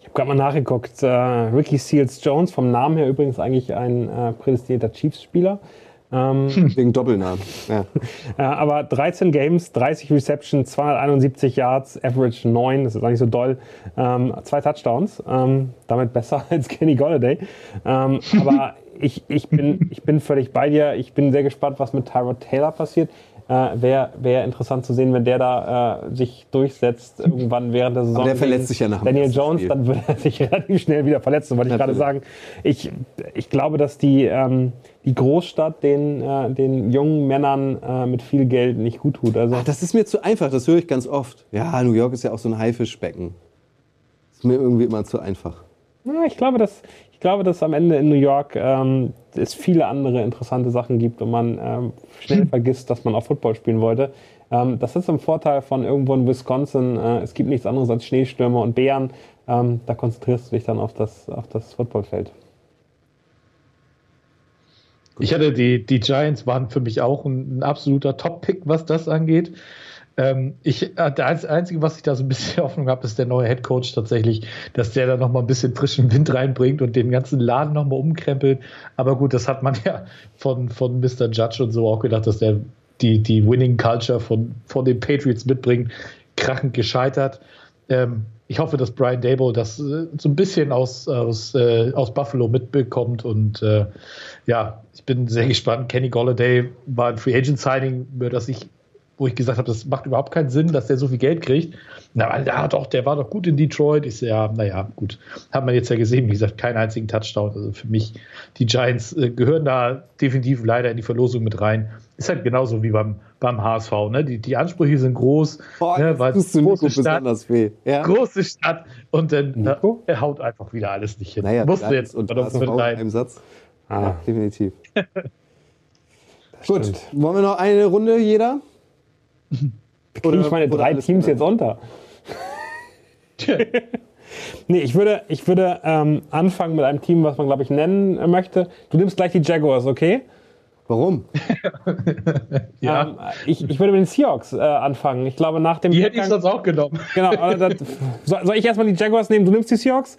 Ich habe gerade mal nachgeguckt. Äh, Ricky Seals Jones, vom Namen her übrigens eigentlich ein äh, prädestinierter Chiefs-Spieler. Ähm, Wegen Doppelnamen. Ja. aber 13 Games, 30 Receptions, 271 Yards, Average 9, das ist eigentlich so doll. Ähm, zwei Touchdowns, ähm, damit besser <laughs> als Kenny Golladay. Ähm, aber <laughs> ich, ich, bin, ich bin völlig bei dir. Ich bin sehr gespannt, was mit Tyrod Taylor passiert. Äh, Wäre wär interessant zu sehen, wenn der da äh, sich durchsetzt, irgendwann während der Saison. Aber der verletzt sich ja nach Daniel Jones, Spiel. dann würde er sich <laughs> relativ schnell wieder verletzen, wollte ich gerade sagen. Ich, ich glaube, dass die, ähm, die Großstadt den, äh, den jungen Männern äh, mit viel Geld nicht gut tut. Also Ach, das ist mir zu einfach, das höre ich ganz oft. Ja, New York ist ja auch so ein Haifischbecken. Ist mir irgendwie immer zu einfach. Ja, ich glaube, dass, ich glaube, dass am Ende in New York ähm, es viele andere interessante Sachen gibt und man ähm, schnell hm. vergisst, dass man auch Football spielen wollte. Ähm, das ist ein Vorteil von irgendwo in Wisconsin. Äh, es gibt nichts anderes als Schneestürme und Bären. Ähm, da konzentrierst du dich dann auf das, auf das Footballfeld. Ich hatte die, die Giants waren für mich auch ein, ein absoluter Top-Pick, was das angeht. Ähm, ich, äh, das Einzige, was ich da so ein bisschen <laughs> Hoffnung habe, ist der neue Head Coach tatsächlich, dass der da nochmal ein bisschen frischen Wind reinbringt und den ganzen Laden nochmal umkrempelt. Aber gut, das hat man ja von, von Mr. Judge und so auch gedacht, dass der die, die Winning Culture von, von den Patriots mitbringt. Krachend gescheitert. Ähm, ich hoffe, dass Brian Dabo das äh, so ein bisschen aus, aus, äh, aus Buffalo mitbekommt. Und äh, ja, ich bin sehr <laughs> gespannt. Kenny Golladay war ein Free Agent Signing, über das ich wo ich gesagt habe, das macht überhaupt keinen Sinn, dass der so viel Geld kriegt. Na, ja, doch, der war doch gut in Detroit. Ich so, ja, naja, gut. Hat man jetzt ja gesehen, wie gesagt, keinen einzigen Touchdown. Also für mich, die Giants äh, gehören da definitiv leider in die Verlosung mit rein. Ist halt genauso wie beim, beim HSV. Ne? Die, die Ansprüche sind groß. Boah, ne, weil große Nico Stadt. Ja. Große Stadt. Und dann äh, er haut einfach wieder alles nicht hin. Naja, Musste jetzt und das mit einem Satz. Ah. Ja, definitiv. <laughs> Gut, wollen wir noch eine Runde jeder? Kriege ich meine drei Teams jetzt unter? <laughs> nee, ich würde, ich würde ähm, anfangen mit einem Team, was man, glaube ich, nennen möchte. Du nimmst gleich die Jaguars, okay? Warum? <laughs> ja. Ähm, ich, ich würde mit den Seahawks äh, anfangen. Ich glaube, nach dem. Die hätte ich sonst auch genommen. Genau. Das, soll ich erstmal die Jaguars nehmen? Du nimmst die Seahawks?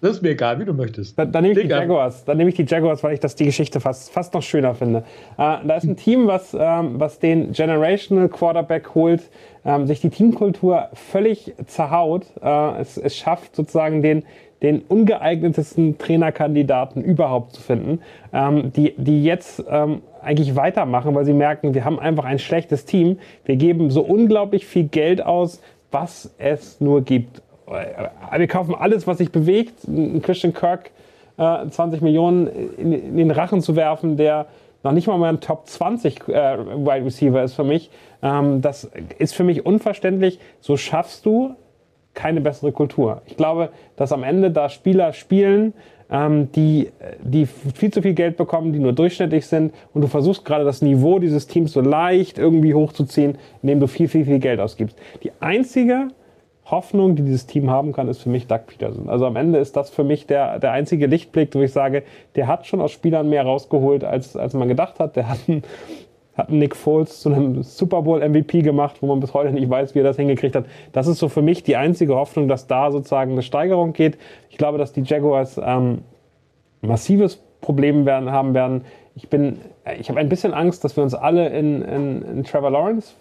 Das ist mir egal, wie du möchtest. Dann, dann nehme ich die Jaguars. Dann nehme ich die Jaguars, weil ich das die Geschichte fast, fast noch schöner finde. Äh, da ist ein Team, was, ähm, was den Generational Quarterback holt, ähm, sich die Teamkultur völlig zerhaut. Äh, es, es schafft sozusagen den, den ungeeignetesten Trainerkandidaten überhaupt zu finden, ähm, die, die jetzt ähm, eigentlich weitermachen, weil sie merken, wir haben einfach ein schlechtes Team. Wir geben so unglaublich viel Geld aus, was es nur gibt. Äh, wir kaufen alles, was sich bewegt. Christian Kirk äh, 20 Millionen in, den Rachen zu werfen, der noch nicht mal ein Top 20 äh, Wide Receiver ist für mich. Ähm, das ist für mich unverständlich. So schaffst du keine bessere Kultur. Ich glaube, dass am Ende da Spieler spielen, ähm, die, die viel zu viel Geld bekommen, die nur durchschnittlich sind und du versuchst gerade das Niveau dieses Teams so leicht irgendwie hochzuziehen, indem du viel, viel, viel Geld ausgibst. Die einzige Hoffnung, die dieses Team haben kann, ist für mich Doug Peterson. Also am Ende ist das für mich der, der einzige Lichtblick, wo ich sage, der hat schon aus Spielern mehr rausgeholt, als, als man gedacht hat. Der hat einen, hat einen Nick Foles zu einem Super Bowl MVP gemacht, wo man bis heute nicht weiß, wie er das hingekriegt hat. Das ist so für mich die einzige Hoffnung, dass da sozusagen eine Steigerung geht. Ich glaube, dass die Jaguars ähm, massives Problem werden, haben werden. Ich bin, ich habe ein bisschen Angst, dass wir uns alle in, in, in Trevor Lawrence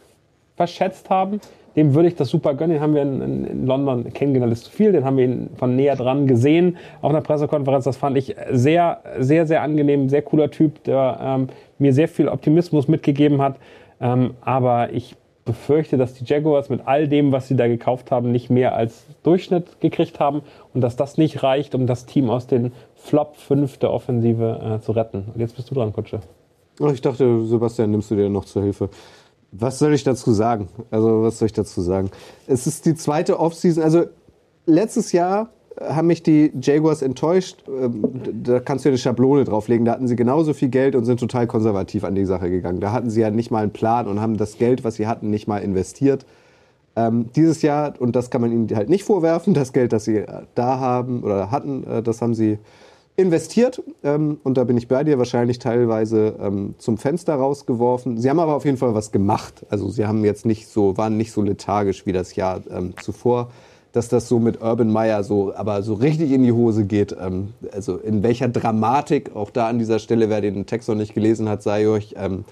verschätzt haben dem würde ich das super gönnen. Den haben wir in, in, London kennengelernt, ist zu viel. Den haben wir von näher dran gesehen auf einer Pressekonferenz. Das fand ich sehr, sehr, sehr angenehm, sehr cooler Typ, der ähm, mir sehr viel Optimismus mitgegeben hat. Ähm, aber ich befürchte, dass die Jaguars mit all dem, was sie da gekauft haben, nicht mehr als Durchschnitt gekriegt haben und dass das nicht reicht, um das Team aus den Flop 5 der Offensive äh, zu retten. Und jetzt bist du dran, Kutsche. Ich dachte, Sebastian, nimmst du dir noch zur Hilfe. Was soll ich dazu sagen? Also, was soll ich dazu sagen? Es ist die zweite Offseason. Also, letztes Jahr haben mich die Jaguars enttäuscht. Ähm, da kannst du ja eine Schablone drauflegen. Da hatten sie genauso viel Geld und sind total konservativ an die Sache gegangen. Da hatten sie ja nicht mal einen Plan und haben das Geld, was sie hatten, nicht mal investiert. Ähm, dieses Jahr, und das kann man ihnen halt nicht vorwerfen, das Geld, das sie da haben oder hatten, äh, das haben sie investiert ähm, und da bin ich bei dir wahrscheinlich teilweise ähm, zum Fenster rausgeworfen. Sie haben aber auf jeden Fall was gemacht. Also sie haben jetzt nicht so, waren nicht so lethargisch wie das Jahr ähm, zuvor dass das so mit Urban Meyer so, aber so richtig in die Hose geht. Ähm, also in welcher Dramatik, auch da an dieser Stelle, wer den Text noch nicht gelesen hat, sei euch ähm,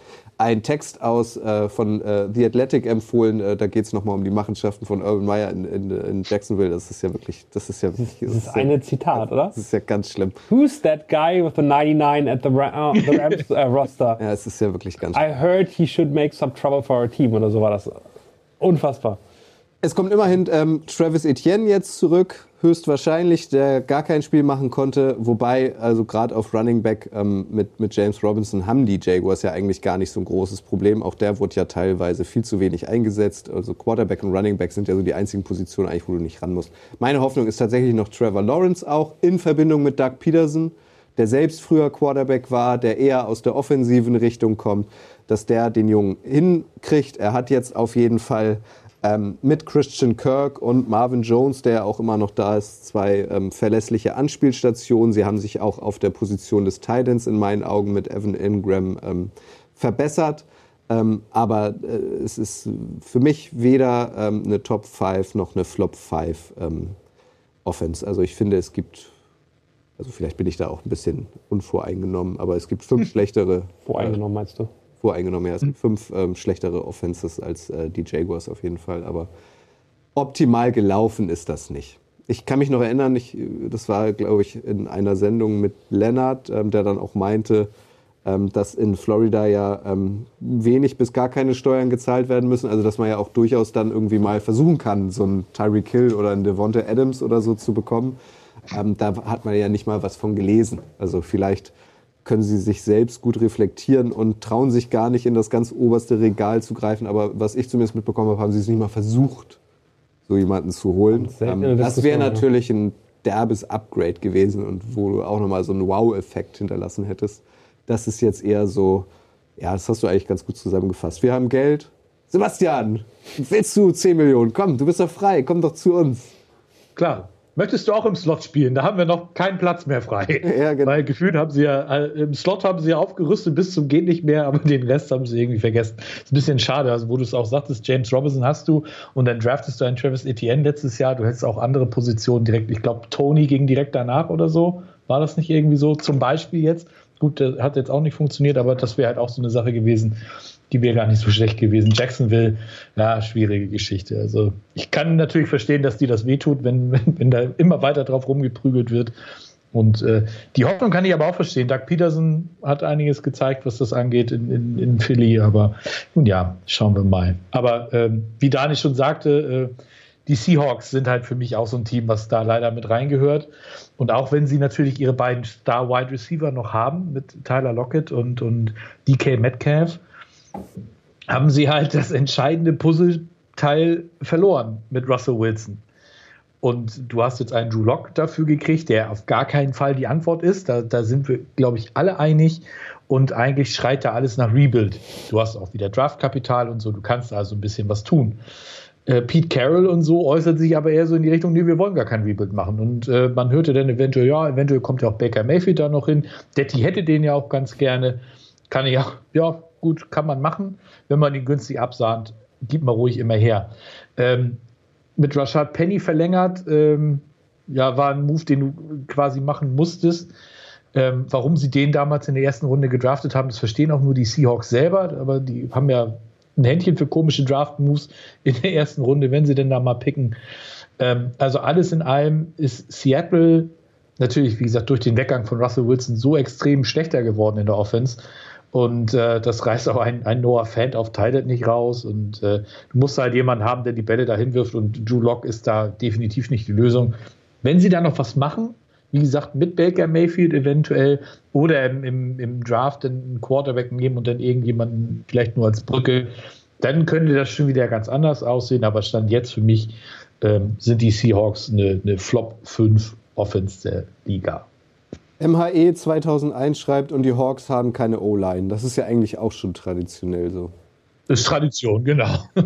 ein Text aus äh, von äh, The Athletic empfohlen. Äh, da geht es nochmal um die Machenschaften von Urban Meyer in, in, in, Jacksonville. Das ist ja wirklich, das ist ja wirklich. Das ist, das ist eine Zitat, oder? Das ist ja ganz schlimm. Who's that guy with the 99 at the, uh, the Rams <laughs> uh, roster? Ja, es ist ja wirklich ganz I heard he should make some trouble for our team oder so war das. Unfassbar. Es kommt immerhin ähm, Travis Etienne jetzt zurück, höchstwahrscheinlich, der gar kein Spiel machen konnte. Wobei, also gerade auf Running Back ähm, mit, mit James Robinson haben die Jaguars ja eigentlich gar nicht so ein großes Problem. Auch der wurde ja teilweise viel zu wenig eingesetzt. Also Quarterback und Running Back sind ja so die einzigen Positionen eigentlich, wo du nicht ran musst. Meine Hoffnung ist tatsächlich noch Trevor Lawrence auch in Verbindung mit Doug Peterson, der selbst früher Quarterback war, der eher aus der offensiven Richtung kommt, dass der den Jungen hinkriegt. Er hat jetzt auf jeden Fall ähm, mit Christian Kirk und Marvin Jones, der auch immer noch da ist, zwei ähm, verlässliche Anspielstationen. Sie haben sich auch auf der Position des Titans in meinen Augen mit Evan Ingram ähm, verbessert. Ähm, aber äh, es ist für mich weder ähm, eine Top 5 noch eine Flop 5 ähm, Offense. Also ich finde, es gibt also vielleicht bin ich da auch ein bisschen unvoreingenommen, aber es gibt fünf schlechtere. Voreingenommen meinst du? Voreingenommen. Ja, es gibt fünf ähm, schlechtere Offenses als äh, die Jaguars auf jeden Fall, aber optimal gelaufen ist das nicht. Ich kann mich noch erinnern, ich, das war, glaube ich, in einer Sendung mit Leonard, ähm, der dann auch meinte, ähm, dass in Florida ja ähm, wenig bis gar keine Steuern gezahlt werden müssen. Also dass man ja auch durchaus dann irgendwie mal versuchen kann, so einen Tyreek Hill oder einen Devonta Adams oder so zu bekommen. Ähm, da hat man ja nicht mal was von gelesen. Also vielleicht können sie sich selbst gut reflektieren und trauen sich gar nicht in das ganz oberste Regal zu greifen. Aber was ich zumindest mitbekommen habe, haben sie es nicht mal versucht, so jemanden zu holen. Ähm, das wäre natürlich ein derbes Upgrade gewesen und wo du auch nochmal so einen Wow-Effekt hinterlassen hättest. Das ist jetzt eher so, ja, das hast du eigentlich ganz gut zusammengefasst. Wir haben Geld. Sebastian, willst du 10 Millionen? Komm, du bist doch frei, komm doch zu uns. Klar, Möchtest du auch im Slot spielen? Da haben wir noch keinen Platz mehr frei. Ja, genau. Weil gefühlt haben sie ja, äh, im Slot haben sie ja aufgerüstet bis zum Geht nicht mehr, aber den Rest haben sie irgendwie vergessen. ist ein bisschen schade, also wo du es auch sagtest, James Robinson hast du und dann draftest du einen Travis Etienne letztes Jahr. Du hättest auch andere Positionen direkt. Ich glaube, Tony ging direkt danach oder so. War das nicht irgendwie so? Zum Beispiel jetzt. Gut, das hat jetzt auch nicht funktioniert, aber das wäre halt auch so eine Sache gewesen die wäre gar nicht so schlecht gewesen. Jacksonville, ja, schwierige Geschichte. Also ich kann natürlich verstehen, dass die das wehtut, wenn, wenn, wenn da immer weiter drauf rumgeprügelt wird. Und äh, die Hoffnung kann ich aber auch verstehen. Doug Peterson hat einiges gezeigt, was das angeht in, in, in Philly. Aber nun ja, schauen wir mal. Aber ähm, wie Dani schon sagte, äh, die Seahawks sind halt für mich auch so ein Team, was da leider mit reingehört. Und auch wenn sie natürlich ihre beiden Star-Wide Receiver noch haben, mit Tyler Lockett und, und DK Metcalf, haben sie halt das entscheidende Puzzleteil verloren mit Russell Wilson. Und du hast jetzt einen Drew Lock dafür gekriegt, der auf gar keinen Fall die Antwort ist. Da, da sind wir, glaube ich, alle einig. Und eigentlich schreit da alles nach Rebuild. Du hast auch wieder Draftkapital und so, du kannst also ein bisschen was tun. Äh, Pete Carroll und so äußert sich aber eher so in die Richtung, nee, wir wollen gar kein Rebuild machen. Und äh, man hörte dann eventuell, ja, eventuell kommt ja auch Baker Mayfield da noch hin. Detti hätte den ja auch ganz gerne. Kann ich ja, ja, gut, kann man machen. Wenn man ihn günstig absahnt, gibt man ruhig immer her. Ähm, mit Rashad Penny verlängert, ähm, ja, war ein Move, den du quasi machen musstest. Ähm, warum sie den damals in der ersten Runde gedraftet haben, das verstehen auch nur die Seahawks selber, aber die haben ja ein Händchen für komische Draft-Moves in der ersten Runde, wenn sie denn da mal picken. Ähm, also alles in allem ist Seattle natürlich, wie gesagt, durch den Weggang von Russell Wilson so extrem schlechter geworden in der Offense. Und äh, das reißt auch ein, ein Noah Fan auf Titan nicht raus. Und äh, du musst halt jemanden haben, der die Bälle dahin wirft. Und Drew Lock ist da definitiv nicht die Lösung. Wenn sie da noch was machen, wie gesagt, mit Baker Mayfield eventuell oder im, im, im Draft einen Quarterback nehmen und dann irgendjemanden vielleicht nur als Brücke, dann könnte das schon wieder ganz anders aussehen. Aber Stand jetzt für mich ähm, sind die Seahawks eine, eine Flop 5 Offense der Liga. MHE 2001 schreibt, und die Hawks haben keine O-Line. Das ist ja eigentlich auch schon traditionell so. Das ist Tradition, genau. <laughs>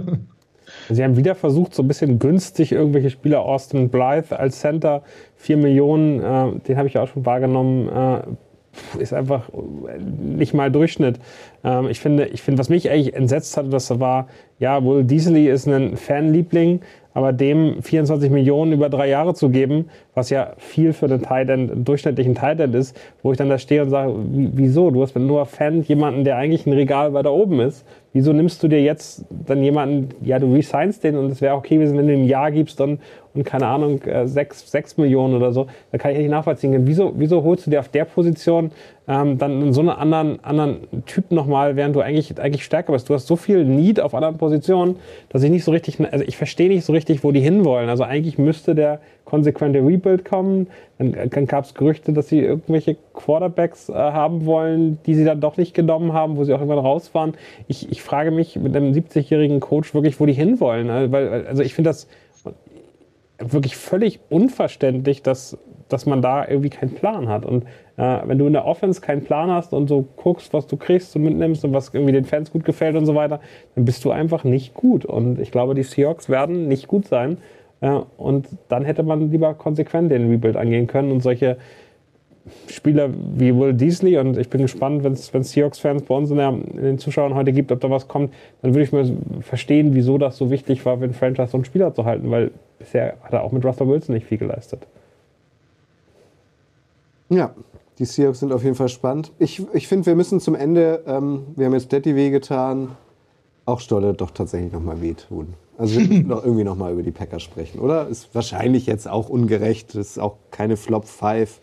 Sie haben wieder versucht, so ein bisschen günstig irgendwelche Spieler, Austin Blythe als Center, 4 Millionen, äh, den habe ich auch schon wahrgenommen, äh, ist einfach nicht mal Durchschnitt. Ähm, ich finde, ich finde, was mich eigentlich entsetzt hat, das war, ja, wohl Diesely ist ein Fanliebling, aber dem 24 Millionen über drei Jahre zu geben, was ja viel für den Tight End, einen durchschnittlichen Tight End ist, wo ich dann da stehe und sage, wieso? Du hast mit Noah Fan jemanden, der eigentlich ein Regal weiter oben ist. Wieso nimmst du dir jetzt dann jemanden, ja, du resignst den und es wäre okay gewesen, wenn du ihm ein Jahr gibst und, und keine Ahnung, äh, sechs, sechs Millionen oder so. Da kann ich nicht nachvollziehen. Wieso, wieso holst du dir auf der Position ähm, dann so einen anderen, anderen Typ nochmal, während du eigentlich, eigentlich stärker bist. Du hast so viel Need auf anderen Positionen, dass ich nicht so richtig, also ich verstehe nicht so richtig, wo die hinwollen. Also eigentlich müsste der konsequente Rebuild kommen. Dann, dann gab es Gerüchte, dass sie irgendwelche Quarterbacks äh, haben wollen, die sie dann doch nicht genommen haben, wo sie auch irgendwann raus waren. Ich, ich frage mich mit einem 70-jährigen Coach wirklich, wo die hinwollen. Also, weil, also ich finde das wirklich völlig unverständlich, dass, dass man da irgendwie keinen Plan hat. Und äh, wenn du in der Offense keinen Plan hast und so guckst, was du kriegst und mitnimmst und was irgendwie den Fans gut gefällt und so weiter, dann bist du einfach nicht gut. Und ich glaube, die Seahawks werden nicht gut sein. Äh, und dann hätte man lieber konsequent den Rebuild angehen können und solche Spieler wie Will Deasley und ich bin gespannt, wenn es Seahawks-Fans bei uns in, der, in, den Zuschauern heute gibt, ob da was kommt, dann würde ich mal verstehen, wieso das so wichtig war, wenn Franchise so einen Spieler zu halten, weil bisher hat er auch mit Russell Wilson nicht viel geleistet. Ja, die Seahawks sind auf jeden Fall spannend. Ich, ich finde, wir müssen zum Ende, ähm, wir haben jetzt Daddy wehgetan, auch Stolle doch tatsächlich nochmal wehtun. Also wir müssen <laughs> doch irgendwie nochmal über die Packers sprechen, oder? Ist wahrscheinlich jetzt auch ungerecht, ist auch keine Flop 5.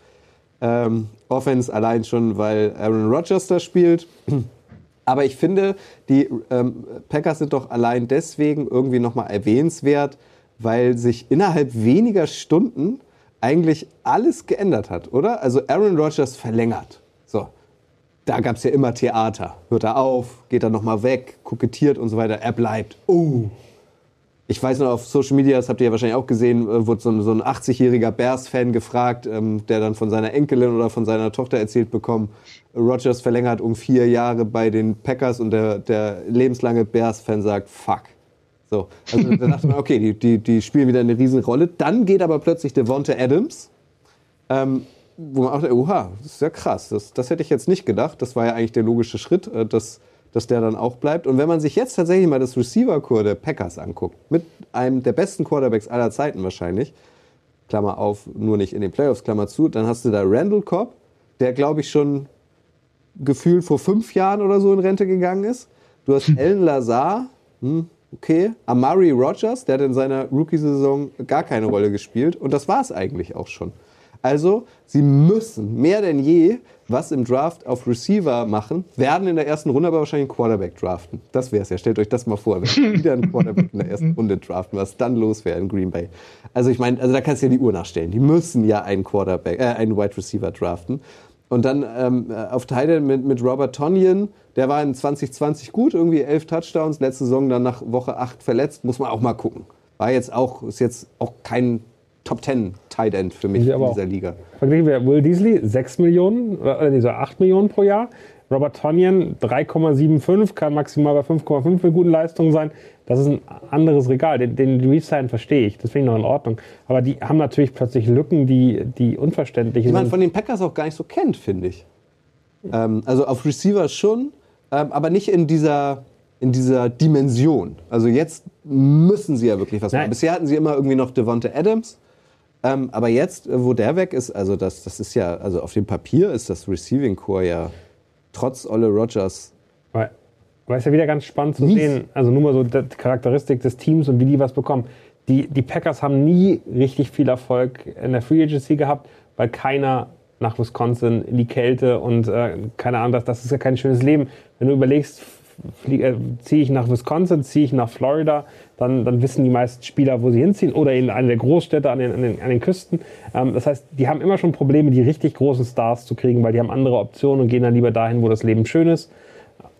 Ähm, Offense allein schon, weil Aaron Rodgers da spielt. <clears throat> Aber ich finde, die ähm, Packers sind doch allein deswegen irgendwie nochmal erwähnenswert, weil sich innerhalb weniger Stunden eigentlich alles geändert hat, oder? Also Aaron Rodgers verlängert. So. Da gab es ja immer Theater. Hört er auf, geht er nochmal weg, kokettiert und so weiter. Er bleibt. Oh. Ich weiß noch, auf Social Media, das habt ihr ja wahrscheinlich auch gesehen, äh, wurde so ein, so ein 80-jähriger Bears-Fan gefragt, ähm, der dann von seiner Enkelin oder von seiner Tochter erzählt bekommen, Rodgers verlängert um vier Jahre bei den Packers und der, der lebenslange Bears-Fan sagt, fuck. So, also da dachte man, okay, die, die, die spielen wieder eine Riesenrolle. Dann geht aber plötzlich Devonta Adams, ähm, wo man auch oha, das ist ja krass. Das, das hätte ich jetzt nicht gedacht. Das war ja eigentlich der logische Schritt, äh, dass, dass der dann auch bleibt. Und wenn man sich jetzt tatsächlich mal das Receiver-Core der Packers anguckt, mit einem der besten Quarterbacks aller Zeiten wahrscheinlich, Klammer auf, nur nicht in den Playoffs, Klammer zu, dann hast du da Randall Cobb, der glaube ich schon gefühlt vor fünf Jahren oder so in Rente gegangen ist. Du hast Ellen Lazar, hm, okay. Amari Rogers, der hat in seiner Rookie-Saison gar keine Rolle gespielt. Und das war es eigentlich auch schon. Also, sie müssen mehr denn je was im Draft auf Receiver machen, werden in der ersten Runde aber wahrscheinlich einen Quarterback draften. Das wäre es ja. Stellt euch das mal vor, wenn <laughs> wieder einen Quarterback in der ersten Runde draften, was dann los wäre in Green Bay. Also ich meine, also da kannst du ja die Uhr nachstellen. Die müssen ja einen Quarterback, äh, einen Wide Receiver draften. Und dann ähm, auf Teile mit, mit Robert Tonyan, der war in 2020 gut, irgendwie elf Touchdowns, letzte Saison dann nach Woche 8 verletzt, muss man auch mal gucken. War jetzt auch, ist jetzt auch kein Top 10 Tight End für mich in dieser Liga. Verglichen wir Will Deasley 6 Millionen, oder nee, so 8 Millionen pro Jahr. Robert Tonyan 3,75, kann maximal bei 5,5 für guten Leistungen sein. Das ist ein anderes Regal. Den, den Resign verstehe ich, das finde ich noch in Ordnung. Aber die haben natürlich plötzlich Lücken, die, die unverständlich Die sind. man von den Packers auch gar nicht so kennt, finde ich. Ähm, also auf Receiver schon, ähm, aber nicht in dieser, in dieser Dimension. Also jetzt müssen sie ja wirklich was Nein. machen. Bisher hatten sie immer irgendwie noch Devonta Adams. Ähm, aber jetzt, äh, wo der weg ist, also das, das ist ja, also auf dem Papier ist das Receiving Core ja trotz Olle Rogers. Weil, weil es ja wieder ganz spannend zu Mies. sehen, also nur mal so die Charakteristik des Teams und wie die was bekommen. Die, die Packers haben nie richtig viel Erfolg in der Free Agency gehabt, weil keiner nach Wisconsin in die Kälte und äh, keine Ahnung, das, das ist ja kein schönes Leben. Wenn du überlegst, äh, ziehe ich nach Wisconsin, ziehe ich nach Florida, dann, dann wissen die meisten Spieler, wo sie hinziehen oder in eine der Großstädte an den, an den, an den Küsten. Ähm, das heißt, die haben immer schon Probleme, die richtig großen Stars zu kriegen, weil die haben andere Optionen und gehen dann lieber dahin, wo das Leben schön ist.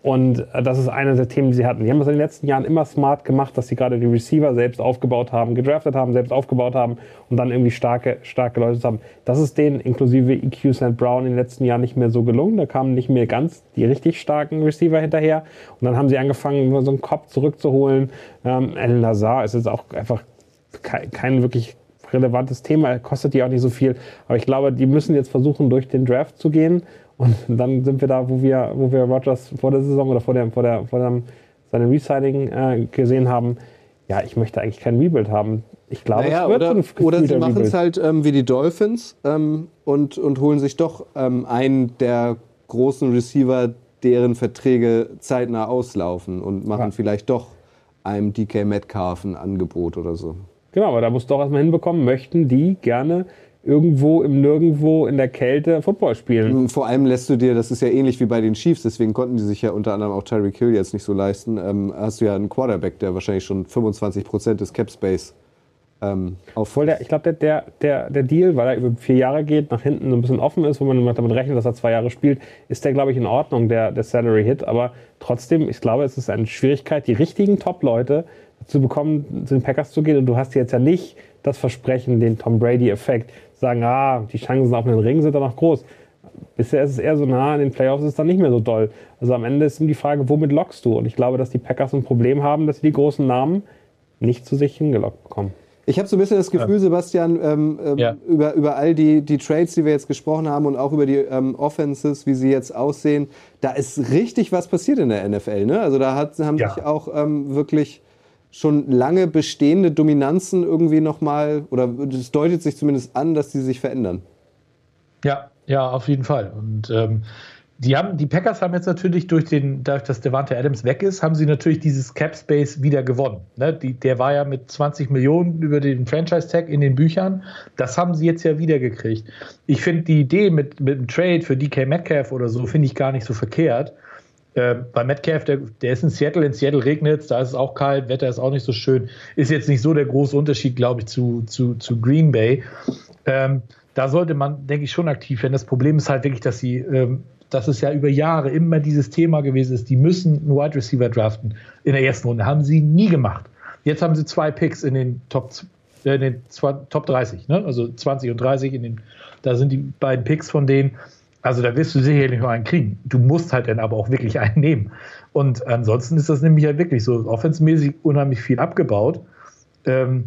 Und äh, das ist einer der Themen, die sie hatten. Die haben das in den letzten Jahren immer smart gemacht, dass sie gerade die Receiver selbst aufgebaut haben, gedraftet haben, selbst aufgebaut haben und dann irgendwie starke, starke Leute haben. Das ist denen inklusive EQ St. Brown in den letzten Jahren nicht mehr so gelungen. Da kamen nicht mehr ganz die richtig starken Receiver hinterher. Und dann haben sie angefangen, so einen Kopf zurückzuholen. Ähm, El Lazar ist jetzt auch einfach kein, kein wirklich relevantes Thema. Er kostet die auch nicht so viel. Aber ich glaube, die müssen jetzt versuchen, durch den Draft zu gehen. Und dann sind wir da, wo wir, wo wir Rogers vor der Saison oder vor, der, vor, der, vor dem, seinem Resigning äh, gesehen haben. Ja, ich möchte eigentlich kein Rebuild haben. Ich glaube, Naja, es wird oder, ein oder sie machen es halt ähm, wie die Dolphins ähm, und, und holen sich doch ähm, einen der großen Receiver, deren Verträge zeitnah auslaufen und machen Ja. vielleicht doch einem DK Metcalf ein Angebot oder so. Genau, aber da musst du auch erstmal hinbekommen, möchten die gerne irgendwo im Nirgendwo in der Kälte Football spielen. Vor allem lässt du dir, das ist ja ähnlich wie bei den Chiefs, deswegen konnten die sich ja unter anderem auch Tyreek Hill jetzt nicht so leisten, ähm, hast du ja einen Quarterback, der wahrscheinlich schon 25% des Cap Space ähm, auf Obwohl der, ich glaube, der, der, der, der Deal, weil er über vier Jahre geht, nach hinten so ein bisschen offen ist, wo man damit rechnet, dass er zwei Jahre spielt, ist der, glaube ich, in Ordnung, der, der Salary Hit. Aber trotzdem, ich glaube, es ist eine Schwierigkeit, die richtigen Top-Leute zu bekommen, zu den Packers zu gehen. Und du hast jetzt ja nicht das Versprechen, den Tom Brady-Effekt, sagen, ah, die Chancen auf einen Ring sind da noch groß. Bisher ist es eher so nah, in den Playoffs ist es dann nicht mehr so doll. Also am Ende ist immer die Frage, womit lockst du? Und ich glaube, dass die Packers ein Problem haben, dass sie die großen Namen nicht zu sich hingelockt bekommen. Ich habe so ein bisschen das Gefühl, Sebastian, ähm, ähm, Ja. über, über all die, die Trades, die wir jetzt gesprochen haben und auch über die ähm, Offenses, wie sie jetzt aussehen, da ist richtig was passiert in der NFL. Ne? Also da hat, haben Ja. sich auch ähm, wirklich schon lange bestehende Dominanzen irgendwie nochmal, oder es deutet sich zumindest an, dass die sich verändern. Ja, ja, auf jeden Fall. Und ähm, die haben, die Packers haben jetzt natürlich durch den, dadurch, dass Devante Adams weg ist, haben sie natürlich dieses Cap Space wieder gewonnen. Ne? Die, der war ja mit 20 Millionen über den Franchise Tag in den Büchern. Das haben sie jetzt ja wieder gekriegt. Ich finde die Idee mit, mit einem Trade für DK Metcalf oder so, finde ich gar nicht so verkehrt. Äh, bei Metcalf, der, der ist in Seattle, in Seattle regnet es, da ist es auch kalt, Wetter ist auch nicht so schön. Ist jetzt nicht so der große Unterschied, glaube ich, zu, zu, zu Green Bay. Ähm, da sollte man, denke ich, schon aktiv werden. Das Problem ist halt wirklich, dass sie, ähm, dass es ja über Jahre immer dieses Thema gewesen ist, die müssen einen Wide Receiver draften in der ersten Runde. Haben sie nie gemacht. Jetzt haben sie zwei Picks in den Top, äh, in den Top 30, ne? also 20 und 30. In den, da sind die beiden Picks von denen. Also da wirst du sicherlich noch einen kriegen. Du musst halt dann aber auch wirklich <laughs> einen nehmen. Und ansonsten ist das nämlich halt wirklich so offensmäßig unheimlich viel abgebaut. Ähm,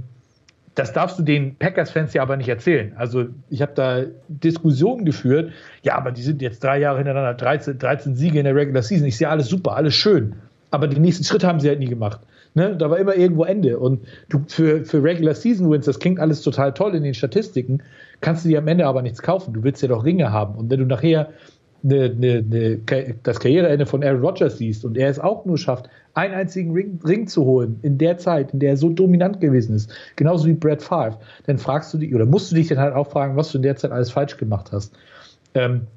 das darfst du den Packers-Fans ja aber nicht erzählen. Also ich habe da Diskussionen geführt. Ja, aber die sind jetzt drei Jahre hintereinander, 13, 13 Siege in der Regular Season. Ich sehe alles super, alles schön. Aber die nächsten Schritte haben sie halt nie gemacht. Ne? Da war immer irgendwo Ende. Und du, für, für Regular Season Wins, das klingt alles total toll in den Statistiken, kannst du dir am Ende aber nichts kaufen. Du willst ja doch Ringe haben. Und wenn du nachher eine, eine, eine, das Karriereende von Aaron Rodgers siehst und er es auch nur schafft, einen einzigen Ring, Ring zu holen in der Zeit, in der er so dominant gewesen ist, genauso wie Brad Favre, dann fragst du dich oder musst du dich dann halt auch fragen, was du in der Zeit alles falsch gemacht hast. Ähm,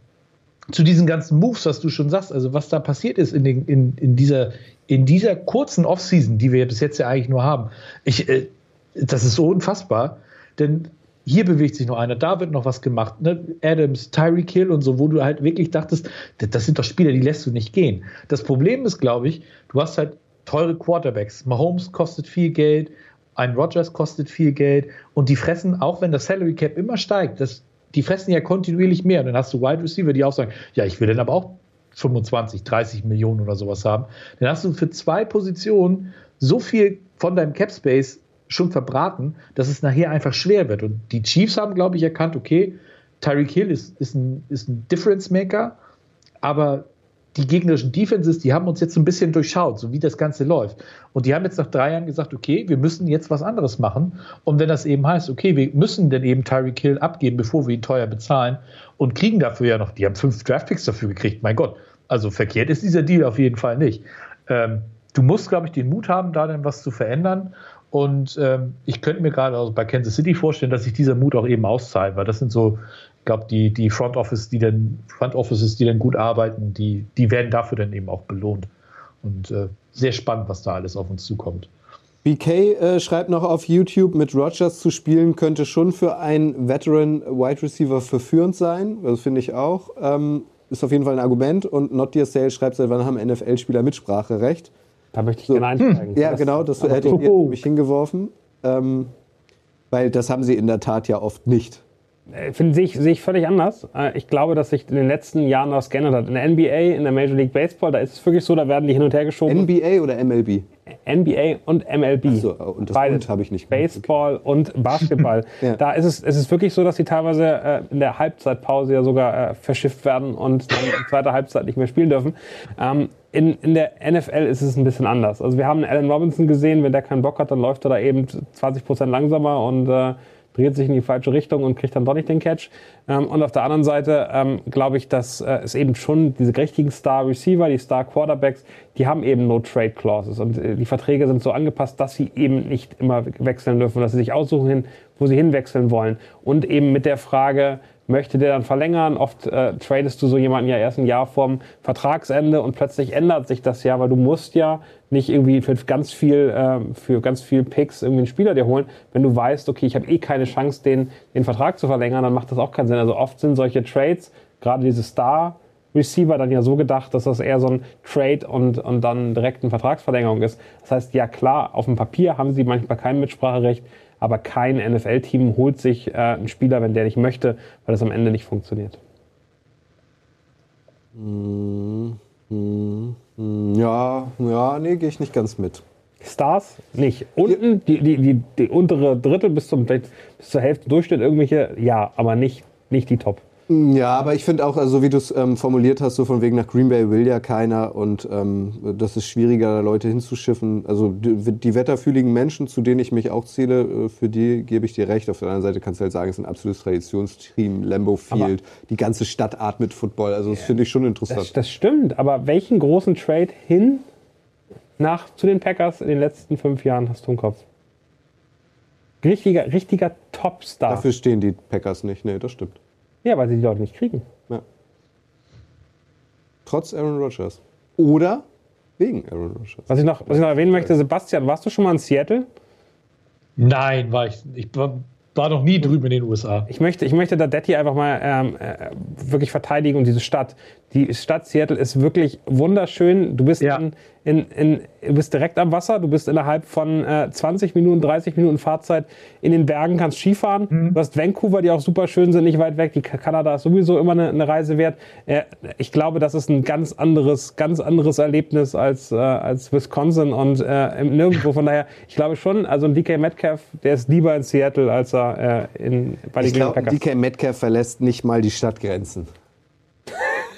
zu diesen ganzen Moves, was du schon sagst, also was da passiert ist in, den, in, in, dieser, in dieser kurzen Offseason, die wir bis jetzt ja eigentlich nur haben, ich, äh, das ist so unfassbar, denn hier bewegt sich noch einer, da wird noch was gemacht. Ne? Adams, Tyreek Hill und so, wo du halt wirklich dachtest, das sind doch Spieler, die lässt du nicht gehen. Das Problem ist, glaube ich, du hast halt teure Quarterbacks. Mahomes kostet viel Geld, ein Rodgers kostet viel Geld und die fressen, auch wenn das Salary Cap immer steigt, das, die fressen ja kontinuierlich mehr. Und dann hast du Wide Receiver, die auch sagen, ja, ich will dann aber auch 25, 30 Millionen oder sowas haben, dann hast du für zwei Positionen so viel von deinem Cap Space schon verbraten, dass es nachher einfach schwer wird. Und die Chiefs haben, glaube ich, erkannt, okay, Tyreek Hill ist, ist, ein, ist ein Difference Maker, aber die gegnerischen Defenses, die haben uns jetzt so ein bisschen durchschaut, so wie das Ganze läuft. Und die haben jetzt nach drei Jahren gesagt, okay, wir müssen jetzt was anderes machen. Und wenn das eben heißt, okay, wir müssen denn eben Tyreek Hill abgeben, bevor wir ihn teuer bezahlen und kriegen dafür ja noch, die haben fünf Draftpicks dafür gekriegt, mein Gott. Also verkehrt ist dieser Deal auf jeden Fall nicht. Ähm, du musst, glaube ich, den Mut haben, da dann was zu verändern. Und ähm, ich könnte mir gerade also bei Kansas City vorstellen, dass sich dieser Mut auch eben auszahlt, weil das sind so ich glaube, die, die Front Office, die dann, Front Offices, die dann gut arbeiten, die, die werden dafür dann eben auch belohnt. Und äh, sehr spannend, was da alles auf uns zukommt. BK äh, schreibt noch auf YouTube, mit Rogers zu spielen könnte schon für einen Veteran Wide Receiver verführend sein. Das finde ich auch. Ähm, ist auf jeden Fall ein Argument. Und Not Dear Sale schreibt, seit wann haben NFL-Spieler Mitspracherecht? Da möchte ich so. gerne einsteigen. Ja, das, genau, das hätte ich jetzt mich hingeworfen. Ähm, weil das haben sie in der Tat ja oft nicht. Äh, finde sehe ich, sehe ich völlig anders. Äh, ich glaube, dass sich in den letzten Jahren was geändert hat. In der NBA, in der Major League Baseball, da ist es wirklich so, da werden die hin und her geschoben. NBA oder MLB? NBA und MLB. Ach so, und das Beides habe ich nicht. Baseball okay. und Basketball. <laughs> ja. Da ist es, ist es wirklich so, dass die teilweise äh, in der Halbzeitpause ja sogar äh, verschifft werden und dann in zweiter Halbzeit nicht mehr spielen dürfen. Ähm, in, in der NFL ist es ein bisschen anders. Also wir haben Allen Robinson gesehen, wenn der keinen Bock hat, dann läuft er da eben 20 Prozent langsamer und äh, dreht sich in die falsche Richtung und kriegt dann doch nicht den Catch. Ähm, und auf der anderen Seite ähm, glaube ich, dass äh, es eben schon diese richtigen Star-Receiver, die Star-Quarterbacks, die haben eben No-Trade-Clauses. Und äh, die Verträge sind so angepasst, dass sie eben nicht immer wechseln dürfen, dass sie sich aussuchen, hin, wo sie hinwechseln wollen. Und eben mit der Frage, möchte der dann verlängern. Oft äh, tradest du so jemanden ja erst ein Jahr vorm Vertragsende und plötzlich ändert sich das ja, weil du musst ja nicht irgendwie für ganz viel, äh, für ganz viel Picks irgendwie einen Spieler dir holen. Wenn du weißt, okay, ich habe eh keine Chance, den, den Vertrag zu verlängern, dann macht das auch keinen Sinn. Also oft sind solche Trades, gerade diese Star, Receiver dann ja so gedacht, dass das eher so ein Trade und, und dann direkt eine Vertragsverlängerung ist. Das heißt, ja klar, auf dem Papier haben sie manchmal kein Mitspracherecht, aber kein NFL-Team holt sich äh, einen Spieler, wenn der nicht möchte, weil das am Ende nicht funktioniert. Hm, hm, ja, ja, nee, gehe ich nicht ganz mit. Stars nicht. Unten, die, die, die, die untere Drittel bis, zum, bis zur Hälfte Durchschnitt irgendwelche, ja, aber nicht, nicht die Top. Ja, aber ich finde auch, also wie du es ähm, formuliert hast, so von wegen nach Green Bay will ja keiner und ähm, das ist schwieriger, da Leute hinzuschiffen. Also die, die wetterfühligen Menschen, zu denen ich mich auch zähle, äh, für die gebe ich dir recht. Auf der anderen Seite kannst du halt sagen, es ist ein absolutes Traditionsteam, Lambeau Field, aber die ganze Stadt atmet Football. Also das ja, finde ich schon interessant. Das, das stimmt, aber welchen großen Trade hin nach zu den Packers in den letzten fünf Jahren hast du im Kopf? Richtiger, richtiger Topstar. Dafür stehen die Packers nicht. Nee, das stimmt. Ja, weil sie die Leute nicht kriegen. Ja. Trotz Aaron Rodgers. Oder wegen Aaron Rodgers. Was ich noch, was ich noch erwähnen möchte, Sebastian, warst du schon mal in Seattle? Nein, war ich. Ich war, war noch nie drüben in den USA. Ich möchte, ich möchte da Detti einfach mal ähm, äh, wirklich verteidigen und diese Stadt. Die Stadt Seattle ist wirklich wunderschön. Du bist ja. in, in, in, du bist direkt am Wasser, du bist innerhalb von äh, 20 Minuten, 30 Minuten Fahrzeit in den Bergen, kannst Skifahren. Mhm. Du hast Vancouver, die auch super schön sind, nicht weit weg. Die Kanada ist sowieso immer eine, eine Reise wert. Äh, ich glaube, das ist ein ganz anderes, ganz anderes Erlebnis als, äh, als Wisconsin und äh, nirgendwo. Von daher, ich glaube schon, also ein DK Metcalf, der ist lieber in Seattle, als er äh, in, bei den Ich glaube, DK Metcalf verlässt nicht mal die Stadtgrenzen.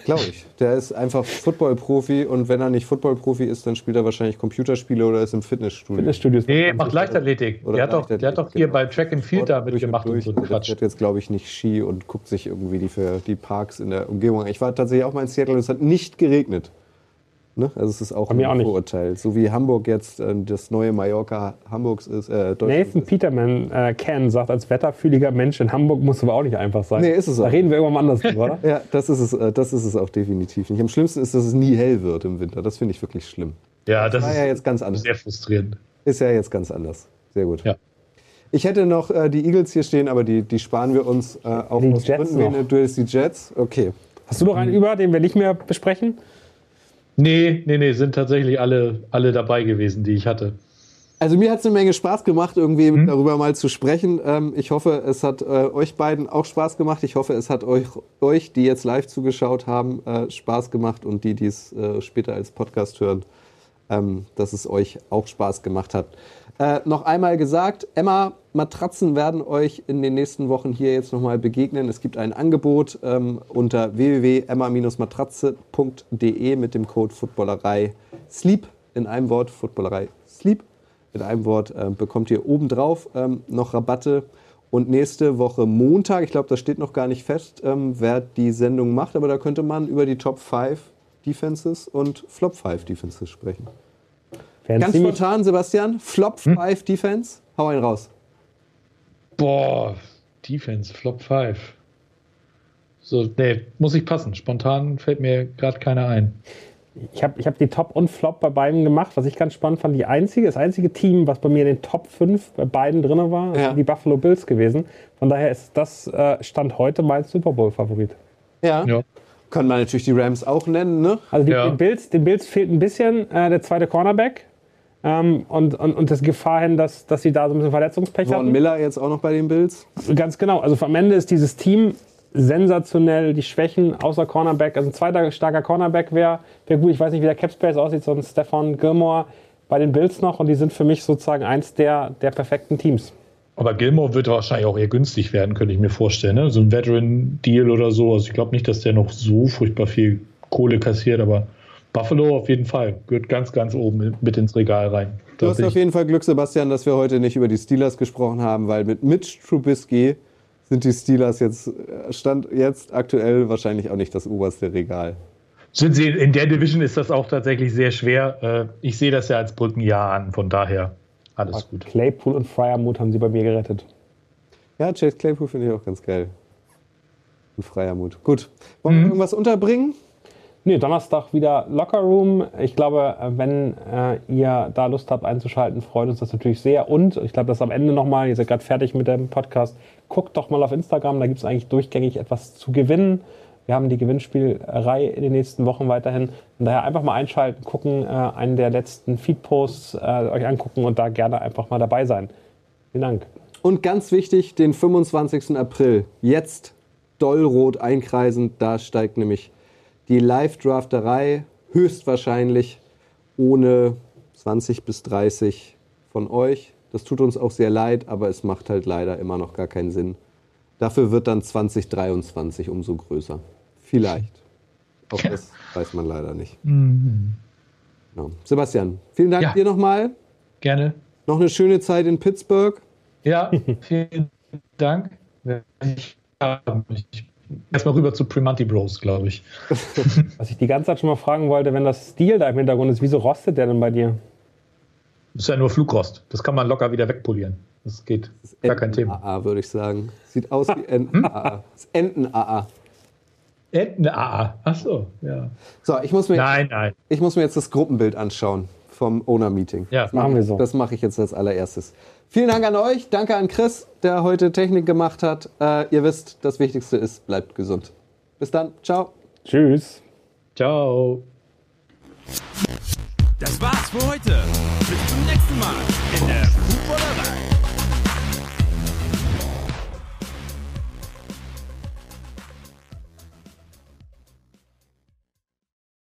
Glaube ich. Der ist einfach Football-Profi und wenn er nicht Football-Profi ist, dann spielt er wahrscheinlich Computerspiele oder ist im Fitnessstudio. Fitnessstudio nee, macht Leichtathletik. Oder der, hat doch, der hat doch hier genau. bei Track and Field da mitgemacht und so Der hat jetzt, glaube ich, nicht Ski und guckt sich irgendwie die, für die Parks in der Umgebung. Ich war tatsächlich auch mal in Seattle und es hat nicht geregnet. Ne? Also es ist auch ein auch Vorurteil. So wie Hamburg jetzt äh, das neue Mallorca Hamburgs ist. Äh, Nathan ist. Peterman äh, Ken sagt, als wetterfühliger Mensch in Hamburg muss aber auch nicht einfach sein. Nee, ist es auch. Da reden wir irgendwann anders drüber, oder? <laughs> ja, das ist, es, äh, das ist es auch definitiv nicht. Am schlimmsten ist, dass es nie hell wird im Winter. Das finde ich wirklich schlimm. Ja, das, das ist ja jetzt ganz anders. sehr frustrierend. Ist ja jetzt ganz anders. Sehr gut. Ja. Ich hätte noch äh, die Eagles hier stehen, aber die, die sparen wir uns äh, auch die aus Jets Gründen. Noch. Du hast die Jets? Okay. Hast du noch einen über, den wir nicht mehr besprechen? Nee, nee, nee, sind tatsächlich alle, alle dabei gewesen, die ich hatte. Also mir hat es eine Menge Spaß gemacht, irgendwie mhm. darüber mal zu sprechen. Ähm, ich hoffe, es hat äh, euch beiden auch Spaß gemacht. Ich hoffe, es hat euch, euch die jetzt live zugeschaut haben, äh, Spaß gemacht und die, die es äh, später als Podcast hören, ähm, dass es euch auch Spaß gemacht hat. Äh, noch einmal gesagt, Emma, Matratzen werden euch in den nächsten Wochen hier jetzt nochmal begegnen. Es gibt ein Angebot ähm, unter www.emma-matratze.de mit dem Code Footballerei Sleep in einem Wort, Footballerei Sleep mit einem Wort, äh, bekommt ihr obendrauf ähm, noch Rabatte. Und nächste Woche Montag, ich glaube, das steht noch gar nicht fest, ähm, wer die Sendung macht, aber da könnte man über die Top 5 Defenses und Flop 5 Defenses sprechen. Ganz spontan, Sebastian, Flop 5 hm? Defense, hau einen raus. Boah, Defense, Flop 5. So, nee, muss ich passen. Spontan fällt mir gerade keiner ein. Ich habe ich hab die Top und Flop bei beiden gemacht, was ich ganz spannend fand. Die einzige, das einzige Team, was bei mir in den Top 5 bei beiden drin war, ja. die Buffalo Bills gewesen. Von daher ist das äh, Stand heute mein Super Bowl-Favorit. Ja. ja. Können wir natürlich die Rams auch nennen, ne? Also die, ja. den, Bills, den Bills fehlt ein bisschen äh, der zweite Cornerback. Ähm, und, und, und das Gefahr hin, dass, dass sie da so ein bisschen Verletzungspech Von hatten. Miller jetzt auch noch bei den Bills? Ganz genau. Also am Ende ist dieses Team sensationell. Die Schwächen außer Cornerback, also ein zweiter starker Cornerback wäre wär gut. Ich weiß nicht, wie der Capspace aussieht, so ein Stefan Gilmore bei den Bills noch. Und die sind für mich sozusagen eins der, der perfekten Teams. Aber Gilmore wird wahrscheinlich auch eher günstig werden, könnte ich mir vorstellen. Ne? So ein Veteran-Deal oder so. Also ich glaube nicht, dass der noch so furchtbar viel Kohle kassiert, aber Buffalo auf jeden Fall. Gehört ganz, ganz oben mit ins Regal rein. Du hast auf jeden Fall Glück, Sebastian, dass wir heute nicht über die Steelers gesprochen haben, weil mit Mitch Trubisky sind die Steelers jetzt, Stand jetzt aktuell wahrscheinlich auch nicht das oberste Regal. Sind sie, in der Division ist das auch tatsächlich sehr schwer. Äh, ich sehe das ja als Brückenjahr an, von daher alles gut. Claypool und Fryermuth haben sie bei mir gerettet. Ja, Chase Claypool finde ich auch ganz geil. Und Fryermuth. Gut. Wollen wir mhm. irgendwas unterbringen? Nee, Donnerstag wieder Lockerroom. Ich glaube, wenn äh, ihr da Lust habt einzuschalten, freut uns das natürlich sehr. Und ich glaube, das am Ende nochmal, ihr seid gerade fertig mit dem Podcast, guckt doch mal auf Instagram, da gibt es eigentlich durchgängig etwas zu gewinnen. Wir haben die Gewinnspielerei in den nächsten Wochen weiterhin. Von daher einfach mal einschalten, gucken, äh, einen der letzten Feed-Posts äh, euch angucken und da gerne einfach mal dabei sein. Vielen Dank. Und ganz wichtig, den 25. April, jetzt dollrot einkreisen, da steigt nämlich die Live-Drafterei höchstwahrscheinlich ohne 20 bis 30 von euch. Das tut uns auch sehr leid, aber es macht halt leider immer noch gar keinen Sinn. Dafür wird dann 2023 umso größer. Vielleicht. Auch ja. das weiß man leider nicht. Mhm. Genau. Sebastian, vielen Dank ja. dir nochmal. Gerne. Noch eine schöne Zeit in Pittsburgh. Ja, <laughs> vielen Dank. Ich, ich erstmal rüber zu Primanti Bros, glaube ich. <laughs> Was ich die ganze Zeit schon mal fragen wollte, wenn das Stil da im Hintergrund ist, wieso rostet der denn bei dir? Das ist ja nur Flugrost. Das kann man locker wieder wegpolieren. Das geht. Das ist Gar kein Thema. AA, würde ich sagen. Sieht aus wie <laughs> Enten-AA. Das ist Enten-AA. Enten-AA. Ach so, ja. So, ich muss, mir nein, jetzt, nein. ich muss mir jetzt das Gruppenbild anschauen vom Owner-Meeting. Ja, das machen wir so. Das mache ich jetzt als allererstes. Vielen Dank an euch. Danke an Chris, der heute Technik gemacht hat. Äh, ihr wisst, das Wichtigste ist, bleibt gesund. Bis dann. Ciao. Tschüss. Ciao. Das war's für heute. Bis zum nächsten Mal in der Fußballerei.